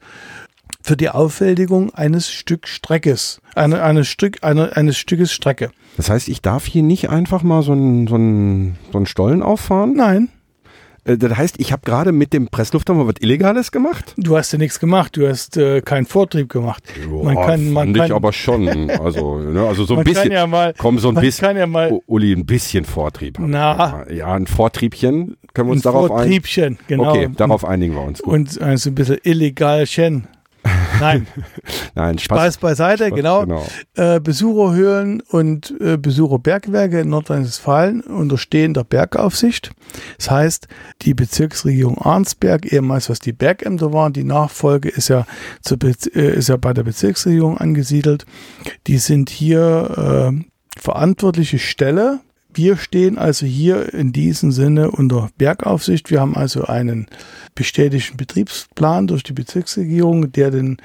für die Aufwältigung eines Stück Streckes, eine, eines, Stück, eine, eines Stückes Strecke. Das heißt, ich darf hier nicht einfach mal so einen so einen, so einen Stollen auffahren? Nein, Das heißt, ich habe gerade mit dem Presslufthammer was Illegales gemacht? du hast ja nichts gemacht, du hast äh, keinen Vortrieb gemacht. Man Boah, kann- man fand kann- ich aber schon. Also, ne, also so ein Man bisschen. kann ja mal, komm, so ein man bisschen. kann ja mal Uli, ein bisschen Vortrieb. haben. Na. Ja, ein Vortriebchen. Können wir uns ein darauf einigen? Vortriebchen, genau. Okay, darauf einigen wir uns. Gut. Und also ein bisschen illegal Chen. Nein, Nein, Spaß beiseite, Spaß, genau. genau. Äh, Besucherhöhlen und äh, Besucherbergwerke in Nordrhein-Westfalen unterstehen der Bergaufsicht. Das heißt, die Bezirksregierung Arnsberg, ehemals was die Bergämter waren, die Nachfolge ist ja, zur Bez äh, ist ja bei der Bezirksregierung angesiedelt. Die sind hier äh, verantwortliche Stelle. Wir stehen also hier in diesem Sinne unter Bergaufsicht. Wir haben also einen bestätigten Betriebsplan durch die Bezirksregierung, der den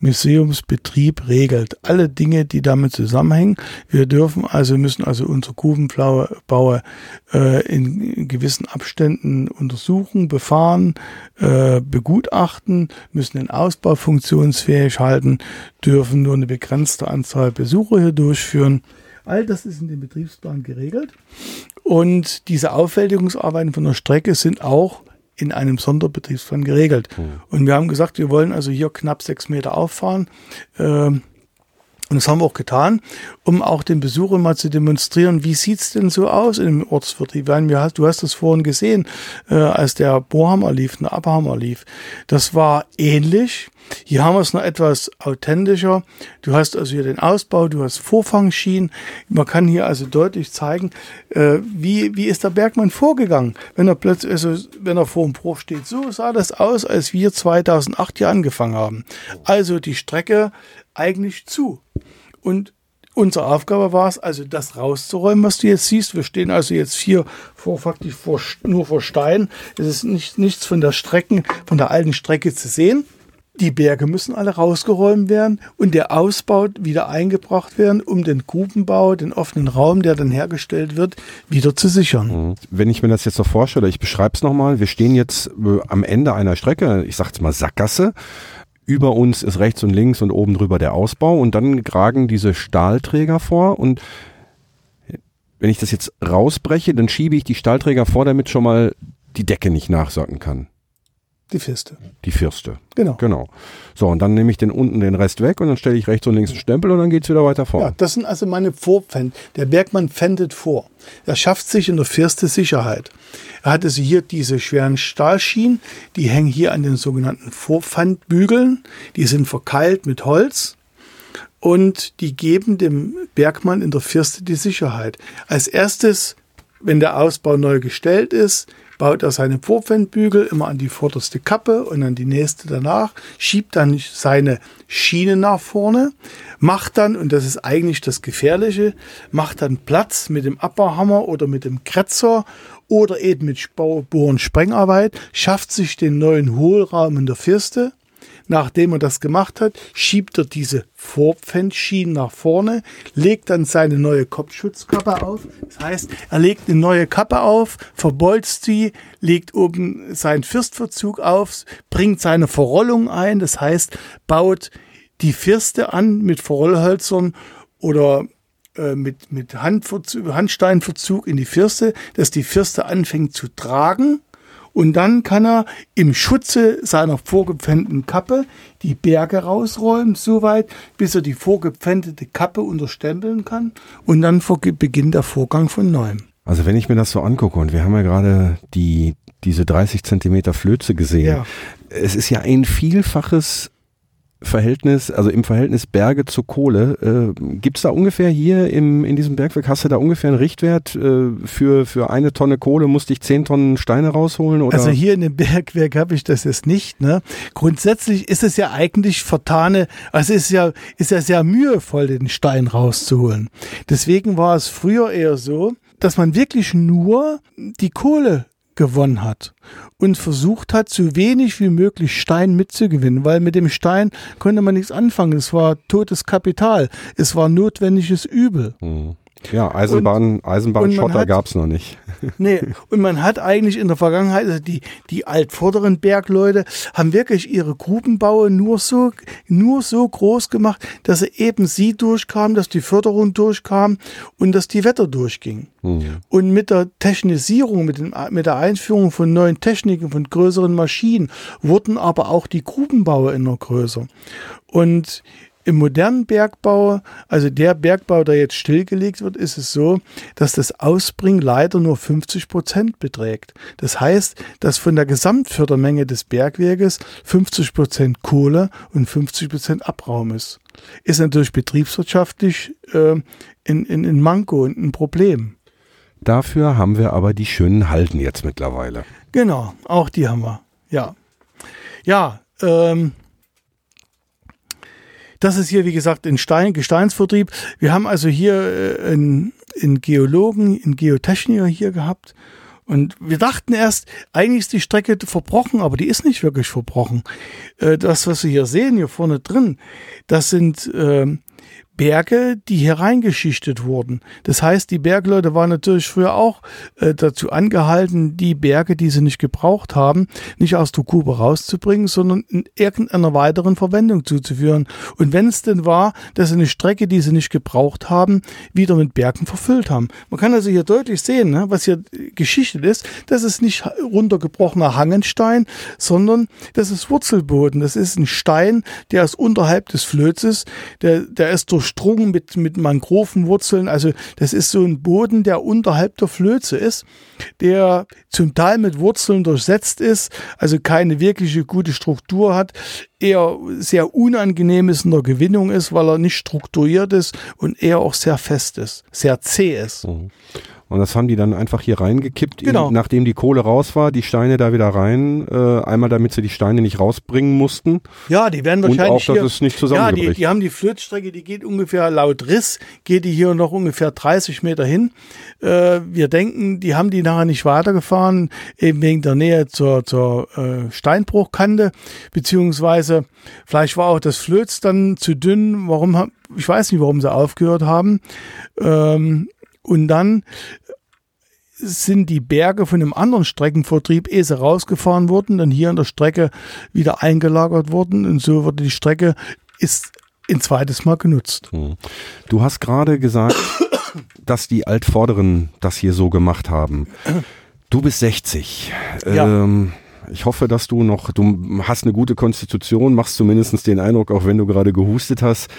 Museumsbetrieb regelt. Alle Dinge, die damit zusammenhängen. Wir dürfen also, müssen also unsere Grubenbaue äh, in gewissen Abständen untersuchen, befahren, äh, begutachten, müssen den Ausbau funktionsfähig halten, dürfen nur eine begrenzte Anzahl Besucher hier durchführen. All das ist in dem Betriebsplan geregelt. Und diese Aufwältigungsarbeiten von der Strecke sind auch in einem Sonderbetriebsplan geregelt. Und wir haben gesagt, wir wollen also hier knapp sechs Meter auffahren. Ähm, und das haben wir auch getan, um auch den Besuchern mal zu demonstrieren, wie sieht's denn so aus in dem Ortsvertrieb. Wir, du hast das vorhin gesehen, äh, als der Bohrhammer lief, der Abhammer lief. Das war ähnlich. Hier haben wir es noch etwas authentischer. Du hast also hier den Ausbau, du hast Vorfangschienen. Man kann hier also deutlich zeigen, äh, wie, wie ist der Bergmann vorgegangen. Wenn er plötzlich, also wenn er vor dem Bruch steht, so sah das aus, als wir 2008 hier angefangen haben. Also die Strecke eigentlich zu. Und unsere Aufgabe war es, also das rauszuräumen, was du jetzt siehst. Wir stehen also jetzt hier vor, faktisch vor, nur vor Stein. Es ist nicht, nichts von der Strecken, von der alten Strecke zu sehen. Die Berge müssen alle rausgeräumt werden und der Ausbau wieder eingebracht werden, um den Grubenbau, den offenen Raum, der dann hergestellt wird, wieder zu sichern. Wenn ich mir das jetzt so vorstelle, ich beschreibe es nochmal, wir stehen jetzt äh, am Ende einer Strecke, ich sage jetzt mal Sackgasse. Über uns ist rechts und links und oben drüber der Ausbau und dann ragen diese Stahlträger vor und wenn ich das jetzt rausbreche, dann schiebe ich die Stahlträger vor, damit schon mal die Decke nicht nachsacken kann. Die Fiste. Die Fürste. Genau. Genau. So, und dann nehme ich den unten den Rest weg und dann stelle ich rechts und links einen Stempel und dann geht's wieder weiter vor. Ja, das sind also meine Vorpfänd. Der Bergmann pfändet vor. Er schafft sich in der Firste Sicherheit. Er hat also hier diese schweren Stahlschienen, die hängen hier an den sogenannten Vorpfandbügeln. Die sind verkeilt mit Holz und die geben dem Bergmann in der Firste die Sicherheit. Als erstes, wenn der Ausbau neu gestellt ist, baut er seine Vorpfandbügel immer an die vorderste Kappe und an die nächste danach, schiebt dann seine Schiene nach vorne, macht dann, und das ist eigentlich das Gefährliche, macht dann Platz mit dem Abbauhammer oder mit dem Kretzer oder eben mit Bohren Sprengarbeit, schafft sich den neuen Hohlraum in der Firste, Nachdem er das gemacht hat, schiebt er diese Vorpfändschienen nach vorne, legt dann seine neue Kopfschutzkappe auf. Das heißt, er legt eine neue Kappe auf, verbolzt sie, legt oben seinen Firstverzug auf, bringt seine Verrollung ein. Das heißt, baut die Firste an mit Verrollhölzern oder äh, mit, mit Handverzug, Handsteinverzug in die Firste, dass die Firste anfängt zu tragen. Und dann kann er im Schutze seiner vorgepfändeten Kappe die Berge rausräumen, soweit, bis er die vorgepfändete Kappe unterstempeln kann. Und dann beginnt der Vorgang von neuem. Also wenn ich mir das so angucke und wir haben ja gerade die, diese 30 Zentimeter Flöze gesehen. Ja. Es ist ja ein vielfaches Verhältnis, also im Verhältnis Berge zu Kohle. Äh, Gibt es da ungefähr hier im, in diesem Bergwerk, hast du da ungefähr einen Richtwert? Äh, für, für eine Tonne Kohle musste ich zehn Tonnen Steine rausholen? Oder? Also hier in dem Bergwerk habe ich das jetzt nicht. Ne? Grundsätzlich ist es ja eigentlich vertane, also ist ja, ist ja sehr mühevoll, den Stein rauszuholen. Deswegen war es früher eher so, dass man wirklich nur die Kohle gewonnen hat und versucht hat, so wenig wie möglich Stein mitzugewinnen, weil mit dem Stein konnte man nichts anfangen. Es war totes Kapital. Es war notwendiges Übel. Hm. Ja, Eisenbahn, Eisenbahnschotter gab es noch nicht. Nee, und man hat eigentlich in der Vergangenheit, also die, die altvorderen Bergleute haben wirklich ihre Grubenbaue nur so, nur so groß gemacht, dass eben sie durchkamen, dass die Förderung durchkam und dass die Wetter durchging. Und mit der Technisierung, mit, den, mit der Einführung von neuen Techniken, von größeren Maschinen, wurden aber auch die Grubenbaue immer größer. Und Im modernen Bergbau, also der Bergbau, der jetzt stillgelegt wird, ist es so, dass das Ausbringen leider nur 50 Prozent beträgt. Das heißt, dass von der Gesamtfördermenge des Bergwerkes 50 Prozent Kohle und 50 Prozent Abraum ist. Ist natürlich betriebswirtschaftlich äh, in, in, in Manko und ein Problem. Dafür haben wir aber die schönen Halden jetzt mittlerweile. Genau, auch die haben wir. Ja. Ja, ähm, das ist hier, wie gesagt, ein Stein, Gesteinsvertrieb. Wir haben also hier äh, einen, einen Geologen, einen Geotechniker hier gehabt. Und wir dachten erst, eigentlich ist die Strecke verbrochen, aber die ist nicht wirklich verbrochen. Äh, das, was Sie hier sehen, hier vorne drin, das sind ähm, Berge, die hier reingeschichtet wurden. Das heißt, die Bergleute waren natürlich früher auch äh, dazu angehalten, die Berge, die sie nicht gebraucht haben, nicht aus der Grube rauszubringen, sondern in irgendeiner weiteren Verwendung zuzuführen. Und wenn es denn war, dass sie eine Strecke, die sie nicht gebraucht haben, wieder mit Bergen verfüllt haben. Man kann also hier deutlich sehen, ne, was hier geschichtet ist. Das ist nicht runtergebrochener Hangenstein, sondern das ist Wurzelboden. Das ist ein Stein, der ist unterhalb des Flözes, der, der ist durch durchdrungen mit, mit Mangrovenwurzeln. Also das ist so ein Boden, der unterhalb der Flöze ist, der zum Teil mit Wurzeln durchsetzt ist, also keine wirkliche gute Struktur hat, eher sehr unangenehm ist in der Gewinnung ist, weil er nicht strukturiert ist und eher auch sehr fest ist, sehr zäh ist. Mhm. Und das haben die dann einfach hier reingekippt, Genau. in, nachdem die Kohle raus war, die Steine da wieder rein. Äh, einmal damit sie die Steine nicht rausbringen mussten. Ja, die werden Und wahrscheinlich auch, dass hier, es nicht ja, zusammenbricht. die, die haben die Flötstrecke, die geht ungefähr laut Riss, geht die hier noch ungefähr 30 Meter hin. Äh, wir denken, die haben die nachher nicht weitergefahren, eben wegen der Nähe zur, zur äh, Steinbruchkante, beziehungsweise vielleicht war auch das Flöz dann zu dünn, warum, ich weiß nicht, warum sie aufgehört haben. Ähm, und dann sind die Berge von einem anderen Streckenvertrieb, ehe sie rausgefahren wurden, dann hier an der Strecke wieder eingelagert wurden und so wurde die Strecke ist ein zweites Mal genutzt. Mhm. Du hast gerade gesagt, dass die Altvorderen das hier so gemacht haben. Du bist 60. Ja. Ähm, ich hoffe, dass du noch, du hast eine gute Konstitution, machst zumindest den Eindruck, auch wenn du gerade gehustet hast.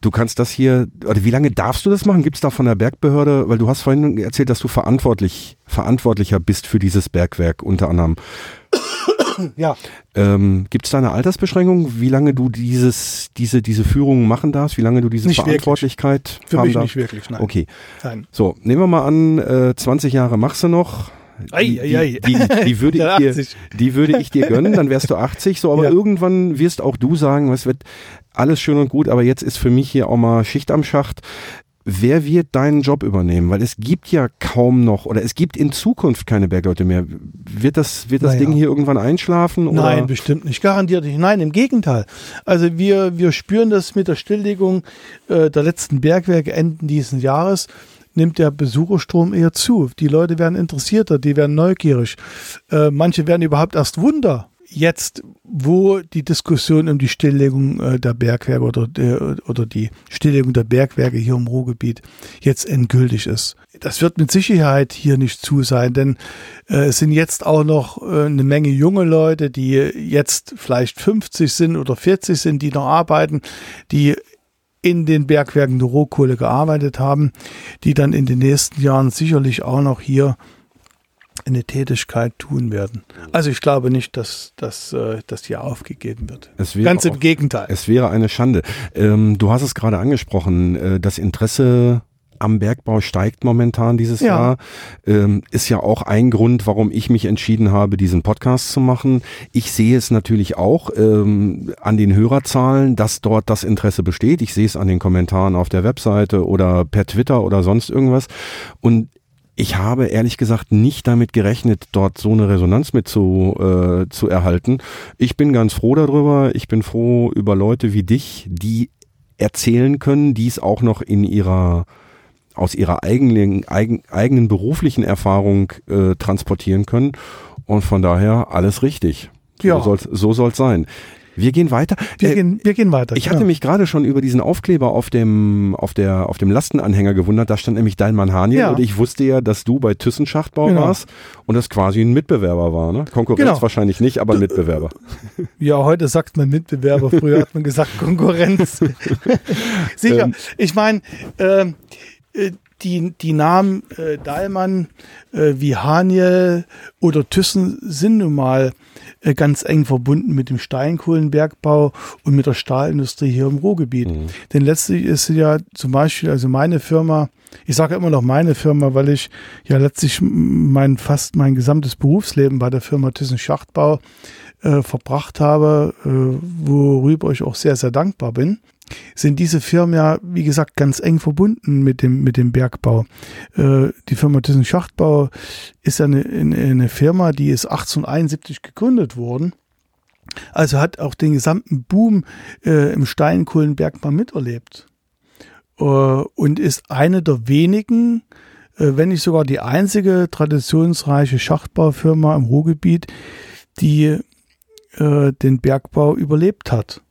Du kannst das hier, oder wie lange darfst du das machen? Gibt es da von der Bergbehörde, weil du hast vorhin erzählt, dass du verantwortlich, verantwortlicher bist für dieses Bergwerk unter anderem. Ja. Ähm, Gibt es da eine Altersbeschränkung, wie lange du dieses, diese, diese Führung machen darfst, wie lange du diese Nicht wirklich. Verantwortlichkeit Für haben mich darfst? nicht wirklich, nein. Okay. Nein. So, nehmen wir mal an, äh, 20 Jahre machst du noch. Die, die, die, die, würde ich dir, 80. die würde ich dir gönnen, dann wärst du 80, so, aber Ja. irgendwann wirst auch du sagen, es wird alles schön und gut, aber jetzt ist für mich hier auch mal Schicht am Schacht. Wer wird deinen Job übernehmen? Weil es gibt ja kaum noch, oder es gibt in Zukunft keine Bergleute mehr. Wird das, wird das Naja. Ding hier irgendwann einschlafen? Oder? Nein, bestimmt nicht. Garantiert nicht. Nein, im Gegenteil. Also wir, wir spüren das mit der Stilllegung äh, der letzten Bergwerke Enden dieses Jahres nimmt der Besucherstrom eher zu. Die Leute werden interessierter, die werden neugierig. Äh, manche werden überhaupt erst Wunder. Jetzt, wo die Diskussion um die Stilllegung äh, der Bergwerke oder, der, oder die Stilllegung der Bergwerke hier im Ruhrgebiet jetzt endgültig ist. Das wird mit Sicherheit hier nicht zu sein, denn äh, es sind jetzt auch noch äh, eine Menge junge Leute, die jetzt vielleicht 50 sind oder 40 sind, die noch arbeiten, die in den Bergwerken der Rohkohle gearbeitet haben, die dann in den nächsten Jahren sicherlich auch noch hier eine Tätigkeit tun werden. Also ich glaube nicht, dass, dass, äh, das hier aufgegeben wird. Es wäre Ganz auch- im Gegenteil. Es wäre eine Schande. Ähm, du hast es gerade angesprochen, äh, das Interesse am Bergbau steigt momentan dieses Ja. Jahr. Ähm, ist ja auch ein Grund, warum ich mich entschieden habe, diesen Podcast zu machen. Ich sehe es natürlich auch ähm, an den Hörerzahlen, dass dort das Interesse besteht. Ich sehe es an den Kommentaren auf der Webseite oder per Twitter oder sonst irgendwas. Und ich habe ehrlich gesagt nicht damit gerechnet, dort so eine Resonanz mit zu, äh, zu erhalten. Ich bin ganz froh darüber. Ich bin froh über Leute wie dich, die erzählen können, die es auch noch in ihrer aus ihrer eigenen, eigen, eigenen beruflichen Erfahrung äh, transportieren können. Und von daher alles richtig. Ja. So soll's so soll's sein. Wir gehen weiter. Wir, Äh, gehen, wir gehen weiter. ich hatte ja. mich gerade schon über diesen Aufkleber auf dem, auf der, auf dem Lastenanhänger gewundert. Da stand nämlich Deinmann Haniel Ja. und ich wusste ja, dass du bei Thyssen Schachtbau Genau. warst und das quasi ein Mitbewerber war, ne? Konkurrenz Genau. wahrscheinlich nicht, aber Mitbewerber. Ja, heute sagt man Mitbewerber, früher hat man gesagt Konkurrenz. Sicher. Ähm. ich meine, ähm, äh, die, die Namen äh, Dahlmann äh, wie Haniel oder Thyssen sind nun mal äh, ganz eng verbunden mit dem Steinkohlenbergbau und mit der Stahlindustrie hier im Ruhrgebiet. Denn letztlich ist ja zum Beispiel, also meine Firma, ich sage immer noch meine Firma, weil ich ja letztlich mein fast mein gesamtes Berufsleben bei der Firma Thyssen Schachtbau äh, verbracht habe, äh, worüber ich auch sehr, sehr dankbar bin, sind diese Firmen ja, wie gesagt, ganz eng verbunden mit dem, mit dem Bergbau. Äh, die Firma Thyssen Schachtbau ist ja eine, eine, Firma, die ist 1871 gegründet worden. Also hat auch den gesamten Boom äh, im Steinkohlenbergbau miterlebt. Äh, und ist eine der wenigen, äh, wenn nicht sogar die einzige traditionsreiche Schachtbaufirma im Ruhrgebiet, die äh, den Bergbau überlebt hat.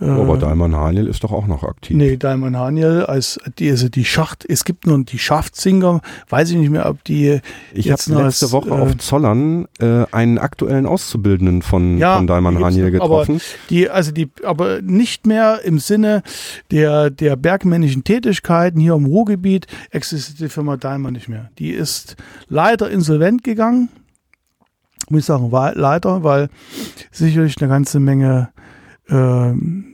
Äh, Aber Daimann Haniel ist doch auch noch aktiv. Nee, Daimon Haniel als die, also die Schacht, es gibt nur die Schaftsinger, weiß ich nicht mehr, ob die Ich habe letzte als, Woche äh, auf Zollern äh, einen aktuellen Auszubildenden von, Ja, von gibt's Haniel noch, aber getroffen. die, also die, aber nicht mehr im Sinne der, der bergmännischen Tätigkeiten hier im Ruhrgebiet existiert die Firma Daimler nicht mehr. Die ist leider insolvent gegangen. Muss ich sagen, leider, weil sicherlich eine ganze Menge ähm,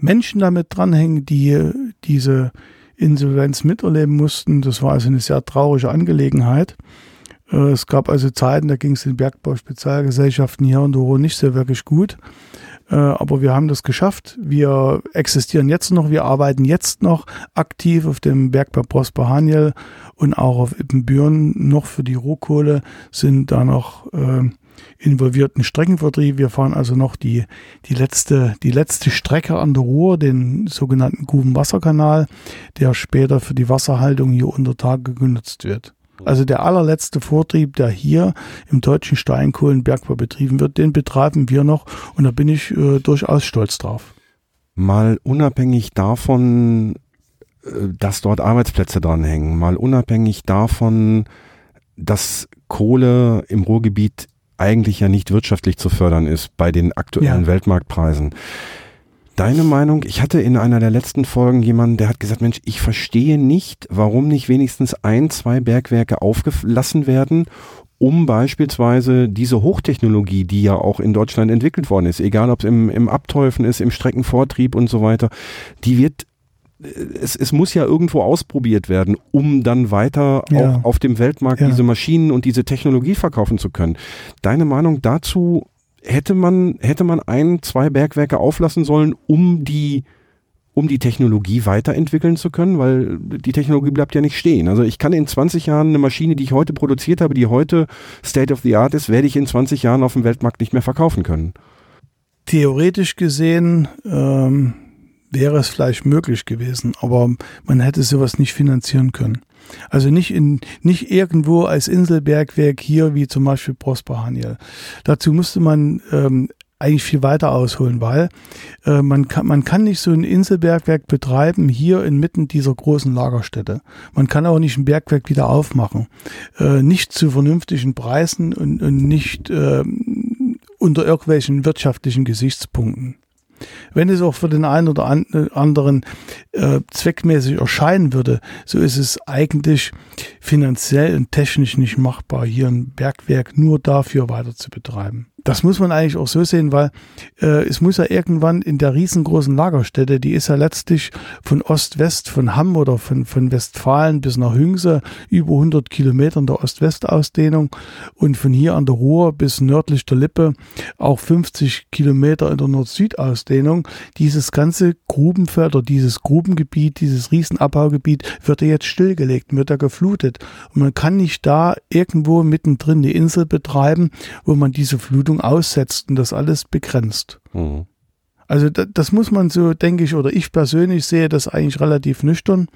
Menschen damit dranhängen, die diese Insolvenz miterleben mussten. Das war also eine sehr traurige Angelegenheit. Äh, Es gab also Zeiten, da ging es den Bergbau-Spezialgesellschaften hier und Ruhr nicht sehr wirklich gut. Äh, Aber wir haben das geschafft. Wir existieren jetzt noch, wir arbeiten jetzt noch aktiv auf dem Bergbau Prosper Haniel und auch auf Ippenbüren noch für die Rohkohle sind da noch äh, involvierten Streckenvertrieb. Wir fahren also noch die, die, letzte, die letzte Strecke an der Ruhr, den sogenannten Grubenwasserkanal, der später für die Wasserhaltung hier unter Tage genutzt wird. Also der allerletzte Vortrieb, der hier im deutschen Steinkohlenbergbau betrieben wird, den betreiben wir noch und da bin ich äh, durchaus stolz drauf. Mal unabhängig davon, äh, dass dort Arbeitsplätze dranhängen, mal unabhängig davon, dass Kohle im Ruhrgebiet eigentlich ja nicht wirtschaftlich zu fördern ist bei den aktuellen Ja. Weltmarktpreisen. Deine Meinung, ich hatte in einer der letzten Folgen jemanden, der hat gesagt, Mensch, ich verstehe nicht, warum nicht wenigstens ein, zwei Bergwerke aufgelassen werden, um beispielsweise diese Hochtechnologie, die ja auch in Deutschland entwickelt worden ist, egal ob es im, im Abteufen ist, im Streckenvortrieb und so weiter, die wird es, es muss ja irgendwo ausprobiert werden, um dann weiter Ja. auch auf dem Weltmarkt Ja. diese Maschinen und diese Technologie verkaufen zu können. Deine Meinung dazu, hätte man, hätte man ein, zwei Bergwerke auflassen sollen, um die, um die Technologie weiterentwickeln zu können, weil die Technologie bleibt ja nicht stehen. Also ich kann in 20 Jahren eine Maschine, die ich heute produziert habe, die heute State of the Art ist, werde ich in 20 Jahren auf dem Weltmarkt nicht mehr verkaufen können. Theoretisch gesehen ähm, wäre es vielleicht möglich gewesen, aber man hätte sowas nicht finanzieren können. Also nicht in nicht irgendwo als Inselbergwerk hier wie zum Beispiel Prosper Haniel. Dazu musste man ähm, eigentlich viel weiter ausholen, weil äh, man kann man kann nicht so ein Inselbergwerk betreiben hier inmitten dieser großen Lagerstätte. Man kann auch nicht ein Bergwerk wieder aufmachen, äh, nicht zu vernünftigen Preisen und, und nicht äh, unter irgendwelchen wirtschaftlichen Gesichtspunkten. Wenn es auch für den einen oder an- anderen äh, zweckmäßig erscheinen würde, so ist es eigentlich finanziell und technisch nicht machbar, hier ein Bergwerk nur dafür weiter zu betreiben. Das muss man eigentlich auch so sehen, weil äh, es muss ja irgendwann in der riesengroßen Lagerstätte, die ist ja letztlich von Ost-West, von Hamm oder von, von Westfalen bis nach Hüngse über 100 Kilometer in der Ost-West-Ausdehnung und von hier an der Ruhr bis nördlich der Lippe auch 50 Kilometer in der Nord-Süd-Ausdehnung. Dieses ganze Grubenfeld oder dieses Grubengebiet, dieses Riesenabbaugebiet wird ja jetzt stillgelegt, wird ja geflutet. Und man kann nicht da irgendwo mittendrin eine Insel betreiben, wo man diese Flutung aussetzt und das alles begrenzt. Mhm. Also da, das muss man so, denke ich, oder ich persönlich sehe das eigentlich relativ nüchtern.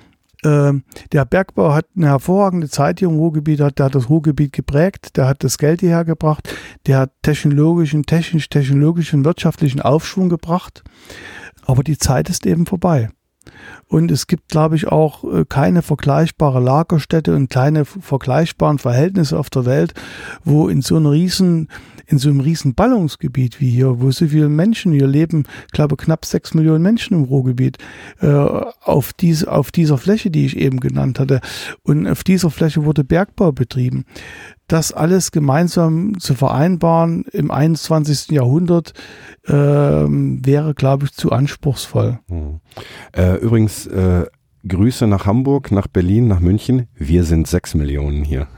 Ähm, der Bergbau hat eine hervorragende Zeit hier im Ruhrgebiet, hat, der hat das Ruhrgebiet geprägt, der hat das Geld hierher gebracht, der hat technologischen, technisch, technologischen, wirtschaftlichen Aufschwung gebracht. Aber die Zeit ist eben vorbei. Und es gibt, glaube ich, auch äh, keine vergleichbare Lagerstätte und keine vergleichbaren Verhältnisse auf der Welt, wo in so einer riesen, in so einem riesen Ballungsgebiet wie hier, wo so viele Menschen hier leben, ich glaube knapp sechs Millionen Menschen im Ruhrgebiet, äh, auf, diese, auf dieser Fläche, die ich eben genannt hatte. Und auf dieser Fläche wurde Bergbau betrieben. Das alles gemeinsam zu vereinbaren im 21. Jahrhundert ähm, wäre, glaube ich, zu anspruchsvoll. Hm. Äh, übrigens, äh, Grüße nach Hamburg, nach Berlin, nach München. Wir sind sechs Millionen hier.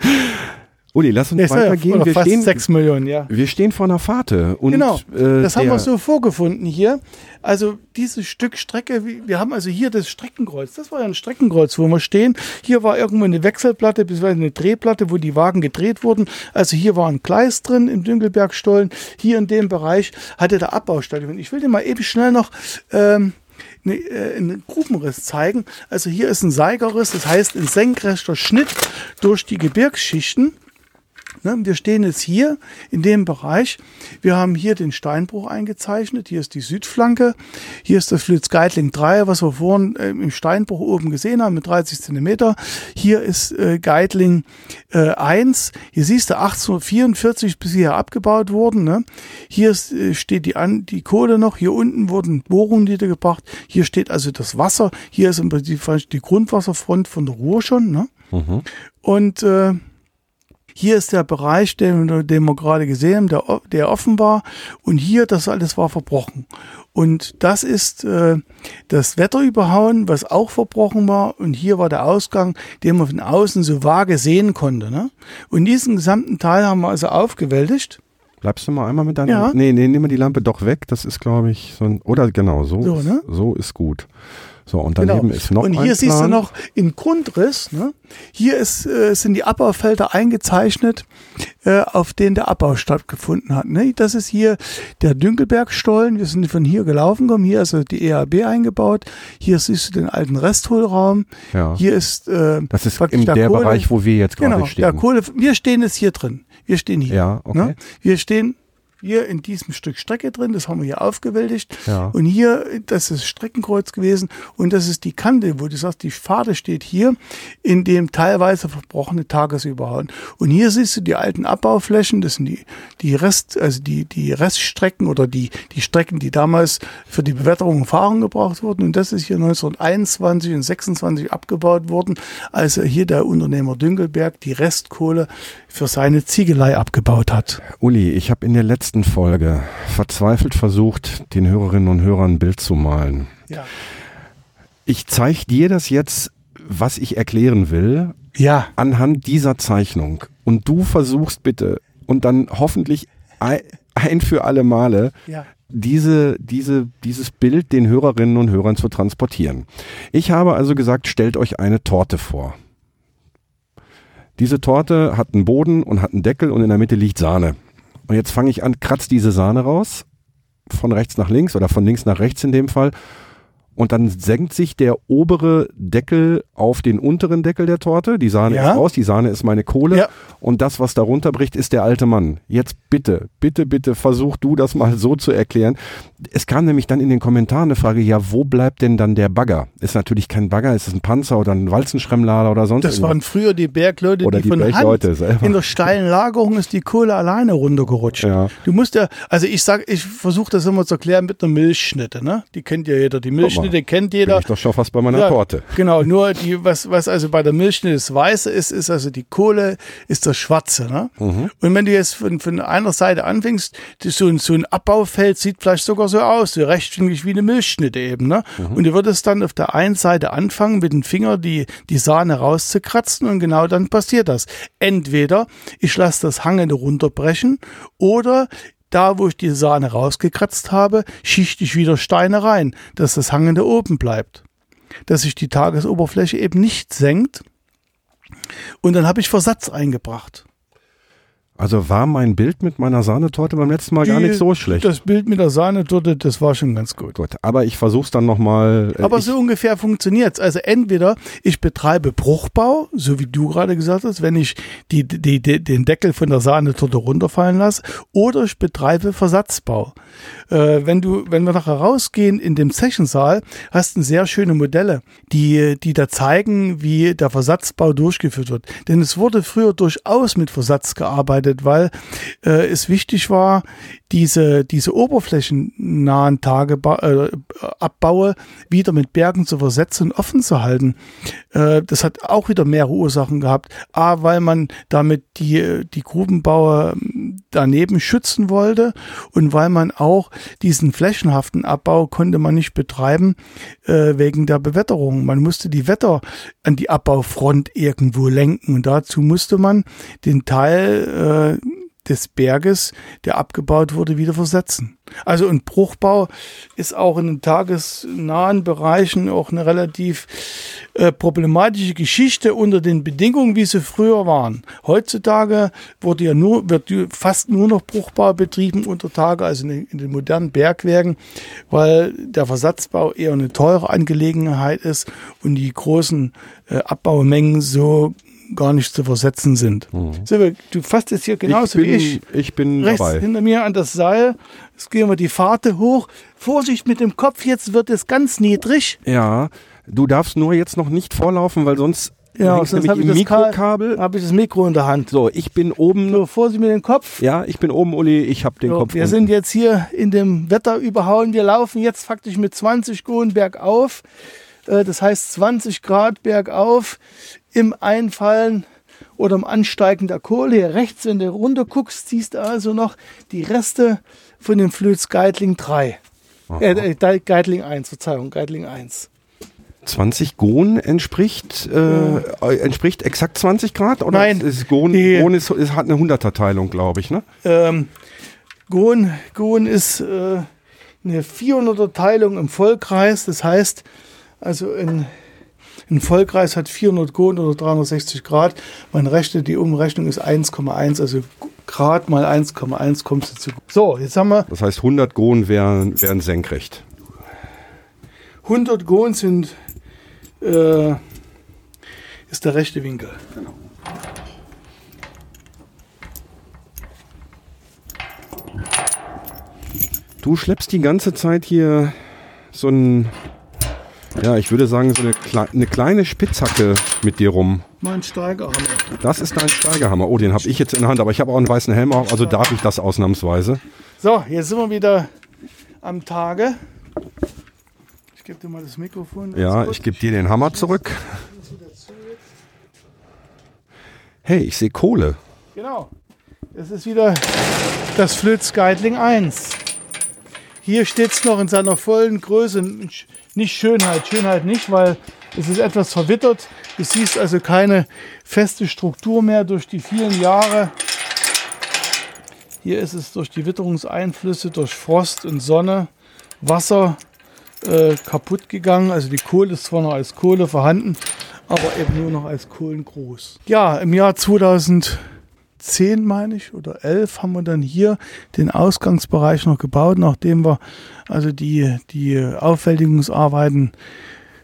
Uli, lass uns Nee, weitergehen. Wir stehen, sechs Millionen, ja. wir stehen vor einer Fahrt. Und, Genau, äh, das haben der- wir so vorgefunden hier. Also dieses Stück Strecke, wir haben also hier das Streckenkreuz. Das war ja ein Streckenkreuz, wo wir stehen. Hier war irgendwo eine Wechselplatte, beziehungsweise eine Drehplatte, wo die Wagen gedreht wurden. Also hier war ein Gleis drin im Dünkelbergstollen. Hier in dem Bereich hatte der Abbau stattgefunden. Ich will dir mal eben schnell noch ähm, eine, äh, einen Grubenriss zeigen. Also hier ist ein Seigerriss, das heißt ein senkrechter Schnitt durch die Gebirgsschichten. Ne, wir stehen jetzt hier in dem Bereich. Wir haben hier den Steinbruch eingezeichnet. Hier ist die Südflanke. Hier ist das Flitz-Geitling 3, was wir vorhin äh, im Steinbruch oben gesehen haben mit 30 Zentimeter. Hier ist äh, Geitling äh, 1. Hier siehst du 1844 bis hier abgebaut worden. Ne? Hier ist, äh, steht die, an, die Kohle noch. Hier unten wurden Bohrungen niedergebracht. Hier steht also das Wasser. Hier ist im Prinzip die Grundwasserfront von der Ruhr schon. Ne? Und äh, hier ist der Bereich, den, den wir gerade gesehen haben, der, offen war. Und hier, das alles war verbrochen. Und das ist äh, das Wetterüberhauen, was auch verbrochen war. Und hier war der Ausgang, den man von außen so vage sehen konnte. Ne? Und diesen gesamten Teil haben wir also aufgewältigt. Bleibst du mal einmal mit deiner Ja. Nee, nee, nimm mal die Lampe doch weg. Das ist, glaube ich, so ein. Oder genau, so. So, ist, ne? so ist gut. So, und daneben Genau. ist noch Und hier siehst du noch in Grundriss, ne? hier ist, äh, sind die Abbaufelder eingezeichnet, äh, auf denen der Abbau stattgefunden hat. Ne? Das ist hier der Dünkelbergstollen. Wir sind von hier gelaufen gekommen. Hier ist also die EAB eingebaut. Hier siehst du den alten Resthohlraum. Ja. Hier ist äh, Das ist in der Kohle- Bereich, wo wir jetzt gerade Genau, stehen. der Kohle. Wir stehen jetzt hier drin. Wir stehen hier. Ja, okay. Ne? Wir stehen hier in diesem Stück Strecke drin, das haben wir hier aufgewältigt. Ja. Und hier, das ist Streckenkreuz gewesen und das ist die Kante, wo du sagst, die Pfade steht hier, in dem teilweise verbrochene Tagesüberhauen. Und hier siehst du die alten Abbauflächen, das sind die, die Rest, also die, die Reststrecken oder die, die Strecken, die damals für die Bewetterung und Fahrung gebraucht wurden. Und das ist hier 1921 und 26 abgebaut worden, als hier der Unternehmer Dünkelberg die Restkohle für seine Ziegelei abgebaut hat. Uli, ich habe in der letzten Folge verzweifelt versucht, den Hörerinnen und Hörern ein Bild zu malen. Ja. Ich zeige dir das jetzt, was ich erklären will, Ja. anhand dieser Zeichnung. Und du versuchst bitte und dann hoffentlich ein, ein für alle Male Ja. diese, diese, dieses Bild den Hörerinnen und Hörern zu transportieren. Ich habe also gesagt, stellt euch eine Torte vor. Diese Torte hat einen Boden und hat einen Deckel und in der Mitte liegt Sahne. Und jetzt fange ich an, kratz diese Sahne raus, von rechts nach links oder von links nach rechts in dem Fall. Und dann senkt sich der obere Deckel auf den unteren Deckel der Torte. Die Sahne Ja. ist raus, die Sahne ist meine Kohle. Ja. Und das, was darunter bricht, ist der alte Mann. Jetzt bitte, bitte, bitte versuch du das mal so zu erklären. Es kam nämlich dann in den Kommentaren eine Frage, ja, wo bleibt denn dann der Bagger? Ist natürlich kein Bagger, ist es ein Panzer oder ein Walzenschremmlader oder sonst Das irgendwas? waren früher die Bergleute, Oder die, die von Bergleute Hand selber. in der steilen Lagerung ist die Kohle alleine runtergerutscht. Ja. Du musst ja, also ich sag, ich versuche das immer zu erklären mit einer Milchschnitte, ne? Die kennt ja jeder. Die Milchschnitte kennt Bin jeder. ich doch schon fast bei meiner Ja, Torte. Genau, nur die, was, was also bei der Milchschnitte das Weiße ist, ist also die Kohle, ist das Schwarze. Ne? Mhm. Und wenn du jetzt von, von einer Seite anfängst, so, ein, so ein Abbaufeld sieht vielleicht sogar so aus, so rechtwinklig wie eine Milchschnitte eben. Ne? Mhm. Und du würdest dann auf der einen Seite anfangen, mit dem Finger die, die Sahne rauszukratzen und genau dann passiert das. Entweder ich lasse das Hangende runterbrechen oder da, wo ich die Sahne rausgekratzt habe, schichte ich wieder Steine rein, dass das Hangende oben bleibt dass sich die Tagesoberfläche eben nicht senkt. Und dann habe ich Versatz eingebracht. Also war mein Bild mit meiner Sahnetorte beim letzten Mal gar Die- nicht so schlecht. Das Bild mit der Sahnetorte, das war schon ganz gut. Gut, aber ich versuch's dann nochmal. Aber ich, so ungefähr funktioniert's. Also entweder ich betreibe Bruchbau, so wie du gerade gesagt hast, wenn ich die, die, die, den Deckel von der Sahnetorte runterfallen lasse, oder ich betreibe Versatzbau. Äh, wenn du, wenn wir nachher rausgehen in dem Zechensaal, hast du sehr schöne Modelle, die, die da zeigen, wie der Versatzbau durchgeführt wird. Denn es wurde früher durchaus mit Versatz gearbeitet, weil äh, es wichtig war, diese, diese oberflächennahen Tagebau, äh, wieder mit Bergen zu versetzen und offen zu halten. Äh, das hat auch wieder mehrere Ursachen gehabt. A, weil man damit die, die Grubenbauer ähm, daneben schützen wollte und weil man auch diesen flächenhaften Abbau konnte man nicht betreiben äh, wegen der Bewetterung. Man musste die Wetter an die Abbaufront irgendwo lenken und dazu musste man den Teil äh, des Berges, der abgebaut wurde, wieder versetzen. Also ein Bruchbau ist auch in den tagesnahen Bereichen auch eine relativ äh, problematische Geschichte unter den Bedingungen, wie sie früher waren. Heutzutage wurde ja nur, wird fast nur noch Bruchbau betrieben unter Tage, also in den, in den modernen Bergwerken, weil der Versatzbau eher eine teure Angelegenheit ist und die großen äh, Abbaumengen so gar nicht zu versetzen sind. Silber, du fasst jetzt hier genauso ich bin, wie ich ich bin rechts dabei. hinter mir an das Seil. Jetzt gehen wir die Fahrt hoch. Vorsicht mit dem Kopf, jetzt wird es ganz niedrig. Ja, du darfst nur jetzt noch nicht vorlaufen, weil sonst Ja, sonst habe ich das Ka- Mikrokabel. habe ich das Mikro in der Hand. So, ich bin oben. So, Vorsicht mit dem Kopf. Ja, ich bin oben, Uli. Ich habe den So, Kopf. wir unten. sind jetzt hier in dem Wetter überhauen. Wir laufen jetzt faktisch mit 20 Gohen bergauf. Äh, Das heißt 20 Grad bergauf im Einfallen oder im Ansteigen der Kohle. Hier rechts, wenn du runter guckst, siehst du also noch die Reste von dem Flöz Geitling 3. Äh, äh, Geitling 1, Verzeihung, Geitling 1. 20 Gon entspricht, äh, äh, entspricht exakt 20 Grad? Oder Nein, Ist Gon, die- Gon ist, ist, hat eine 100er Teilung, glaube ich, ne? Ähm, Gohn, Gohn ist äh, eine 400er Teilung im Vollkreis. Das heißt, also ein, ein Vollkreis hat 400 Gohn oder 360 Grad. Man rechnet, die Umrechnung ist 1,1. Also Grad mal 1,1 kommst du zu. So, jetzt haben wir Das heißt, 100 Gon wären, wären senkrecht. 100 Gohn sind äh, ist der rechte Winkel. Du schleppst die ganze Zeit hier so ein, ja, ich würde sagen, so eine, Kle eine kleine Spitzhacke mit dir rum. Mein Steigerhammer. Das ist dein Steigerhammer. Oh, den habe ich jetzt in der Hand, aber ich habe auch einen weißen Helm auf, also darf ich das ausnahmsweise. So, jetzt sind wir wieder am Tage. Ich gebe dir mal das Mikrofon. Ja, ich gebe dir den Hammer zurück. Hey, ich sehe Kohle. Genau. Es ist wieder das Flöz Geitling 1. Hier steht es noch in seiner vollen Größe. Nicht Schönheit, Schönheit nicht, weil es ist etwas verwittert. Du siehst also keine feste Struktur mehr durch die vielen Jahre. Hier ist es durch die Witterungseinflüsse, durch Frost und Sonne, Wasser äh, kaputt gegangen. Also die Kohle ist zwar noch als Kohle vorhanden, aber eben nur noch als Kohlengroß. Ja, im Jahr 2010 meine ich oder 11 haben wir dann hier den Ausgangsbereich noch gebaut, nachdem wir also die, die Aufwältigungsarbeiten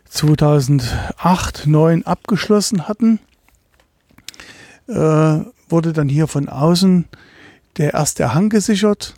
2008, 9 abgeschlossen hatten, äh, wurde dann hier von außen der erste Hang gesichert.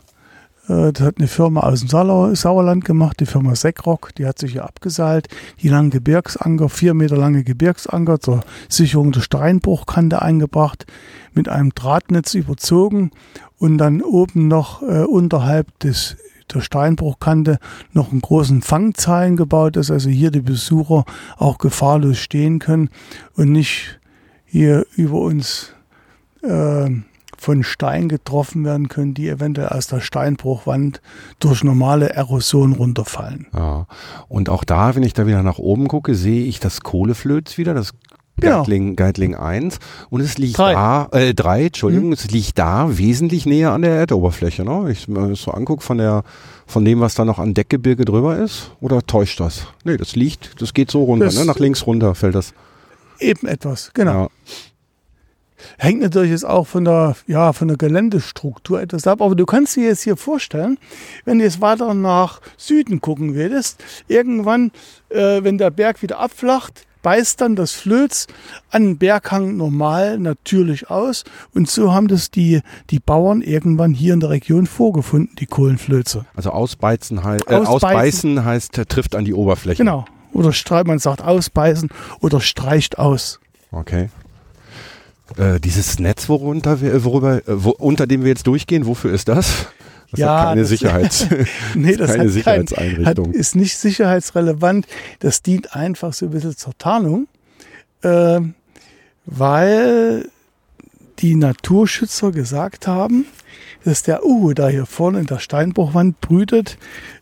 Äh, Das hat eine Firma aus dem Sauer- Sauerland gemacht, die Firma Seckrock, die hat sich hier abgeseilt. Die langen Gebirgsanker, vier Meter lange Gebirgsanker zur Sicherung der Steinbruchkante eingebracht, mit einem Drahtnetz überzogen und dann oben noch äh, unterhalb des der Steinbruchkante noch einen großen Fangzahlen gebaut, dass also hier die Besucher auch gefahrlos stehen können und nicht hier über uns äh, von Stein getroffen werden können, die eventuell aus der Steinbruchwand durch normale Erosion runterfallen. Ja. Und auch da, wenn ich da wieder nach oben gucke, sehe ich das Kohleflöz wieder, das Genau. Geitling, Geitling 1. Und es liegt Drei. da, äh, 3, Entschuldigung, es liegt da wesentlich näher an der Erdoberfläche. Ne? Ich mir das so angucke von der, von dem, was da noch an Deckgebirge drüber ist. Oder täuscht das? Nee, das liegt, das geht so runter, Das- ne? nach links runter fällt das. Eben etwas, genau. Ja. Hängt natürlich jetzt auch von der, ja, von der Geländestruktur etwas ab. Aber du kannst dir jetzt hier vorstellen, wenn du jetzt weiter nach Süden gucken würdest, irgendwann, äh, wenn der Berg wieder abflacht, beißt dann das Flöz an den Berghang normal natürlich aus. Und so haben das die, die Bauern irgendwann hier in der Region vorgefunden, die Kohlenflöze. Also ausbeizen, hei äh, Ausbeißen. ausbeißen heißt, trifft an die Oberfläche. Genau. Oder man sagt ausbeißen oder streicht aus. Okay. Äh, dieses Netz, worunter wir, worüber, äh, wo, unter dem wir jetzt durchgehen, wofür ist das? Das Ja, hat keine das- Sicherheits Nee, das keine hat kein, Sicherheitseinrichtung. Hat, ist nicht sicherheitsrelevant. Das dient einfach so ein bisschen zur Tarnung, ähm, weil die Naturschützer gesagt haben, dass der Uhu da hier vorne in der Steinbruchwand brütet,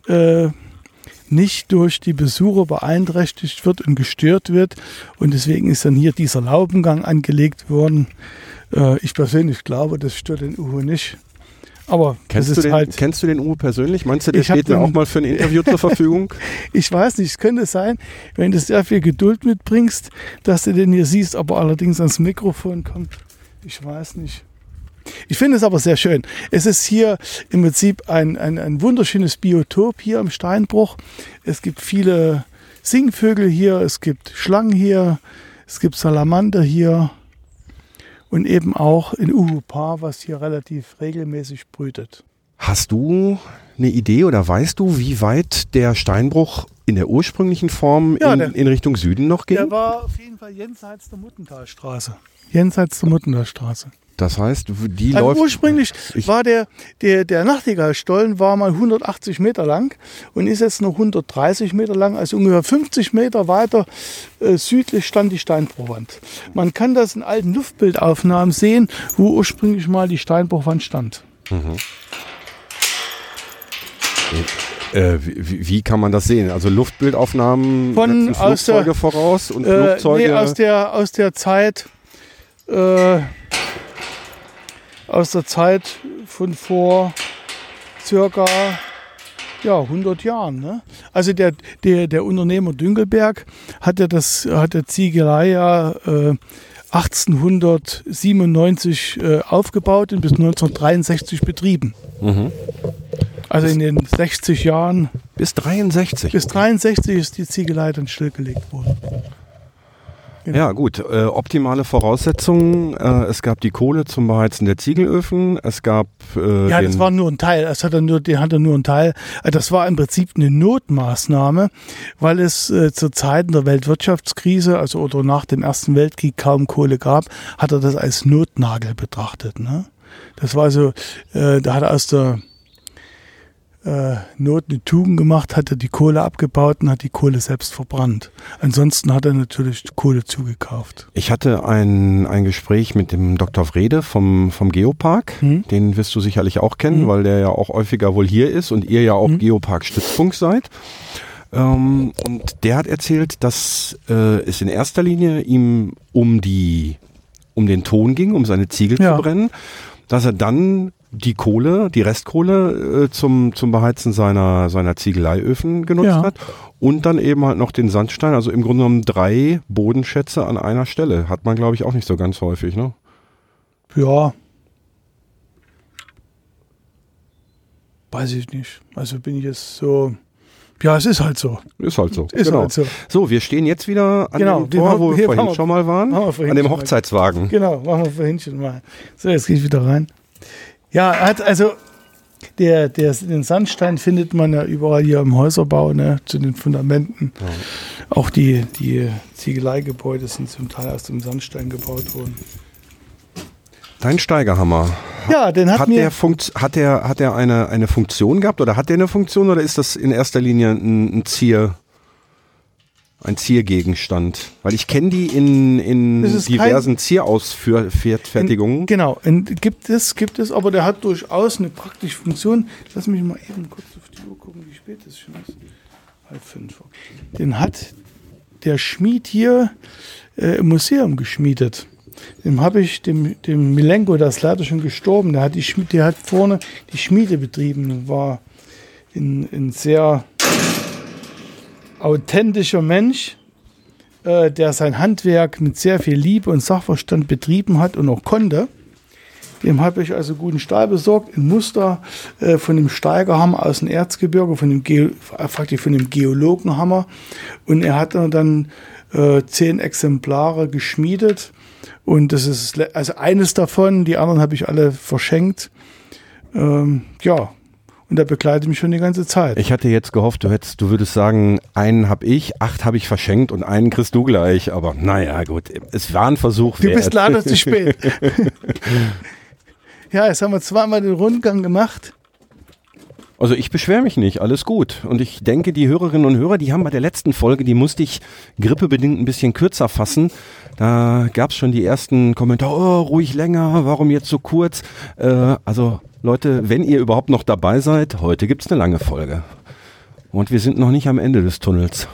äh, nicht durch die Besucher beeinträchtigt wird und gestört wird. Und deswegen ist dann hier dieser Laubengang angelegt worden. Äh, ich persönlich glaube, das stört den Uhu nicht. Aber Kennst du, den, halt. kennst du den Uwe persönlich? Meinst du, der steht den- auch mal für ein Interview zur Verfügung? Ich weiß nicht, es könnte sein, wenn du sehr viel Geduld mitbringst, dass du den hier siehst, aber allerdings ans Mikrofon kommt. Ich weiß nicht. Ich finde es aber sehr schön. Es ist hier im Prinzip ein, ein, ein wunderschönes Biotop hier am Steinbruch. Es gibt viele Singvögel hier, es gibt Schlangen hier, es gibt Salamander hier und eben auch in Uhupar, was hier relativ regelmäßig brütet. Hast du eine Idee oder weißt du, wie weit der Steinbruch in der ursprünglichen Form Ja, in, der- in Richtung Süden noch ging? Der war auf jeden Fall jenseits der Muttentalstraße. Jenseits der Muttentalstraße. Das heißt, die Also läuft. ursprünglich Ich- war der, der, der Nachtigallstollen war mal 180 Meter lang und ist jetzt nur 130 Meter lang, also ungefähr 50 Meter weiter äh, südlich stand die Steinbruchwand. Man kann das in alten Luftbildaufnahmen sehen, wo ursprünglich mal die Steinbruchwand stand. Äh, wie, wie kann man das sehen? Also Luftbildaufnahmen Von aus der- Flugzeuge voraus und Äh, Flugzeuge. nee, aus der, aus der Zeit, äh, aus der Zeit von vor circa ja, 100 Jahren. Ne? Also der, der, der Unternehmer Dünkelberg hat ja das, hat der Ziegelei ja äh, 1897 äh, aufgebaut und bis 1963 betrieben. Mhm. Also in den 60 Jahren Bis 63. bis 63 ist die Ziegelei dann stillgelegt worden. Ja, gut. Äh, optimale Voraussetzungen. Äh, es gab die Kohle zum Beheizen der Ziegelöfen. Es gab. Äh, Ja, den, das war nur ein Teil. Das hat er nur, der hatte nur einen Teil. Äh, Das war im Prinzip eine Notmaßnahme, weil es äh, zu Zeiten der Weltwirtschaftskrise, also oder nach dem Ersten Weltkrieg kaum Kohle gab, hat er das als Notnagel betrachtet. Ne? Das war so, äh, da hat er aus der äh, Not eine Tugend gemacht, hat er die Kohle abgebaut und hat die Kohle selbst verbrannt. Ansonsten hat er natürlich Kohle zugekauft. Ich hatte ein, ein Gespräch mit dem Dr. Wrede vom, vom Geopark. Hm? Den wirst du sicherlich auch kennen, Mhm. weil der ja auch häufiger wohl hier ist und ihr ja auch Mhm. Geopark-Stützpunkt seid. Ähm, und der hat erzählt, dass äh, es in erster Linie ihm um die um den Ton ging, um seine Ziegel Ja. zu brennen, dass er dann die Kohle, die Restkohle äh, zum, zum Beheizen seiner, seiner Ziegeleiöfen genutzt Ja. hat und dann eben halt noch den Sandstein, also im Grunde genommen drei Bodenschätze an einer Stelle. Hat man, glaube ich, auch nicht so ganz häufig, ne? Ja. Weiß ich nicht. Also bin ich jetzt so. Ja, es ist halt so. Ist halt so. Ist genau. halt so. So, wir stehen jetzt wieder an Genau, dem Tor, wo wir vorhin wir- schon mal waren, an dem schon mal. Hochzeitswagen. Genau, machen wir vorhin schon mal. So, jetzt gehe ich wieder rein. Ja, hat also der, der, den Sandstein findet man ja überall hier im Häuserbau, ne, zu den Fundamenten. Auch die, die Ziegeleigebäude sind zum Teil aus dem Sandstein gebaut worden. Dein Steigerhammer. Ja, den hat, Hat mir. der, Funkt, hat der, hat der eine, eine Funktion gehabt oder hat der eine Funktion oder ist das in erster Linie ein, ein Zier, ein Ziergegenstand? Weil ich kenne die in, in diversen Zierausfertigungen. Genau, und gibt es, gibt es, aber der hat durchaus eine praktische Funktion. Lass mich mal eben kurz auf die Uhr gucken, wie spät es schon ist. Halb fünf. Den hat der Schmied hier äh, im Museum geschmiedet. Dem habe ich, dem, dem Milenko, der ist leider schon gestorben, der hat, die Schmied, der hat vorne die Schmiede betrieben, war ein, ein sehr authentischer Mensch. äh, der sein Handwerk mit sehr viel Liebe und Sachverstand betrieben hat und auch konnte. Dem habe ich also guten Stahl besorgt, in Muster äh, von dem Steigerhammer aus dem Erzgebirge, von dem, Ge äh, praktisch von dem Geologenhammer. Und er hat dann äh, zehn Exemplare geschmiedet. Und das ist also eines davon, die anderen habe ich alle verschenkt. Ähm, ja, und der begleitet mich schon die ganze Zeit. Ich hatte jetzt gehofft, du hättest, du würdest sagen, einen habe ich, acht habe ich verschenkt und einen kriegst du gleich. Aber naja, gut, es war ein Versuch. Du wert. bist leider zu spät. ja, jetzt haben wir zweimal den Rundgang gemacht. Also ich beschwere mich nicht, alles gut. Und ich denke, die Hörerinnen und Hörer, die haben bei der letzten Folge, die musste ich grippebedingt ein bisschen kürzer fassen. Da gab es schon die ersten Kommentare, oh, ruhig länger, warum jetzt so kurz? Äh, also Leute, wenn ihr überhaupt noch dabei seid, heute gibt's eine lange Folge. Und wir sind noch nicht am Ende des Tunnels.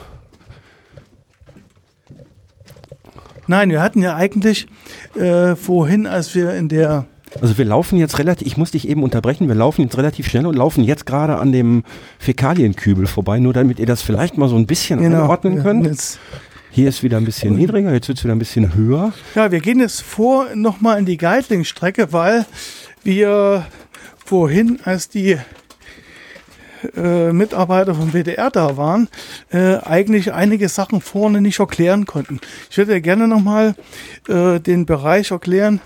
Nein, wir hatten ja eigentlich äh, vorhin, als wir in der Also wir laufen jetzt relativ, ich muss dich eben unterbrechen, wir laufen jetzt relativ schnell und laufen jetzt gerade an dem Fäkalienkübel vorbei, nur damit ihr das vielleicht mal so ein bisschen einordnen ja, könnt. Jetzt, Hier ist wieder ein bisschen niedriger, jetzt wird's wieder ein bisschen höher. ja, wir gehen jetzt vor nochmal in die Geitlingstrecke, weil wir vorhin, als die äh, Mitarbeiter vom WDR da waren, äh, eigentlich einige Sachen vorne nicht erklären konnten. Ich würde gerne nochmal äh, den Bereich erklären,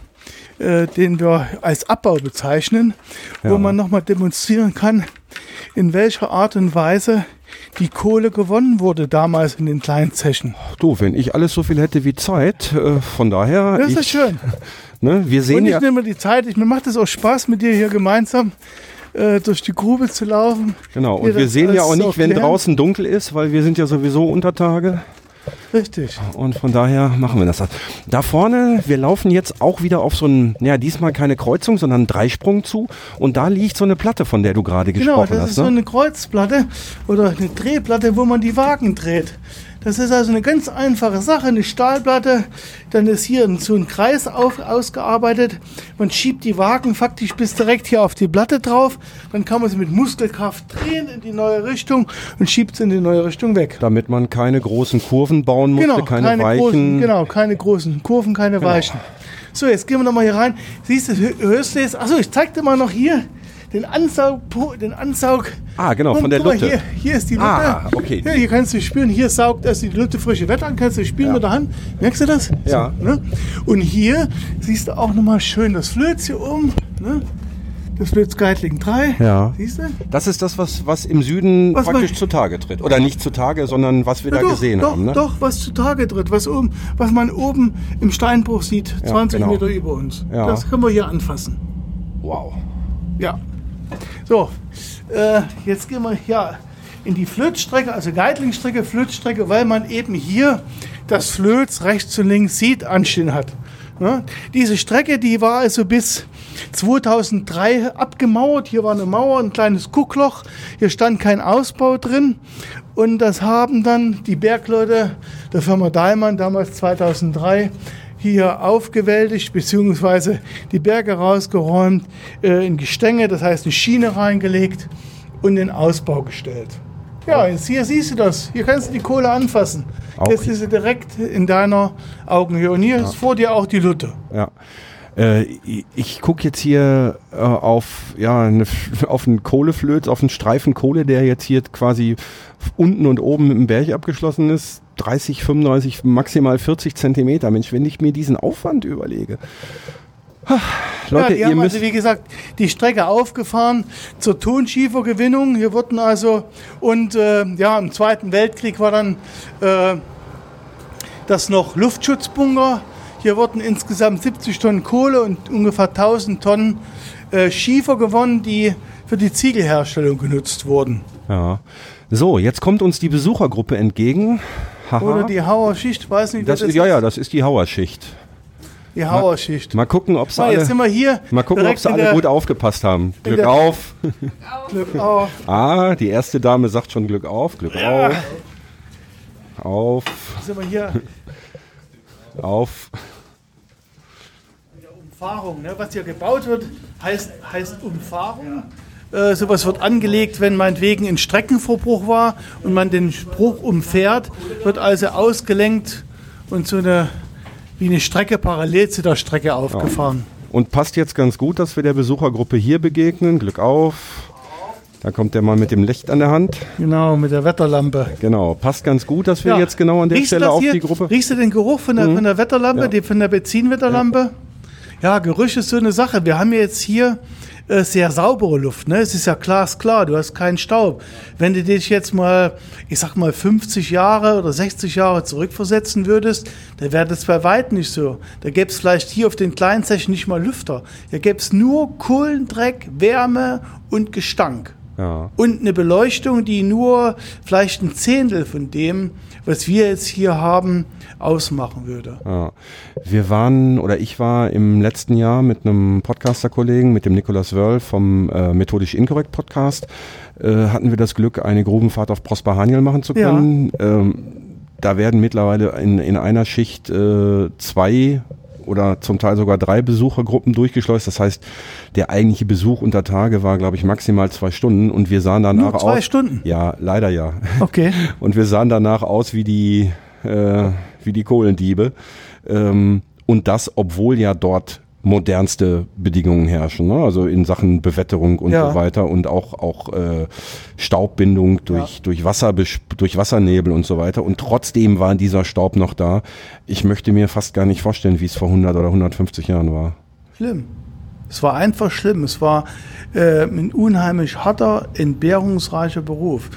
äh, den wir als Abbau bezeichnen, wo Ja. man nochmal demonstrieren kann, in welcher Art und Weise die Kohle gewonnen wurde damals in den kleinen Zechen. Du, wenn ich alles so viel hätte wie Zeit, äh, von daher, Das ist ich, schön. ne, wir sehen Und ich ja, nehme die Zeit, ich, mir macht es auch Spaß, mit dir hier gemeinsam äh, durch die Grube zu laufen. genau, und wir sehen ja auch nicht, wenn draußen dunkel ist, weil wir sind ja sowieso unter Tage Richtig. und von daher machen wir das. Da vorne, wir laufen jetzt auch wieder auf so einen, ja, diesmal keine Kreuzung, sondern einen Dreisprung zu und da liegt so eine Platte, von der du gerade Genau, gesprochen das hast. ist so ne? eine Kreuzplatte oder eine Drehplatte, wo man die Wagen dreht. Das ist also eine ganz einfache Sache, eine Stahlplatte. Dann ist hier so ein Kreis auf, ausgearbeitet. Man schiebt die Wagen faktisch bis direkt hier auf die Platte drauf. Dann kann man sie mit Muskelkraft drehen in die neue Richtung und schiebt sie in die neue Richtung weg. Damit man keine großen Kurven bauen musste, Genau, keine, großen, Weichen. genau, keine großen Kurven, keine Weichen. So, jetzt gehen wir nochmal hier rein. Siehst du, hö- hörst du jetzt? Achso, ich zeig dir mal noch hier den Ansaug, den Ansaug. Ah, genau, von der Lutte. Hier, hier ist die Lutte. Ah, okay. Ja, hier kannst du spüren, hier saugt also die Lutte frische Wetter an, kannst du spüren mit der Hand. Merkst du das? Ja. So, ne? Und hier siehst du auch nochmal schön das Flöz hier oben. Ne? Das Flöz Geitling 3. Ja. Siehst du? Das ist das, was, was im Süden Was praktisch man- zutage tritt. Oder nicht zutage, sondern was wir Ja, da doch, gesehen doch, haben. Ne? Doch, was zutage tritt, was, oben, was man oben im Steinbruch sieht, 20 genau. Meter über uns. Ja. Das können wir hier anfassen. Wow. Ja. So, äh, jetzt gehen wir hier in die Flötstrecke, also Geitlingstrecke, Flötstrecke, weil man eben hier das Flöz rechts und links sieht, anstehen hat. Ne? Diese Strecke, die war also bis 2003 abgemauert. Hier war eine Mauer, ein kleines Guckloch. Hier stand kein Ausbau drin. Und das haben dann die Bergleute der Firma Dahlmann damals 2003 hier aufgewältigt, beziehungsweise die Berge rausgeräumt, äh, in Gestänge, das heißt eine Schiene reingelegt und den Ausbau gestellt. Ja, jetzt hier siehst du das. Hier kannst du die Kohle anfassen. Auch jetzt ist sie direkt in deiner Augenhöhe. Und hier ist vor dir auch die Lutte. Ja. Äh, ich- gucke jetzt hier äh, auf, ja, eine, auf einen Kohleflöz, auf einen Streifen Kohle, der jetzt hier quasi unten und oben mit dem Berg abgeschlossen ist. 30, 35, maximal 40 Zentimeter. Mensch, wenn ich mir diesen Aufwand überlege. Leute, ja, die ihr haben müsst. also, wie gesagt, die Strecke aufgefahren zur Tonschiefergewinnung. Hier wurden also, und äh, ja, im Zweiten Weltkrieg war dann äh, das noch Luftschutzbunker. Hier wurden insgesamt 70 Tonnen Kohle und ungefähr 1000 Tonnen äh, Schiefer gewonnen, die für die Ziegelherstellung genutzt wurden. ja. So, jetzt kommt uns die Besuchergruppe entgegen. Haha. Oder die Hauerschicht, weiß nicht, das wer ist, ja, ja, das ist die Hauerschicht. Die Hauerschicht. Mal gucken, ob sie alle, mal gucken, ob sie alle der- gut aufgepasst haben. Glück auf. Glück auf. Ah, die erste Dame sagt schon Glück auf, Glück auf. Auf, Sind wir hier auf. Umfahrung. Ne? Was hier gebaut wird, heißt, heißt Umfahrung. Äh, sowas wird angelegt, wenn meinetwegen ein Streckenverbruch war und man den Spruch umfährt, wird also ausgelenkt und so eine, wie eine Strecke parallel zu der Strecke aufgefahren. Und passt jetzt ganz gut, dass wir der Besuchergruppe hier begegnen. Glück auf. Da kommt der Mann mit dem Licht an der Hand. Genau, mit der Wetterlampe. Genau, passt ganz gut, dass wir Ja. jetzt genau an der Riechst Stelle auf hier? die Gruppe. Riechst du den Geruch von der, von der Wetterlampe, Ja. die, von der Benzinwetterlampe? Ja. Gerüche ist so eine Sache. Wir haben jetzt hier äh, sehr saubere Luft. Ne? Es ist ja glasklar, du hast keinen Staub. Wenn du dich jetzt mal, ich sag mal, 50 Jahre oder 60 Jahre zurückversetzen würdest, dann wäre das bei weitem nicht so. Da gäbe es vielleicht hier auf den kleinen Zechen nicht mal Lüfter. Da gäbe es nur Kohlendreck, Wärme und Gestank. Ja. Und eine Beleuchtung, die nur vielleicht ein Zehntel von dem, was wir jetzt hier haben, ausmachen würde. Ja. Wir waren, oder ich war im letzten Jahr mit einem Podcaster-Kollegen, mit dem Nicolas Wörl vom äh, Methodisch Inkorrekt Podcast, äh, hatten wir das Glück, eine Grubenfahrt auf Prosper Haniel machen zu Ja. können. Ähm, da werden mittlerweile in, in einer Schicht äh, zwei oder zum Teil sogar drei Besuchergruppen durchgeschleust. Das heißt, der eigentliche Besuch unter Tage war, glaube ich, maximal zwei Stunden und wir sahen danach Nur zwei aus. Stunden? Ja, leider ja. Okay. Und wir sahen danach aus wie die, äh, wie die Kohlendiebe. Ähm, und das, obwohl ja dort modernste Bedingungen herrschen, ne? also in Sachen Bewetterung und Ja. so weiter und auch auch äh, Staubbindung durch durch Wasser durch Wassernebel und so weiter und trotzdem war dieser Staub noch da. Ich möchte mir fast gar nicht vorstellen, wie es vor 100 oder 150 Jahren war. Schlimm. Es war einfach schlimm. Es war äh, ein unheimlich harter, entbehrungsreicher Beruf.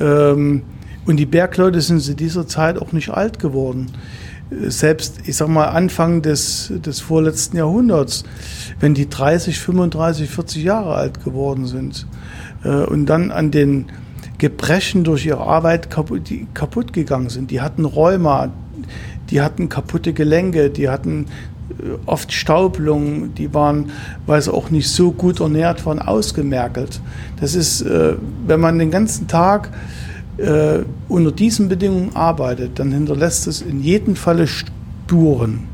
Ähm, und die Bergleute sind zu dieser Zeit auch nicht alt geworden. Selbst, ich sag mal, Anfang des, des vorletzten Jahrhunderts, wenn die 30, 35, 40 Jahre alt geworden sind äh, und dann an den Gebrechen durch ihre Arbeit kaputt, kaputt gegangen sind. Die hatten Rheuma, die hatten kaputte Gelenke, die hatten äh, oft Staublungen, die waren, weil sie auch nicht so gut ernährt waren, ausgemergelt. Das ist, äh, wenn man den ganzen Tag äh, unter diesen Bedingungen arbeitet, dann hinterlässt es in jedem Falle Spuren.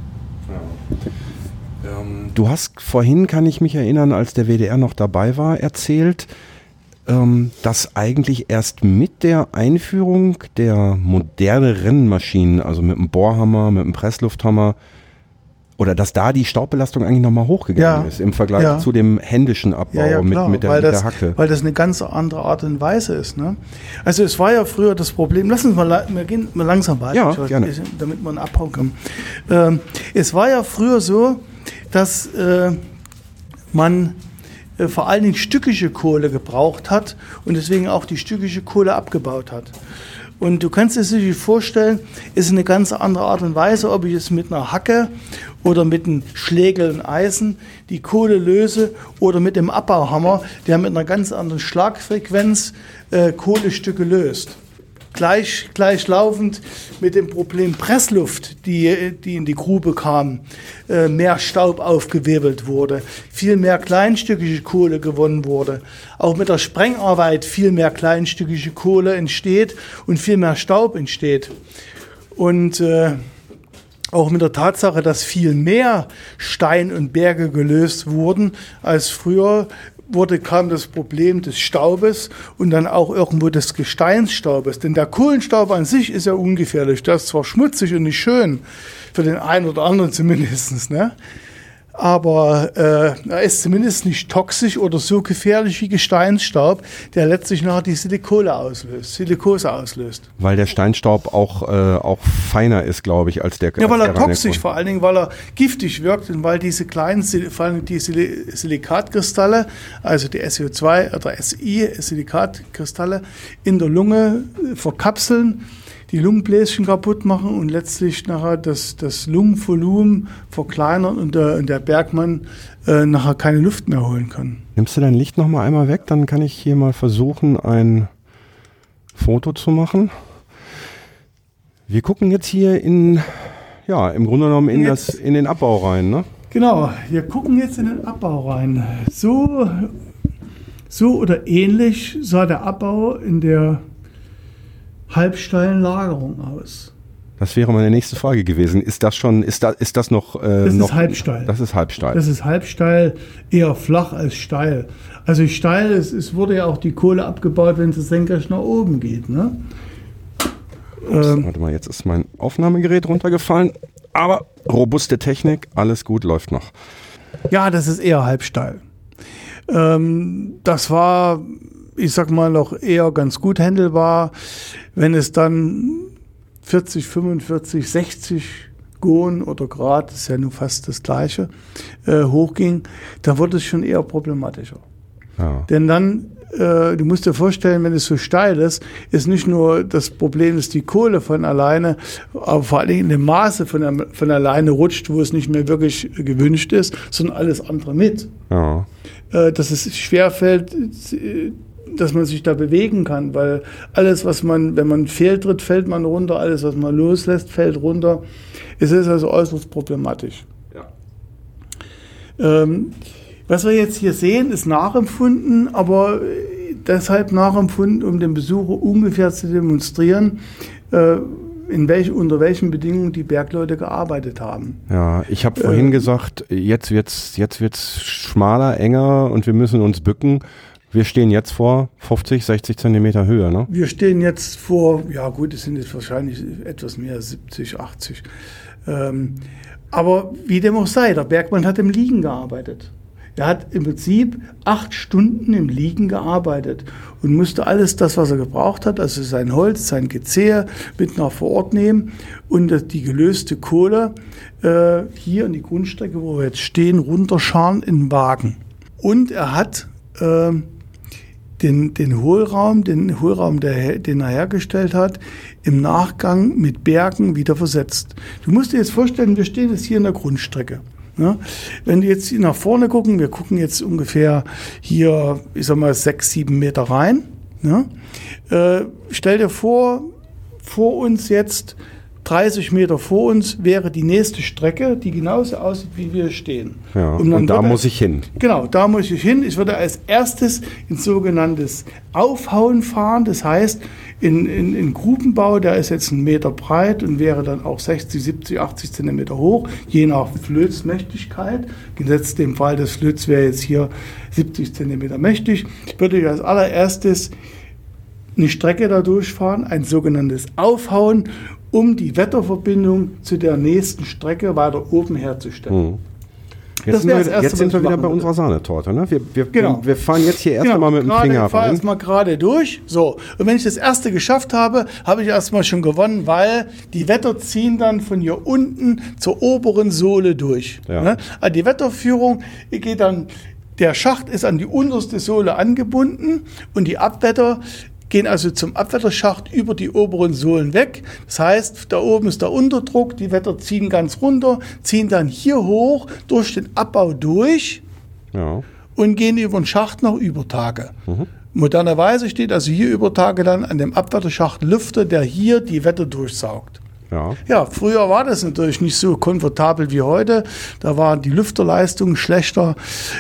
Du hast vorhin, kann ich mich erinnern, als der WDR noch dabei war, erzählt, ähm, dass eigentlich erst mit der Einführung der modernen Rennmaschinen, also mit dem Bohrhammer, mit dem Presslufthammer, oder dass da die Staubbelastung eigentlich nochmal hochgegangen Ja. ist im Vergleich Ja. zu dem händischen Abbau Ja, ja, mit, klar, mit, der, weil, mit das, der Hacke. weil das eine ganz andere Art und Weise ist. Ne? Also es war ja früher das Problem, lass uns mal, wir gehen mal langsam weiter, Ja, gerne. damit man abhauen kann. Ähm, es war ja früher so, dass äh, man äh, vor allen Dingen stückische Kohle gebraucht hat und deswegen auch die stückische Kohle abgebaut hat. Und du kannst es dir vorstellen, ist eine ganz andere Art und Weise, ob ich es mit einer Hacke oder mit einem Schlägel und Eisen die Kohle löse oder mit dem Abbauhammer, der mit einer ganz anderen Schlagfrequenz äh, Kohlestücke löst. Gleich, gleichlaufend mit dem Problem Pressluft, die, die in die Grube kam, äh, mehr Staub aufgewirbelt wurde, viel mehr kleinstückige Kohle gewonnen wurde. Auch mit der Sprengarbeit viel mehr kleinstückige Kohle entsteht und viel mehr Staub entsteht. Und äh, auch mit der Tatsache, dass viel mehr Stein und Berge gelöst wurden als früher, wurde, kam das Problem des Staubes und dann auch irgendwo des Gesteinsstaubes. Denn der Kohlenstaub an sich ist ja ungefährlich. Der ist zwar schmutzig und nicht schön, für den einen oder anderen zumindest, ne? Aber äh, er ist zumindest nicht toxisch oder so gefährlich wie Gesteinsstaub, der letztlich nachher die Silikose auslöst, Silikose auslöst. Weil der Steinstaub auch, äh, auch feiner ist, glaube ich, als der Ja, weil er toxisch, vor allen Dingen, weil er giftig wirkt und weil diese kleinen, vor allem die Sil Silikatkristalle, also die SO2 oder SI, Silikatkristalle, in der Lunge verkapseln, die Lungenbläschen kaputt machen und letztlich nachher das, das Lungenvolumen verkleinern und der, und der Bergmann äh, nachher keine Luft mehr holen kann. Nimmst du dein Licht noch mal einmal weg, dann kann ich hier mal versuchen, ein Foto zu machen. Wir gucken jetzt hier in, ja, im Grunde genommen in, das, in den Abbau rein, ne? Genau, wir gucken jetzt in den Abbau rein. So, so oder ähnlich sah der Abbau in der halbsteilen Lagerung aus. Das wäre meine nächste Frage gewesen. Ist das schon, ist das, ist das noch, äh, Das ist noch halbsteil. Das ist halbsteil. Das ist halbsteil, eher flach als steil. Also steil, es, es wurde ja auch die Kohle abgebaut, wenn sie senkrecht nach oben geht. Ne? Ups, warte mal, jetzt ist mein Aufnahmegerät runtergefallen. Aber robuste Technik, alles gut, läuft noch. Ja, das ist eher halbsteil. Ähm, das war, ich sag mal, noch eher ganz gut handelbar. Wenn es dann 40, 45, 60 Gon oder Grad, ist ja nun fast das gleiche, äh, hochging, dann wurde es schon eher problematischer. Ja. Denn dann, äh, du musst dir vorstellen, wenn es so steil ist, ist nicht nur das Problem, dass die Kohle von alleine, aber vor allem in dem Maße von, von alleine rutscht, wo es nicht mehr wirklich gewünscht ist, sondern alles andere mit. Ja. Äh, dass es schwerfällt, äh, dass man sich da bewegen kann, weil alles, was man, wenn man fehltritt, fällt man runter, alles, was man loslässt, fällt runter. Es ist also äußerst problematisch. Ja. Ähm, was wir jetzt hier sehen, ist nachempfunden, aber deshalb nachempfunden, um dem Besucher ungefähr zu demonstrieren, äh, in welch, unter welchen Bedingungen die Bergleute gearbeitet haben. Ja, ich habe vorhin Äh. gesagt, jetzt wird's jetzt wird's schmaler, enger und wir müssen uns bücken. Wir stehen jetzt vor 50, 60 Zentimeter Höhe, ne? Wir stehen jetzt vor, ja gut, es sind jetzt wahrscheinlich etwas mehr, 70, 80. Ähm, aber wie dem auch sei, der Bergmann hat im Liegen gearbeitet. Er hat im Prinzip acht Stunden im Liegen gearbeitet und musste alles das, was er gebraucht hat, also sein Holz, sein Gezehr, mit nach vor Ort nehmen und die gelöste Kohle äh, hier in die Grundstrecke, wo wir jetzt stehen, runterscharen in den Wagen. Und er hat ähm, den, den Hohlraum, den Hohlraum, der, den er hergestellt hat, im Nachgang mit Bergen wieder versetzt. Du musst dir jetzt vorstellen, wir stehen jetzt hier in der Grundstrecke. Ne? Wenn wir jetzt nach vorne gucken, wir gucken jetzt ungefähr hier, ich sag mal, sechs, sieben Meter rein. Ne? Äh, stell dir vor, vor uns jetzt 30 Meter vor uns wäre die nächste Strecke, die genauso aussieht, wie wir stehen. Ja. Und Und da muss ich hin. Genau, da muss ich hin. Ich würde als erstes ins sogenanntes Aufhauen fahren. Das heißt, in, in, in Grubenbau, der ist jetzt einen Meter breit und wäre dann auch 60, 70, 80 Zentimeter hoch, je nach Flötsmächtigkeit. Gesetzt dem Fall, das Flöz wäre jetzt hier 70 Zentimeter mächtig. Würde ich als allererstes eine Strecke da durchfahren, ein sogenanntes Aufhauen, um die Wetterverbindung zu der nächsten Strecke weiter oben herzustellen. Hm. Jetzt Das sind wir, das Erste, jetzt sind wir wieder bei würde. unserer Sahnetorte. Ne? Wir, wir, Genau. wir, fahren jetzt hier erst Genau, mit dem Finger ich fahre rein. erstmal gerade durch. So. Und wenn ich das erste geschafft habe, habe ich erstmal schon gewonnen, weil die Wetter ziehen dann von hier unten zur oberen Sohle durch. Ja. Ne? Also die Wetterführung geht dann, der Schacht ist an die unterste Sohle angebunden und die Abwetter gehen also zum Abwetterschacht über die oberen Sohlen weg. Das heißt, da oben ist der Unterdruck, die Wetter ziehen ganz runter, ziehen dann hier hoch durch den Abbau durch Ja. und gehen über den Schacht nach Übertage. Mhm. Modernerweise steht also hier Übertage dann an dem Abwetterschacht Lüfter, der hier die Wetter durchsaugt. Ja. Ja, früher war das natürlich nicht so komfortabel wie heute. Da waren die Lüfterleistungen schlechter.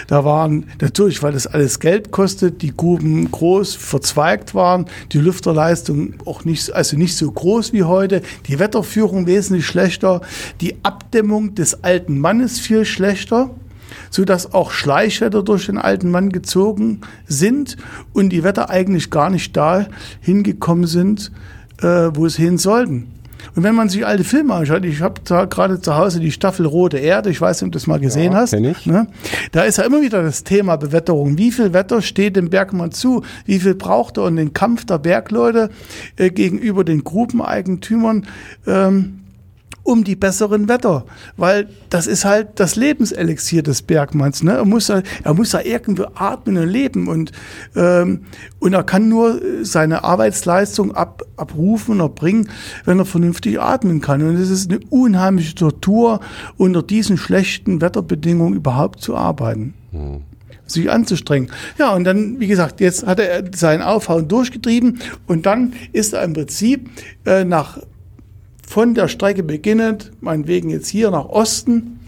Da waren natürlich, weil das alles Geld kostet, die Gruben groß verzweigt waren, die Lüfterleistungen auch nicht, also nicht so groß wie heute. Die Wetterführung wesentlich schlechter. Die Abdämmung des alten Mannes viel schlechter so dass auch Schleichwetter durch den alten Mann gezogen sind und die Wetter eigentlich gar nicht da hingekommen sind, äh, wo es hin sollten. Und wenn man sich alte Filme anschaut, ich habe gerade zu Hause die Staffel Rote Erde, ich weiß nicht, ob du das mal gesehen Ja, hast. Ne? Da ist ja immer wieder das Thema Bewetterung. Wie viel Wetter steht dem Bergmann zu? Wie viel braucht er? Und den Kampf der Bergleute äh, gegenüber den Grubeneigentümern ähm, um die besseren Wetter, weil das ist halt das Lebenselixier des Bergmanns. Ne? Er, muss ja, er muss ja irgendwo atmen und leben und, ähm, und er kann nur äh, seine Arbeitsleistung ab, abrufen und erbringen, wenn er vernünftig atmen kann. Und es ist eine unheimliche Tortur, unter diesen schlechten Wetterbedingungen überhaupt zu arbeiten sich anzustrengen. Ja, und dann, wie gesagt, jetzt hat er seinen Aufhauen durchgetrieben und dann ist er im Prinzip äh, nach von der Strecke beginnend, meinetwegen jetzt hier nach Osten,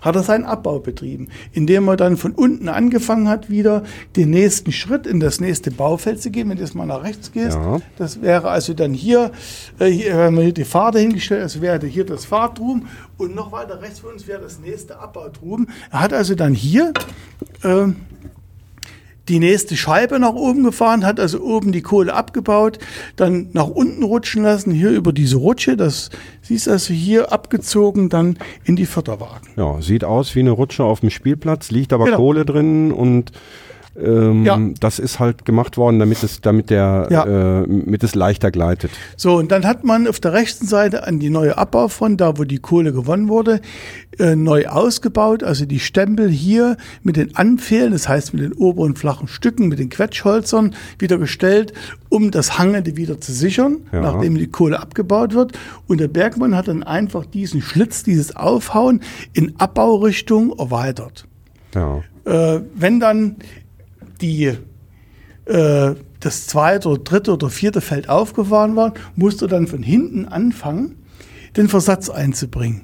hat er seinen Abbau betrieben, indem er dann von unten angefangen hat, wieder den nächsten Schritt in das nächste Baufeld zu gehen, wenn du jetzt mal nach rechts gehst. Ja. Das wäre also dann hier, äh, hier wenn man hier die Pfade hingestellt, also wäre hier das Fahrtrum und noch weiter rechts von uns wäre das nächste Abbautrum. Er hat also dann hier ähm, die nächste Scheibe nach oben gefahren, hat also oben die Kohle abgebaut, dann nach unten rutschen lassen, hier über diese Rutsche, das siehst du also hier abgezogen, dann in die Förderwagen. Ja, sieht aus wie eine Rutsche auf dem Spielplatz, liegt aber Genau. Kohle drin und ähm, Ja. das ist halt gemacht worden, damit es, damit der, Ja. äh, damit es leichter gleitet. So, und dann hat man auf der rechten Seite an die neue Abbaufront, da wo die Kohle gewonnen wurde, äh, neu ausgebaut. Also die Stempel hier mit den Anfehlen, das heißt mit den oberen flachen Stücken, mit den Quetschholzern wieder gestellt, um das Hangende wieder zu sichern, Ja. nachdem die Kohle abgebaut wird. Und der Bergmann hat dann einfach diesen Schlitz, dieses Aufhauen in Abbaurichtung erweitert. Ja. Äh, wenn dann die äh, das zweite oder dritte oder vierte Feld aufgefahren war, musst du dann von hinten anfangen, den Versatz einzubringen.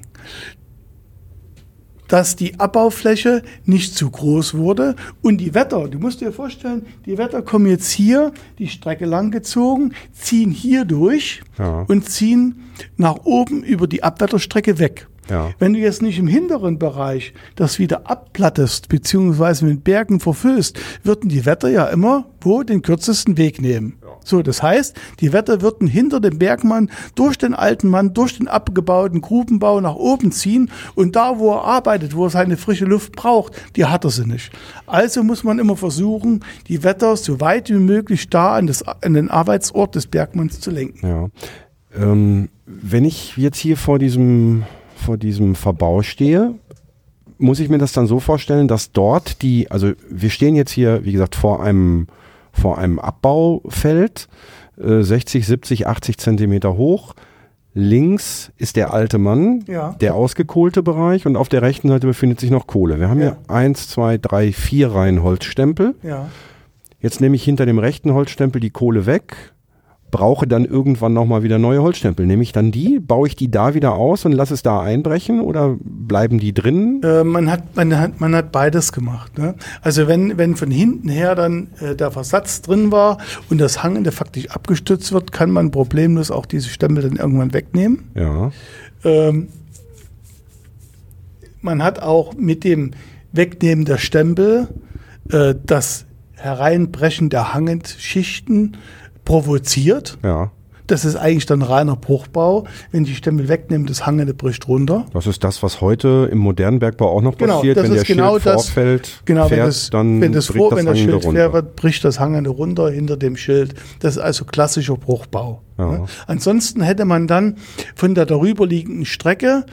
Dass die Abbaufläche nicht zu groß wurde und die Wetter, du musst dir vorstellen, die Wetter kommen jetzt hier die Strecke lang gezogen, ziehen hier durch Ja. und ziehen nach oben über die Abwetterstrecke weg. Ja. Wenn du jetzt nicht im hinteren Bereich das wieder abplattest, beziehungsweise mit Bergen verfüllst, würden die Wetter ja immer wo den kürzesten Weg nehmen. So, das heißt, die Wetter würden hinter dem Bergmann durch den alten Mann, durch den abgebauten Grubenbau nach oben ziehen und da, wo er arbeitet, wo er seine frische Luft braucht, die hat er sie nicht. Also muss man immer versuchen, die Wetter so weit wie möglich da an, das, an den Arbeitsort des Bergmanns zu lenken. Ja. Ähm, wenn ich jetzt hier vor diesem, vor diesem Verbau stehe, muss ich mir das dann so vorstellen, dass dort die, also wir stehen jetzt hier, wie gesagt, vor einem, vor einem Abbaufeld, äh, 60, 70, 80 Zentimeter hoch. Links ist der alte Mann, Ja. der ausgekohlte Bereich und auf der rechten Seite befindet sich noch Kohle. Wir haben Ja. hier eins, zwei, drei, vier Reihen Holzstempel. Ja. Jetzt nehme ich hinter dem rechten Holzstempel die Kohle weg, brauche dann irgendwann nochmal wieder neue Holzstempel. Nehme ich dann die, baue ich die da wieder aus und lasse es da einbrechen oder bleiben die drin? Äh, man, hat, man, hat, man hat beides gemacht. Ne? Also wenn, wenn von hinten her dann äh, der Versatz drin war und das Hangende faktisch abgestützt wird, kann man problemlos auch diese Stempel dann irgendwann wegnehmen. Ja, Ähm, man hat auch mit dem Wegnehmen der Stempel äh, das Hereinbrechen der Hangendschichten provoziert. ja. Das ist eigentlich dann reiner Bruchbau. Wenn die Stempel wegnehmen, das Hangende bricht runter. Das ist das, was heute im modernen Bergbau auch noch Genau, passiert. das wenn der ist genau Schild das- vorfällt, Genau, fährt, wenn das, dann wenn das, bricht vor, das wenn das Schild runter. fährt, bricht das Hangende runter hinter dem Schild. Das ist also klassischer Bruchbau. Ja. Ne? Ansonsten hätte man dann von der darüberliegenden Strecke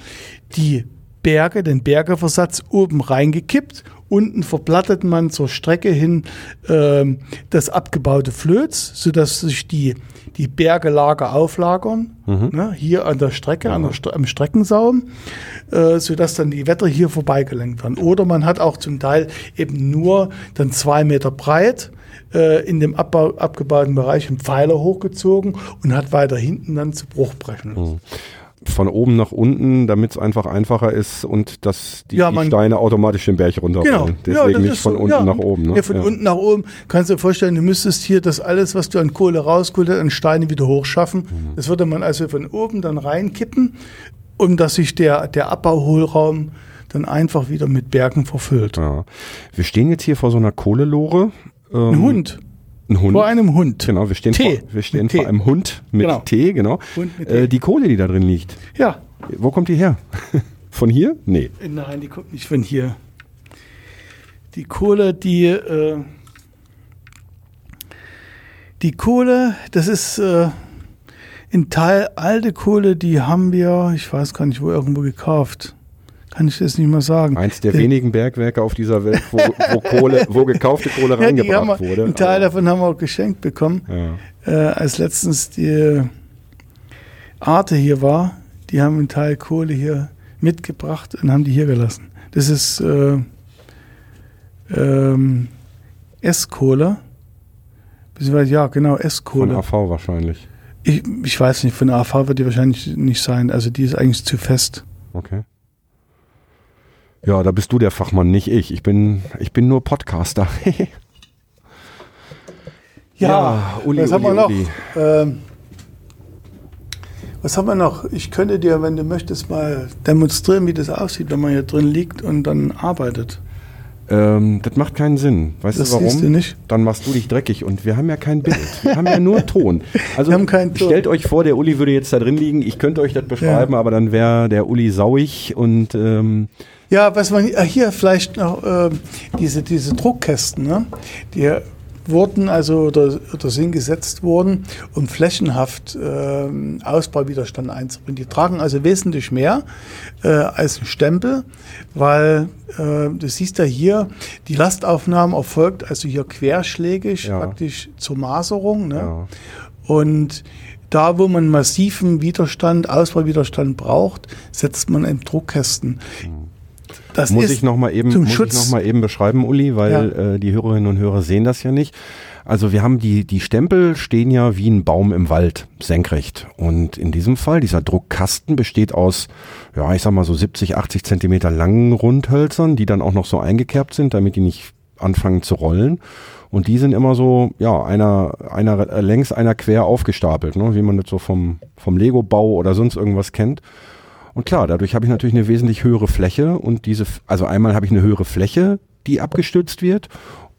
die Berge, den Bergeversatz oben reingekippt. Unten verblattet man zur Strecke hin ähm, das abgebaute Flöz, sodass sich die, die Bergelager auflagern. Ne? Hier an der Strecke, an der, Stre- am Streckensaum, äh, sodass dann die Wetter hier vorbeigelenkt werden. Oder man hat auch zum Teil eben nur dann zwei Meter breit äh, in dem Abbau, abgebauten Bereich einen Pfeiler hochgezogen und hat weiter hinten dann zu Bruch brechen lassen. Von oben nach unten, damit es einfach einfacher ist und dass die, Ja, die man- Steine automatisch den Berg Genau. runterfallen. Deswegen nicht von so, unten ja. nach oben. Ne? Ja, von unten nach oben. Kannst du dir vorstellen, du müsstest hier das alles, was du an Kohle rausgeholt hast, an Steine wieder hochschaffen. Mhm. Das würde man also von oben dann reinkippen, um dass sich der, der Abbauhohlraum dann einfach wieder mit Bergen verfüllt. Ja. Wir stehen jetzt hier vor so einer Kohlelore. Ähm, Ein Hund. Ein Hund. Vor einem Hund. Genau, wir stehen, Tee. Vor, wir stehen Mit vor Tee. einem Hund mit Genau. Tee, genau. Hund mit Tee. Äh, die Kohle, die da drin liegt. Ja. Wo kommt die her? Von hier? Nee. Nein, die kommt nicht von hier. Die Kohle, die, äh, die Kohle, das ist äh, ein Teil alte Kohle, die haben wir, ich weiß gar nicht, wo irgendwo gekauft. Kann ich das nicht mal sagen. Eins der Die- wenigen Bergwerke auf dieser Welt, wo, wo Kohle, wo gekaufte Kohle Ja, reingebracht wir, wurde. einen Teil Aber- davon haben wir auch geschenkt bekommen. ja. Äh, als letztens die Arte hier war, die haben einen Teil Kohle hier mitgebracht und haben die hier gelassen. Das ist äh, ähm. Beziehungsweise, ja, genau, Von Esskohle. AV wahrscheinlich. Ich, ich weiß nicht, von AV wird die wahrscheinlich nicht sein. Also die ist eigentlich zu fest. Okay. Ja, da bist du der Fachmann, nicht ich. Ich bin, ich bin nur Podcaster. Ja, Uli, was haben Uli, wir noch? Ähm, was haben wir noch? Ich könnte dir, wenn du möchtest, mal demonstrieren, wie das aussieht, wenn man hier drin liegt und dann arbeitet. Ähm, das macht keinen Sinn. Weißt Das du warum? du nicht. Dann machst du dich dreckig und wir haben ja kein Bild. Wir haben ja nur Ton. Also haben Ton. stellt euch vor, der Uli würde jetzt da drin liegen. Ich könnte euch das beschreiben, aber dann wäre der Uli sauig und ähm, Ja, was man äh, hier vielleicht noch, äh, diese, diese Druckkästen, ne? die wurden also oder, oder sind gesetzt worden, um flächenhaft äh, Ausbauwiderstand einzubringen. Die tragen also wesentlich mehr äh, als ein Stempel, weil äh, du siehst ja hier, die Lastaufnahme erfolgt also hier querschlägig Ja. praktisch zur Maserung. Ne? ja. Und da, wo man massiven Widerstand, Ausbauwiderstand braucht, setzt man in Druckkästen. Das muss ich noch mal eben muss Schutz. ich noch mal eben beschreiben, Uli, weil äh, die Hörerinnen und Hörer sehen das ja nicht. Also wir haben die die Stempel stehen ja wie ein Baum im Wald senkrecht und in diesem Fall dieser Druckkasten besteht aus ja ich sag mal so 70 80 Zentimeter langen Rundhölzern, die dann auch noch so eingekerbt sind, damit die nicht anfangen zu rollen. Und die sind immer so, ja, einer, einer längs, einer quer aufgestapelt, ne? wie man das so vom, vom Lego-Bau oder sonst irgendwas kennt. Und klar, dadurch habe ich natürlich eine wesentlich höhere Fläche und diese, also einmal habe ich eine höhere Fläche, die abgestützt wird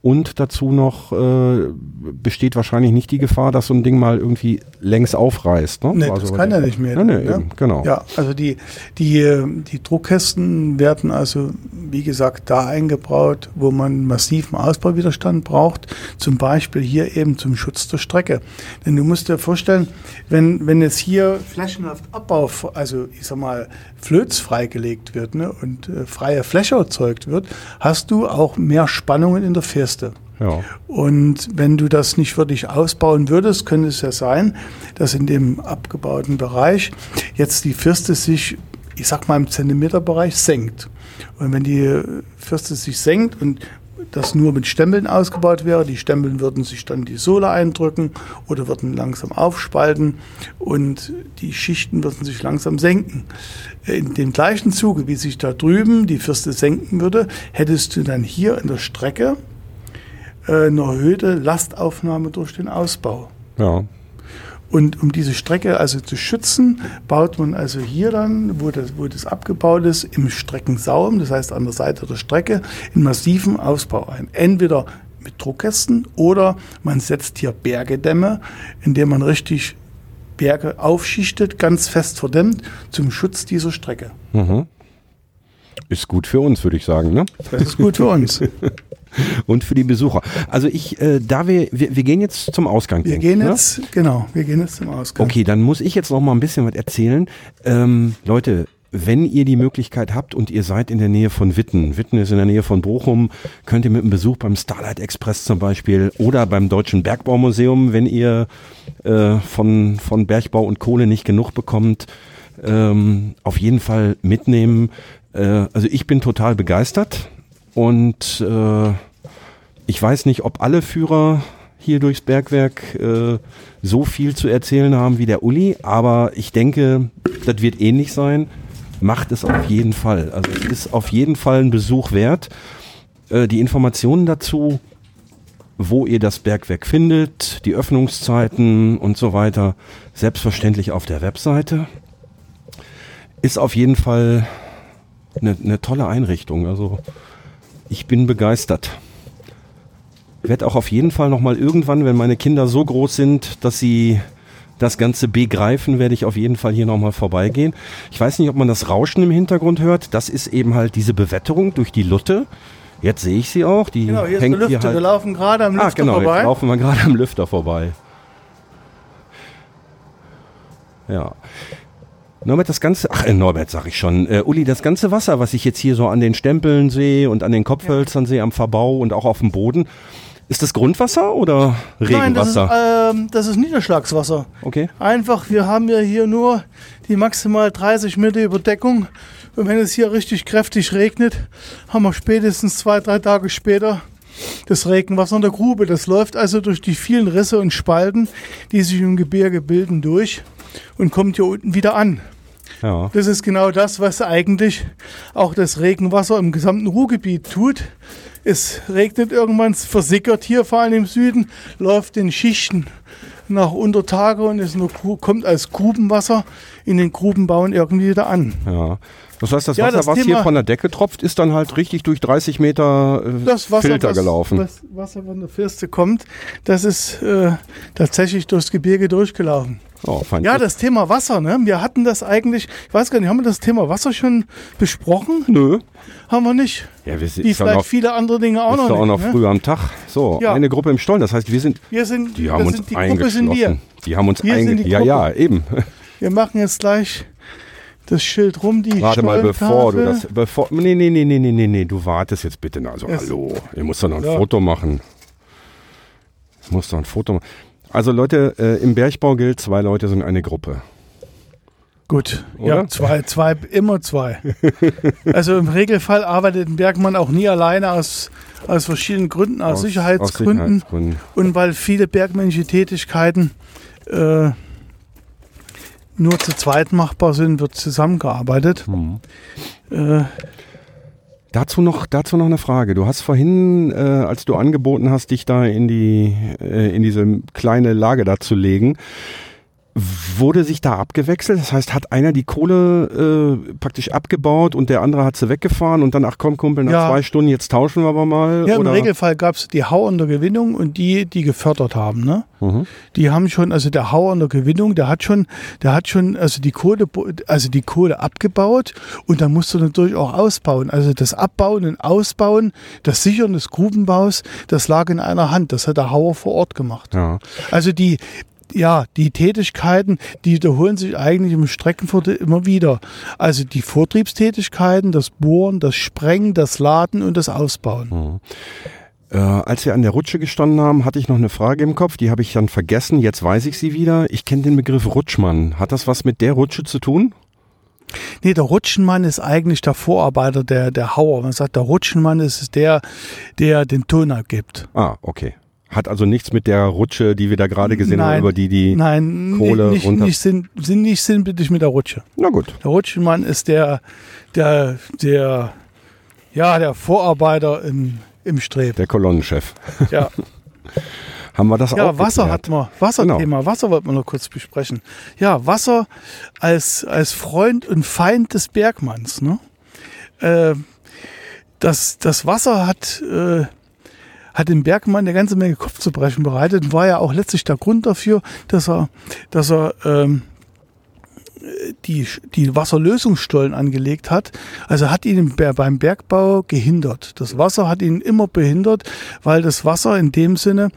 und dazu noch äh, besteht wahrscheinlich nicht die Gefahr, dass so ein Ding mal irgendwie längs aufreißt. Ne? Nee, Also, das kann er nicht mehr. Nee, nee, ne? eben, genau. Ja, also die, die, die Druckkästen werden also, wie gesagt, da eingebaut, wo man massiven Ausbauwiderstand braucht. Zum Beispiel hier eben zum Schutz der Strecke. Denn du musst dir vorstellen, wenn, wenn jetzt hier flächenhaft Abbau, also ich sag mal, Flöz freigelegt wird ne, und äh, freie Fläche erzeugt wird, hast du auch mehr Spannungen in der Firste. Ja. Und wenn du das nicht wirklich ausbauen würdest, könnte es ja sein, dass in dem abgebauten Bereich jetzt die Firste sich, ich sag mal im Zentimeterbereich, senkt. Und wenn die Firste sich senkt und das nur mit Stempeln ausgebaut wäre, die Stempeln würden sich dann die Sohle eindrücken oder würden langsam aufspalten und die Schichten würden sich langsam senken. In dem gleichen Zuge, wie sich da drüben die Firste senken würde, hättest du dann hier in der Strecke äh, eine erhöhte Lastaufnahme durch den Ausbau. Ja. Und um diese Strecke also zu schützen, baut man also hier dann, wo das, wo das abgebaut ist, im Streckensaum, das heißt an der Seite der Strecke, in massiven Ausbau ein. Entweder mit Druckkästen oder man setzt hier Bergedämme, indem man richtig Berge aufschichtet, ganz fest verdämmt, zum Schutz dieser Strecke. Mhm. Ist gut für uns, würde ich sagen, ne? Das ist gut für uns. Und für die Besucher. Also ich, äh, da wir, wir, wir gehen jetzt zum Ausgang. Wir gehen ich, ne? jetzt, genau, wir gehen jetzt zum Ausgang. Okay, dann muss ich jetzt noch mal ein bisschen was erzählen. Ähm, Leute, wenn ihr die Möglichkeit habt und ihr seid in der Nähe von Witten, Witten ist in der Nähe von Bochum, könnt ihr mit einem Besuch beim Starlight Express zum Beispiel oder beim Deutschen Bergbaumuseum, wenn ihr äh, von, von Bergbau und Kohle nicht genug bekommt, ähm, auf jeden Fall mitnehmen. Äh, also ich bin total begeistert und äh, ich weiß nicht, ob alle Führer hier durchs Bergwerk äh, so viel zu erzählen haben wie der Uli, aber ich denke, das wird ähnlich sein. Macht es auf jeden Fall. Also es ist auf jeden Fall ein Besuch wert. Äh, die Informationen dazu, wo ihr das Bergwerk findet, die Öffnungszeiten und so weiter, selbstverständlich auf der Webseite. Ist auf jeden Fall eine, eine tolle Einrichtung. Also ich bin begeistert. Werde auch auf jeden Fall nochmal irgendwann, wenn meine Kinder so groß sind, dass sie das Ganze begreifen, werde ich auf jeden Fall hier nochmal vorbeigehen. Ich weiß nicht, ob man das Rauschen im Hintergrund hört. Das ist eben halt diese Bewetterung durch die Lutte. Jetzt sehe ich sie auch. Die Genau, hier ist hängt der Lüfter. hier halt Wir laufen gerade am Lüfter Ah, genau, vorbei. jetzt laufen wir gerade am Lüfter vorbei. Ja. Norbert, das ganze, ach, äh, Norbert sag ich schon, äh, Uli, das ganze Wasser, was ich jetzt hier so an den Stempeln sehe und an den Kopfhölzern sehe, am Verbau und auch auf dem Boden, ist das Grundwasser oder Nein, das ist, Regenwasser? ähm, das ist Niederschlagswasser. okay. Einfach, wir haben ja hier nur die maximal 30 Meter Überdeckung. Und wenn es hier richtig kräftig regnet, haben wir spätestens zwei, drei Tage später das Regenwasser in der Grube. Das läuft also durch die vielen Risse und Spalten, die sich im Gebirge bilden, durch und kommt hier unten wieder an. Ja. Das ist genau das, was eigentlich auch das Regenwasser im gesamten Ruhrgebiet tut. Es regnet irgendwann, es versickert hier vor allem im Süden, läuft in Schichten nach Untertage und ist nur, kommt als Grubenwasser in den Grubenbauen irgendwie wieder an. Ja. Das heißt, das Ja, Wasser, das was hier Thema- von der Decke tropft, ist dann halt richtig durch 30 Meter äh, Das Wasser, Filter was, gelaufen. was Wasser von der Firste kommt, das ist äh, tatsächlich durchs Gebirge durchgelaufen. Oh. Ja, das Thema Wasser, ne? Wir hatten das eigentlich, ich weiß gar nicht, haben wir das Thema Wasser schon besprochen? Nö. Haben wir nicht. Ja, wir sind Wie vielleicht noch, viele andere Dinge auch ist noch doch auch nicht. noch ne? früh am Tag. So, Ja. eine Gruppe im Stollen. Das heißt, wir sind, Wir sind, die haben uns sind, die eingeschlossen. wir. Die haben uns Wir sind einge... die Ja, ja, eben. Wir machen jetzt gleich das Schild rum, die Warte mal, bevor du das, bevor, nee, nee, nee, nee, nee, nee, nee, du wartest jetzt bitte. Also, Es- hallo, ihr müsst doch noch ein Ja. Foto machen. Ich muss doch ein Foto machen. Also Leute, äh, im Bergbau gilt, zwei Leute sind eine Gruppe. Gut, Oder? ja, zwei, zwei, immer zwei. also im Regelfall arbeitet ein Bergmann auch nie alleine aus, aus verschiedenen Gründen, aus, Sicherheitsgründen Aus Sicherheitsgründen. und weil viele bergmännische Tätigkeiten äh, nur zu zweit machbar sind, wird zusammengearbeitet. Hm. Äh, Dazu noch, dazu noch eine Frage. Du hast vorhin, äh, als du angeboten hast, dich da in die, äh, in diese kleine Lage da zu legen, wurde sich da abgewechselt? Das heißt, hat einer die Kohle äh, praktisch abgebaut und der andere hat sie weggefahren und dann, ach komm, Kumpel, nach Ja. zwei Stunden, jetzt tauschen wir aber mal? ja, im oder? Regelfall gab es die Hauer in der Gewinnung und die, die gefördert haben. Ne? Mhm. Die haben schon, also der Hauer in der Gewinnung, der hat schon, der hat schon, also die Kohle, also die Kohle abgebaut und dann musste natürlich auch ausbauen. Also das Abbauen und Ausbauen, das Sichern des Grubenbaus, das lag in einer Hand. Das hat der Hauer vor Ort gemacht. Ja. Also die, ja, die Tätigkeiten, die wiederholen sich eigentlich im Streckenviertel immer wieder. Also die Vortriebstätigkeiten, das Bohren, das Sprengen, das Laden und das Ausbauen. Äh, als wir an der Rutsche gestanden haben, hatte ich noch eine Frage im Kopf, die habe ich dann vergessen, jetzt weiß ich sie wieder. Ich kenne den Begriff Rutschmann. Hat das was mit der Rutsche zu tun? Nee, der Rutschenmann ist eigentlich der Vorarbeiter der, der Hauer. Man sagt, der Rutschenmann ist der, der den Ton abgibt. Ah, okay. Hat also nichts mit der Rutsche, die wir da gerade gesehen haben, Nein. über die die... Nein, Kohle nicht, runter- nicht, sinn, sind nicht sinnbildlich mit der Rutsche. Na gut. Der Rutschenmann ist der, der, der, ja, der Vorarbeiter im, im Streb. Der Kolonnenchef. Ja, Haben wir das ja auch Wasser geklärt? hat man, Wasserthema, Wasser wollten wir noch kurz besprechen. Ja, Wasser als, als Freund und Feind des Bergmanns. Ne? Äh, das, das Wasser hat, äh, hat dem Bergmann eine ganze Menge Kopfzerbrechen bereitet und war ja auch letztlich der Grund dafür, dass er, dass er ähm, die, die Wasserlösungsstollen angelegt hat. Also hat ihn beim Bergbau gehindert. Das Wasser hat ihn immer behindert, weil das Wasser in dem Sinne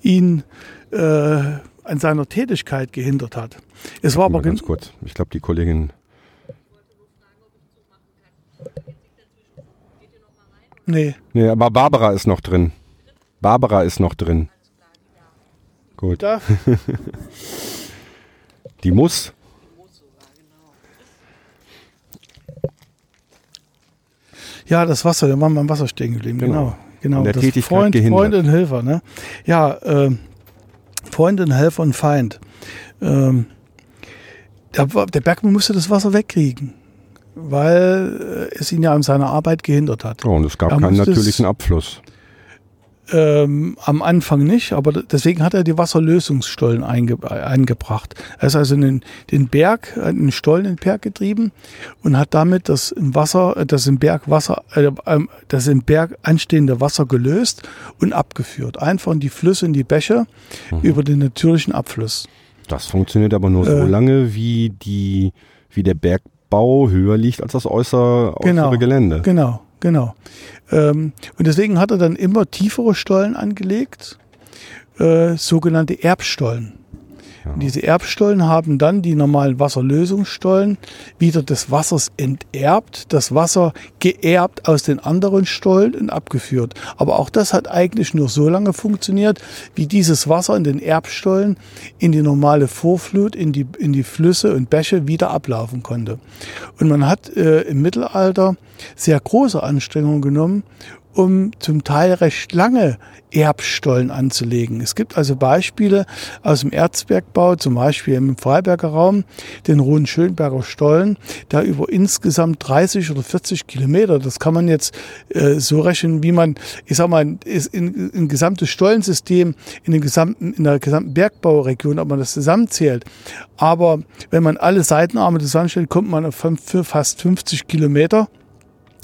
ihn äh, an seiner Tätigkeit gehindert hat. Es war aber ganz kurz. Ich glaube, die Kollegin... nee, Nee, aber Barbara ist noch drin. Barbara ist noch drin. Gut. da, Die muss. Ja, das Wasser, wir waren beim Wasser stehen geblieben. Genau. Genau, genau. Der das Tätigkeit Freund, gehindert. Freund und Helfer, ne? Ja, äh, Freund und Helfer und Feind. Ähm, der, der Bergmann musste das Wasser wegkriegen, weil äh, es ihn ja an seiner Arbeit gehindert hat. Oh, und es gab Er keinen musste es- natürlichen Abfluss. Ähm, am Anfang nicht, aber deswegen hat er die Wasserlösungsstollen einge eingebracht. Er ist also in den, Berg, einen Stollen in den Berg getrieben und hat damit das im Wasser, äh, das im Berg Wasser, äh, ähm, das im Berg anstehende Wasser gelöst und abgeführt. Einfach in die Flüsse, in die Bäche über den natürlichen Abfluss. Das funktioniert aber nur so Äh. lange, wie die, wie der Bergbau höher liegt als das äußere, äußere Genau. Gelände. Genau, genau. Ähm, und deswegen hat er dann immer tiefere Stollen angelegt, äh, sogenannte Erbstollen. Und diese Erbstollen haben dann die normalen Wasserlösungsstollen wieder des Wassers enterbt, das Wasser geerbt aus den anderen Stollen und abgeführt. Aber auch das hat eigentlich nur so lange funktioniert, wie dieses Wasser in den Erbstollen in die normale Vorflut, in die, in die Flüsse und Bäche wieder ablaufen konnte. Und man hat äh, im Mittelalter sehr große Anstrengungen genommen, um zum Teil recht lange Erbstollen anzulegen. Es gibt also Beispiele aus dem Erzbergbau, zum Beispiel im Freiberger Raum, den Rohen-Schönberger Stollen, der über insgesamt 30 oder 40 Kilometer, das kann man jetzt äh, so rechnen, wie man, ich sag mal, ist in, in gesamtes Stollensystem in, den gesamten, in der gesamten Bergbauregion, ob man das zusammenzählt. Aber wenn man alle Seitenarme zusammenstellt, kommt man auf fast 50 Kilometer.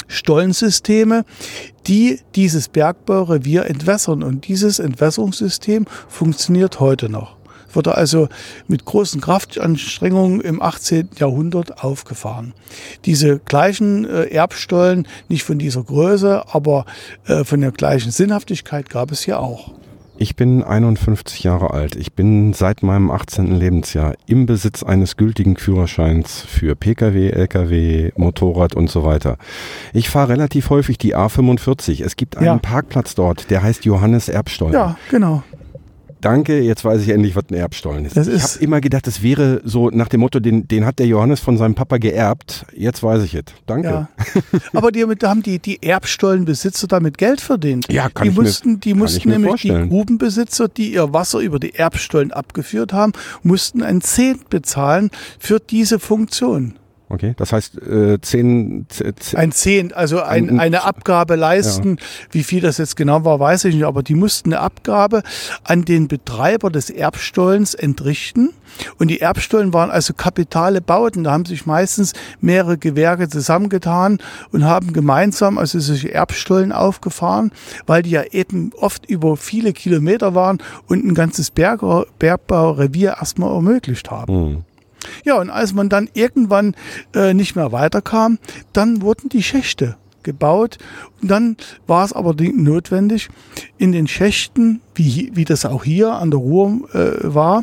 Stollensysteme, die dieses Bergbaurevier entwässern. Und dieses Entwässerungssystem funktioniert heute noch. Wurde also mit großen Kraftanstrengungen im 18. Jahrhundert aufgefahren. Diese gleichen äh, Erbstollen, nicht von dieser Größe, aber äh, von der gleichen Sinnhaftigkeit gab es hier auch. Ich bin 51 Jahre alt. Ich bin seit meinem 18. Lebensjahr im Besitz eines gültigen Führerscheins für Pkw, Lkw, Motorrad und so weiter. Ich fahre relativ häufig die A45. Es gibt einen Ja. Parkplatz dort, der heißt Johannes Erbstollen. Ja, genau. Danke, jetzt weiß ich endlich, was ein Erbstollen ist. Das ich habe immer gedacht, das wäre so nach dem Motto, den, den hat der Johannes von seinem Papa geerbt. Jetzt weiß ich es. Danke. Ja. Aber die, da haben die, die Erbstollenbesitzer damit Geld verdient. Ja, kann die ich mir- mussten, die kann mussten ich mir nämlich die vorstellen. Grubenbesitzer, die ihr Wasser über die Erbstollen abgeführt haben, mussten ein Zehnt bezahlen für diese Funktion. Okay, das heißt, äh, zehn, z- z- Ein Zehnt, also ein, Ein- eine Abgabe leisten. Wie viel das jetzt genau war, weiß ich nicht, aber die mussten eine Abgabe an den Betreiber des Erbstollens entrichten. Und die Erbstollen waren also kapitale Bauten. Da haben sich meistens mehrere Gewerke zusammengetan und haben gemeinsam also solche Erbstollen aufgefahren, weil die ja eben oft über viele Kilometer waren und ein ganzes Berger, Bergbaurevier erstmal ermöglicht haben. Hm. Ja, und als man dann irgendwann äh, nicht mehr weiterkam, dann wurden die Schächte gebaut. Und dann war es aber notwendig, in den Schächten, wie, wie das auch hier an der Ruhr äh, war,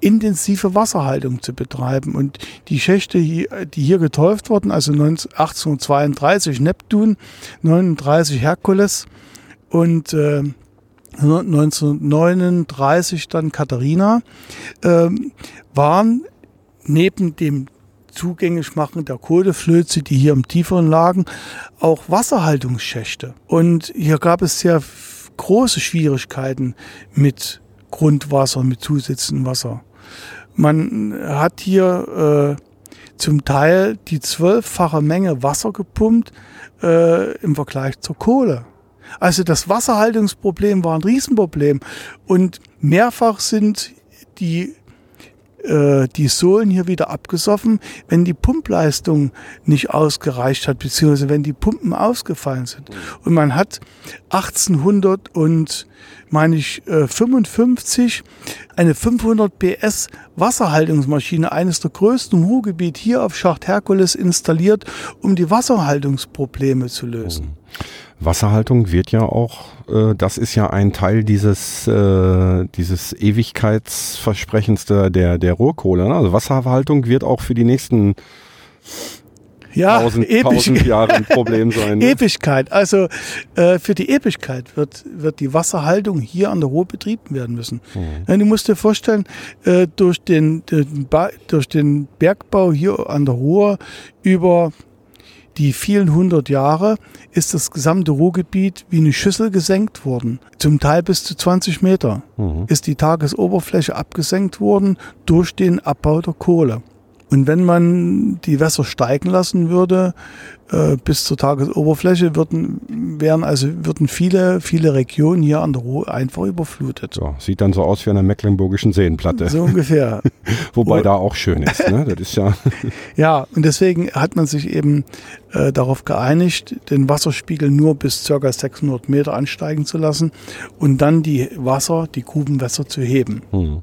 intensive Wasserhaltung zu betreiben. Und die Schächte, die hier geteuft wurden, also 19 1832 Neptun, 39 Herkules und äh, 1939 dann Katharina, ähm, waren neben dem Zugänglichmachen der Kohleflöze, die hier im Tieferen lagen, auch Wasserhaltungsschächte. Und hier gab es sehr große Schwierigkeiten mit Grundwasser, mit zusätzlichem Wasser. Man hat hier äh, zum Teil die zwölffache Menge Wasser gepumpt äh, im Vergleich zur Kohle. Also das Wasserhaltungsproblem war ein Riesenproblem. Und mehrfach sind die, äh, die Sohlen hier wieder abgesoffen, wenn die Pumpleistung nicht ausgereicht hat, beziehungsweise wenn die Pumpen ausgefallen sind. Und man hat 1800 und meine ich äh, 55 eine 500 PS Wasserhaltungsmaschine eines der größten im Ruhrgebiet hier auf Schacht Herkules installiert, um die Wasserhaltungsprobleme zu lösen. Wasserhaltung wird ja auch, äh, das ist ja ein Teil dieses, äh, dieses Ewigkeitsversprechens der, der, der Rohrkohle. Ne? Also Wasserhaltung wird auch für die nächsten Ja, tausend, tausend Jahre ein Problem sein. Ne? Ewigkeit. Also äh, für die Ewigkeit wird, wird die Wasserhaltung hier an der Ruhr betrieben werden müssen. Ja, du musst dir vorstellen, äh, durch, den, den durch den Bergbau hier an der Ruhr über die vielen hundert Jahre ist das gesamte Ruhrgebiet wie eine Schüssel gesenkt worden. Zum Teil bis zu 20 Meter Mhm. ist die Tagesoberfläche abgesenkt worden durch den Abbau der Kohle. Und wenn man die Wässer steigen lassen würde äh, bis zur Tagesoberfläche, würden, wären also, würden viele, viele Regionen hier an der Ruhr einfach überflutet. So, sieht dann so aus wie an der mecklenburgischen Seenplatte. So ungefähr. Wobei Oh. da auch schön ist. Ne? Das ist ja, Ja, und deswegen hat man sich eben äh, darauf geeinigt, den Wasserspiegel nur bis ca. 600 Meter ansteigen zu lassen und dann die Wasser, die Grubenwässer zu heben. hm.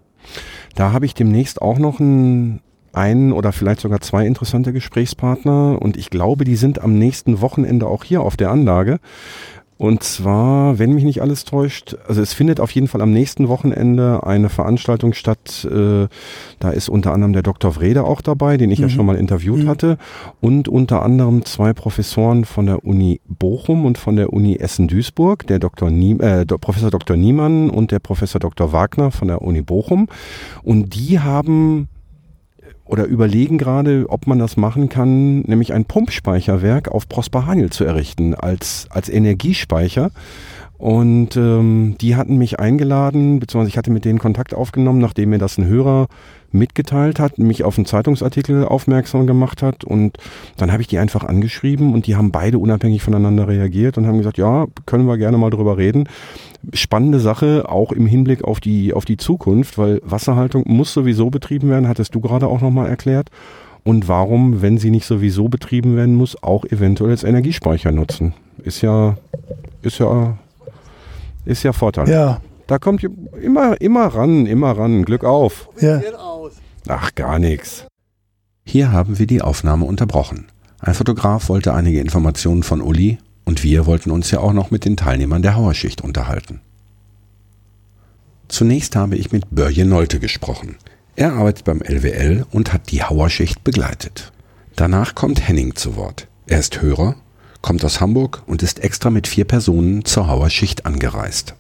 Da habe ich demnächst auch noch einen, einen oder vielleicht sogar zwei interessante Gesprächspartner und ich glaube, die sind am nächsten Wochenende auch hier auf der Anlage. Und zwar, wenn mich nicht alles täuscht, also es findet auf jeden Fall am nächsten Wochenende eine Veranstaltung statt. Äh, da ist unter anderem der Dr. Wrede auch dabei, den ich ja Mhm. schon mal interviewt Mhm. hatte. Und unter anderem zwei Professoren von der Uni Bochum und von der Uni Essen-Duisburg, der Dr. Nie, äh, Professor Dr. Niemann und der Professor Dr. Wagner von der Uni Bochum. Und die haben oder überlegen gerade, ob man das machen kann, nämlich ein Pumpspeicherwerk auf Prosper Haniel zu errichten als, als Energiespeicher. Und ähm, die hatten mich eingeladen, beziehungsweise ich hatte mit denen Kontakt aufgenommen, nachdem mir das ein Hörer mitgeteilt hat, mich auf einen Zeitungsartikel aufmerksam gemacht hat. Und dann habe ich die einfach angeschrieben und die haben beide unabhängig voneinander reagiert und haben gesagt, ja, können wir gerne mal drüber reden. Spannende Sache, auch im Hinblick auf die, auf die Zukunft, weil Wasserhaltung muss sowieso betrieben werden, hattest du gerade auch nochmal erklärt. Und warum, wenn sie nicht sowieso betrieben werden muss, auch eventuell als Energiespeicher nutzen? Ist ja, ist ja ist ja Vorteil. Ja. Da kommt immer, immer ran, immer ran. Glück auf. Ja. Ach, gar nichts. Hier haben wir die Aufnahme unterbrochen. Ein Fotograf wollte einige Informationen von Uli und wir wollten uns ja auch noch mit den Teilnehmern der Hauerschicht unterhalten. Zunächst habe ich mit Börje Nolte gesprochen. Er arbeitet beim LWL und hat die Hauerschicht begleitet. Danach kommt Henning zu Wort. Er ist Hörer kommt aus Hamburg und ist extra mit vier Personen zur Hauer Schicht angereist.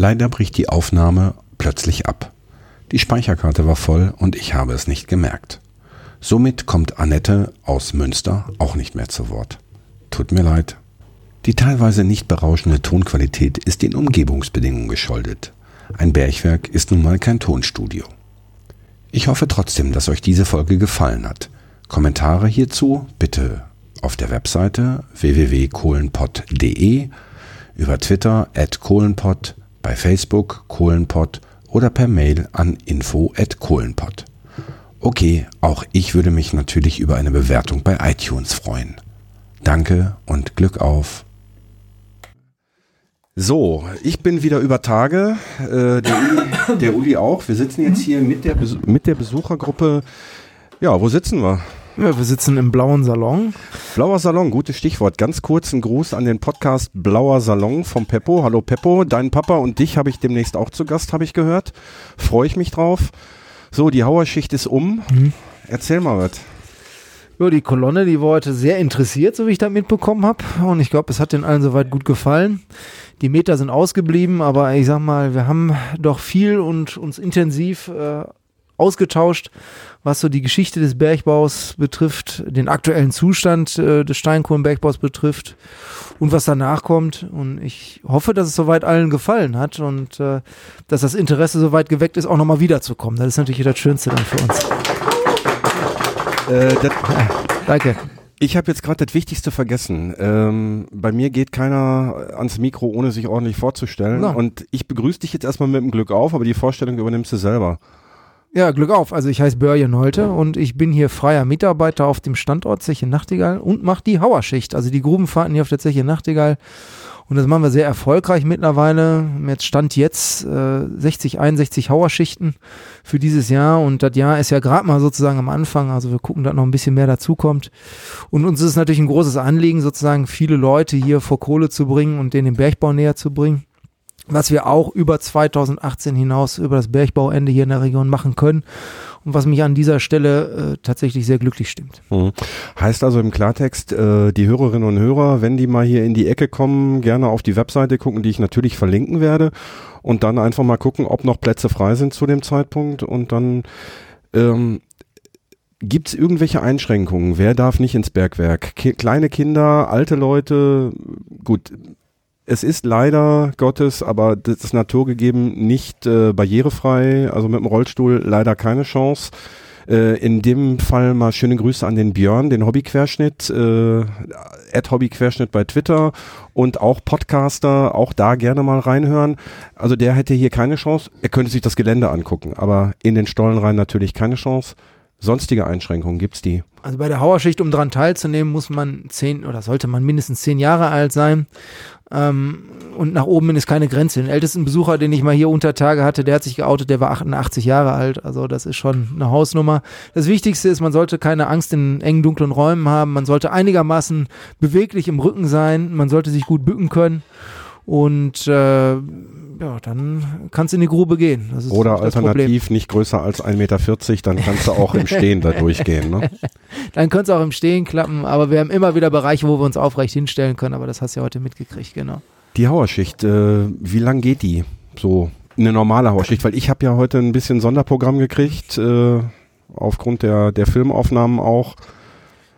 Leider bricht die Aufnahme plötzlich ab. Die Speicherkarte war voll und ich habe es nicht gemerkt. Somit kommt Annette aus Münster auch nicht mehr zu Wort. Tut mir leid. Die teilweise nicht berauschende Tonqualität ist den Umgebungsbedingungen geschuldet. Ein Bergwerk ist nun mal kein Tonstudio. Ich hoffe trotzdem, dass euch diese Folge gefallen hat. Kommentare hierzu bitte auf der Webseite www.kohlenpott.de, über Twitter at kohlenpott, bei Facebook kohlenpott oder per Mail an info at kohlenpott. Okay, auch ich würde mich natürlich über eine Bewertung bei iTunes freuen. Danke und Glück auf. So, ich bin wieder über Tage, äh, der, Uli, der Uli auch. Wir sitzen jetzt hier mit der, mit der Besuchergruppe. Ja, wo sitzen wir? Ja, wir sitzen im blauen Salon. Blauer Salon, gutes Stichwort. Ganz kurz ein Gruß an den Podcast Blauer Salon vom Peppo. Hallo Peppo, dein Papa und dich habe ich demnächst auch zu Gast, habe ich gehört. Freue ich mich drauf. So, die Hauerschicht ist um. Mhm. Erzähl mal was. Ja, die Kolonne, die war heute sehr interessiert, so wie ich da mitbekommen habe. Und ich glaube, es hat den allen soweit gut gefallen. Die Meter sind ausgeblieben, aber ich sag mal, wir haben doch viel und uns intensiv äh, ausgetauscht, was so die Geschichte des Bergbaus betrifft, den aktuellen Zustand äh, des Steinkohlenbergbaus betrifft und was danach kommt. Und ich hoffe, dass es soweit allen gefallen hat und äh, dass das Interesse soweit geweckt ist, auch nochmal wiederzukommen. Das ist natürlich das Schönste dann für uns. Äh, das, danke. Ich habe jetzt gerade das Wichtigste vergessen. Ähm, bei mir geht keiner ans Mikro, ohne sich ordentlich vorzustellen. No. Und ich begrüße dich jetzt erstmal mit dem Glück auf, aber die Vorstellung übernimmst du selber. Ja, Glück auf. Also ich heiße Börje Nolte und ich bin hier freier Mitarbeiter auf dem Standort Zeche Nachtigall und mache die Hauerschicht, also die Grubenfahrten hier auf der Zeche Nachtigall. Und das machen wir sehr erfolgreich mittlerweile. Jetzt stand jetzt äh, 60, 61 Hauerschichten für dieses Jahr und das Jahr ist ja gerade mal sozusagen am Anfang. Also wir gucken, dass noch ein bisschen mehr dazukommt. Und uns ist es natürlich ein großes Anliegen, sozusagen viele Leute hier vor Kohle zu bringen und denen den Bergbau näher zu bringen was wir auch über 2018 hinaus über das Bergbauende hier in der Region machen können und was mich an dieser Stelle äh, tatsächlich sehr glücklich stimmt. Mhm. Heißt also im Klartext, äh, die Hörerinnen und Hörer, wenn die mal hier in die Ecke kommen, gerne auf die Webseite gucken, die ich natürlich verlinken werde und dann einfach mal gucken, ob noch Plätze frei sind zu dem Zeitpunkt und dann ähm, Gibt es irgendwelche Einschränkungen? Wer darf nicht ins Bergwerk? Ki kleine Kinder, alte Leute, gut, es ist leider Gottes, aber das ist naturgegeben nicht äh, barrierefrei, also mit dem Rollstuhl leider keine Chance. Äh, in dem Fall mal schöne Grüße an den Björn, den Hobbyquerschnitt, äh, Hobbyquerschnitt bei Twitter und auch Podcaster, auch da gerne mal reinhören. Also der hätte hier keine Chance. Er könnte sich das Gelände angucken, aber in den Stollen rein natürlich keine Chance. Sonstige Einschränkungen gibt's die? Also bei der Hauerschicht, um daran teilzunehmen, muss man zehn oder sollte man mindestens zehn Jahre alt sein. Ähm, und nach oben ist keine Grenze. Den ältesten Besucher, den ich mal hier unter Tage hatte, der hat sich geoutet, der war 88 Jahre alt. Also das ist schon eine Hausnummer. Das Wichtigste ist, man sollte keine Angst in engen, dunklen Räumen haben. Man sollte einigermaßen beweglich im Rücken sein. Man sollte sich gut bücken können. Und äh, ja, dann kannst du in die Grube gehen. Oder alternativ Problem. nicht größer als 1,40 Meter, dann kannst du auch im Stehen da durchgehen. Ne? Dann könnte es auch im Stehen klappen, aber wir haben immer wieder Bereiche, wo wir uns aufrecht hinstellen können, aber das hast du ja heute mitgekriegt, genau. Die Hauerschicht, äh, wie lang geht die? So eine normale Hauerschicht, weil ich habe ja heute ein bisschen Sonderprogramm gekriegt. Äh, aufgrund der, der Filmaufnahmen auch.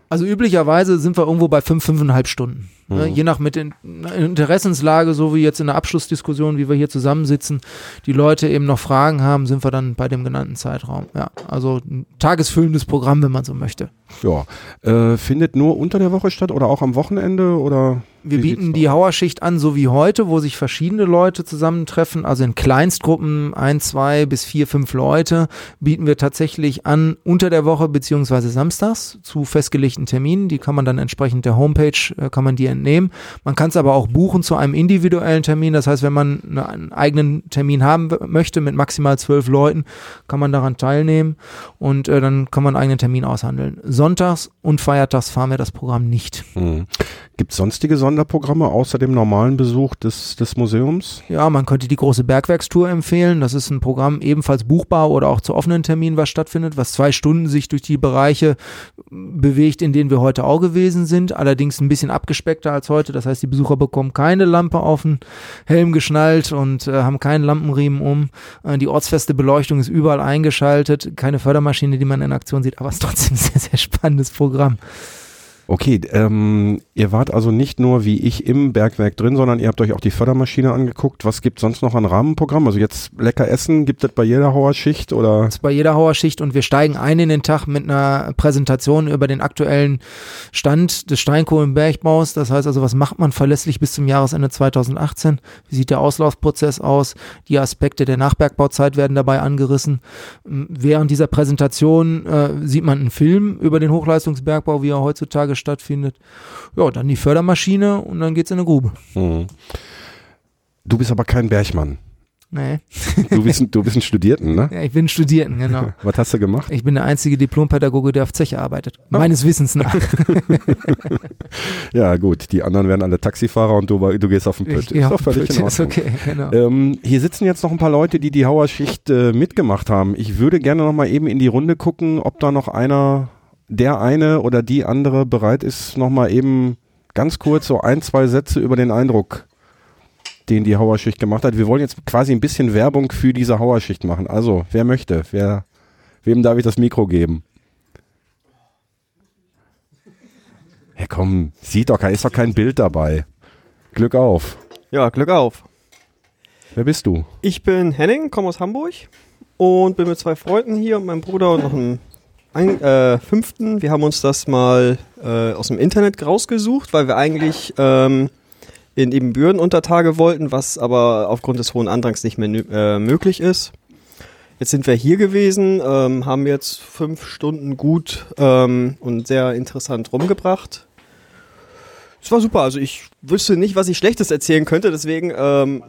Also üblicherweise sind wir irgendwo bei fünf, fünfeinhalb Stunden. Ne? Mhm. Je nach mit in, Interessenslage, so wie jetzt in der Abschlussdiskussion, wie wir hier zusammensitzen, die Leute eben noch Fragen haben, sind wir dann bei dem genannten Zeitraum. Ja, also ein tagesfüllendes Programm, wenn man so möchte. Ja. Äh, findet nur unter der Woche statt oder auch am Wochenende oder? Wir bieten die? Hauerschicht an, so wie heute, wo sich verschiedene Leute zusammentreffen, also in Kleinstgruppen, ein, zwei bis vier, fünf Leute, bieten wir tatsächlich an unter der Woche beziehungsweise samstags zu festgelegten Terminen. Die kann man dann entsprechend der Homepage, äh, kann man die entnehmen. Man kann es aber auch buchen zu einem individuellen Termin. Das heißt, wenn man eine, einen eigenen Termin haben möchte mit maximal zwölf Leuten, kann man daran teilnehmen und äh, dann kann man einen eigenen Termin aushandeln. Sonntags und feiertags fahren wir das Programm nicht. Mhm. Gibt es sonstige Sonderprogramme außer dem normalen Besuch des, des Museums? Ja, man könnte die große Bergwerkstour empfehlen. Das ist ein Programm ebenfalls buchbar oder auch zu offenen Terminen, was stattfindet, was zwei Stunden sich durch die Bereiche bewegt, in denen wir heute auch gewesen sind. Allerdings ein bisschen abgespeckter als heute. Das heißt, die Besucher bekommen keine Lampe auf den Helm geschnallt und äh, haben keinen Lampenriemen um. Äh, die ortsfeste Beleuchtung ist überall eingeschaltet. Keine Fördermaschine, die man in Aktion sieht, aber es ist trotzdem ein sehr, sehr spannendes Programm. Okay, ähm, ihr wart also nicht nur wie ich im Bergwerk drin, sondern ihr habt euch auch die Fördermaschine angeguckt. Was gibt sonst noch an Rahmenprogramm? Also jetzt lecker essen, gibt es bei jeder Hauerschicht oder? Das ist bei jeder Hauerschicht und wir steigen ein in den Tag mit einer Präsentation über den aktuellen Stand des Steinkohlenbergbaus. Das heißt also, was macht man verlässlich bis zum Jahresende 2018? Wie sieht der Auslaufprozess aus? Die Aspekte der Nachbergbauzeit werden dabei angerissen. Während dieser Präsentation äh, sieht man einen Film über den Hochleistungsbergbau, wie er heutzutage stattfindet. Ja, dann die Fördermaschine und dann geht's in eine Grube. Mhm. Du bist aber kein Bergmann. Nee. Du bist, ein- du bist ein Studierten, ne? Ja, ich bin Studierten, genau. Was hast du gemacht? Ich bin der einzige Diplompädagoge, der auf Zeche arbeitet. Meines Wissens nach. Ja, gut, die anderen werden alle Taxifahrer und du, du gehst auf den gehe Ist auf doch völlig Pütt, in ist Ordnung. okay, genau. Ähm, hier sitzen jetzt noch ein paar Leute, die die Hauerschicht äh, mitgemacht haben. Ich würde gerne noch mal eben in die Runde gucken, ob da noch einer, der eine oder die andere bereit ist, noch mal eben ganz kurz so ein, zwei Sätze über den Eindruck, den die Hauerschicht gemacht hat. Wir wollen jetzt quasi ein bisschen Werbung für diese Hauerschicht machen. Also, wer möchte? Wer, wem darf ich das Mikro geben? Ja, komm, sieht doch, ist doch kein Bild dabei. Glück auf. Ja, Glück auf. Wer bist du? Ich bin Henning, komme aus Hamburg und bin mit zwei Freunden hier und meinem Bruder und noch einem ein, äh, fünften. Wir haben uns das mal äh, aus dem Internet rausgesucht, weil wir eigentlich ähm, in Ebenbürden unter Tage wollten, was aber aufgrund des hohen Andrangs nicht mehr äh, möglich ist. Jetzt sind wir hier gewesen, ähm, haben jetzt fünf Stunden gut ähm, und sehr interessant rumgebracht. Es war super, also ich wüsste nicht, was ich Schlechtes erzählen könnte, deswegen ähm,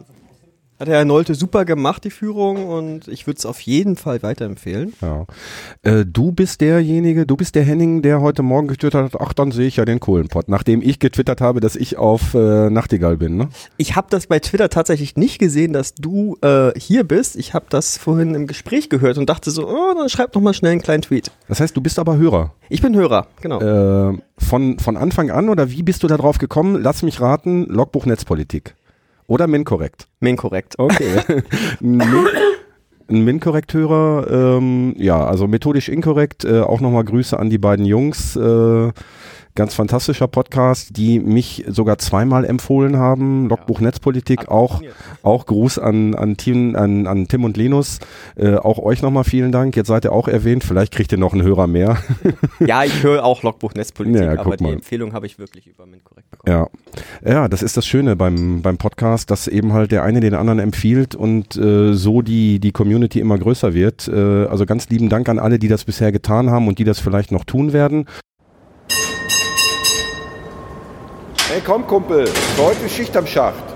hat Herr Nolte super gemacht, die Führung, und ich würde es auf jeden Fall weiterempfehlen. Ja. Äh, du bist derjenige, du bist der Henning, der heute Morgen getwittert hat, ach, dann sehe ich ja den Kohlenpott, nachdem ich getwittert habe, dass ich auf äh, Nachtigall bin, ne? Ich habe das bei Twitter tatsächlich nicht gesehen, dass du äh, hier bist. Ich habe das vorhin im Gespräch gehört und dachte so, oh, dann schreib noch mal schnell einen kleinen Tweet. Das heißt, du bist aber Hörer. Ich bin Hörer, genau. Äh, von, von Anfang an oder wie bist du da drauf gekommen? Lass mich raten, Logbuch Netzpolitik. Oder MinCorrect. Min korrekt. Okay. Min, ein MinCorrect-Hörer, ähm, ja, also methodisch inkorrekt. Äh, auch nochmal Grüße an die beiden Jungs. Äh, ganz fantastischer Podcast, die mich sogar zweimal empfohlen haben. Logbuch Netzpolitik, auch, auch Gruß an, an, Tim, an, an Tim und Linus. Äh, auch euch nochmal vielen Dank. Jetzt seid ihr auch erwähnt. Vielleicht kriegt ihr noch einen Hörer mehr. Ja, ich höre auch Logbuch Netzpolitik, Ja, aber die mal. Empfehlung habe ich wirklich über korrekt bekommen. Ja. Ja, das ist das Schöne beim, beim Podcast, dass eben halt der eine den anderen empfiehlt und äh, so die, die Community immer größer wird. Äh, also ganz lieben Dank an alle, die das bisher getan haben und die das vielleicht noch tun werden. Hey, komm, Kumpel, heute Schicht am Schacht.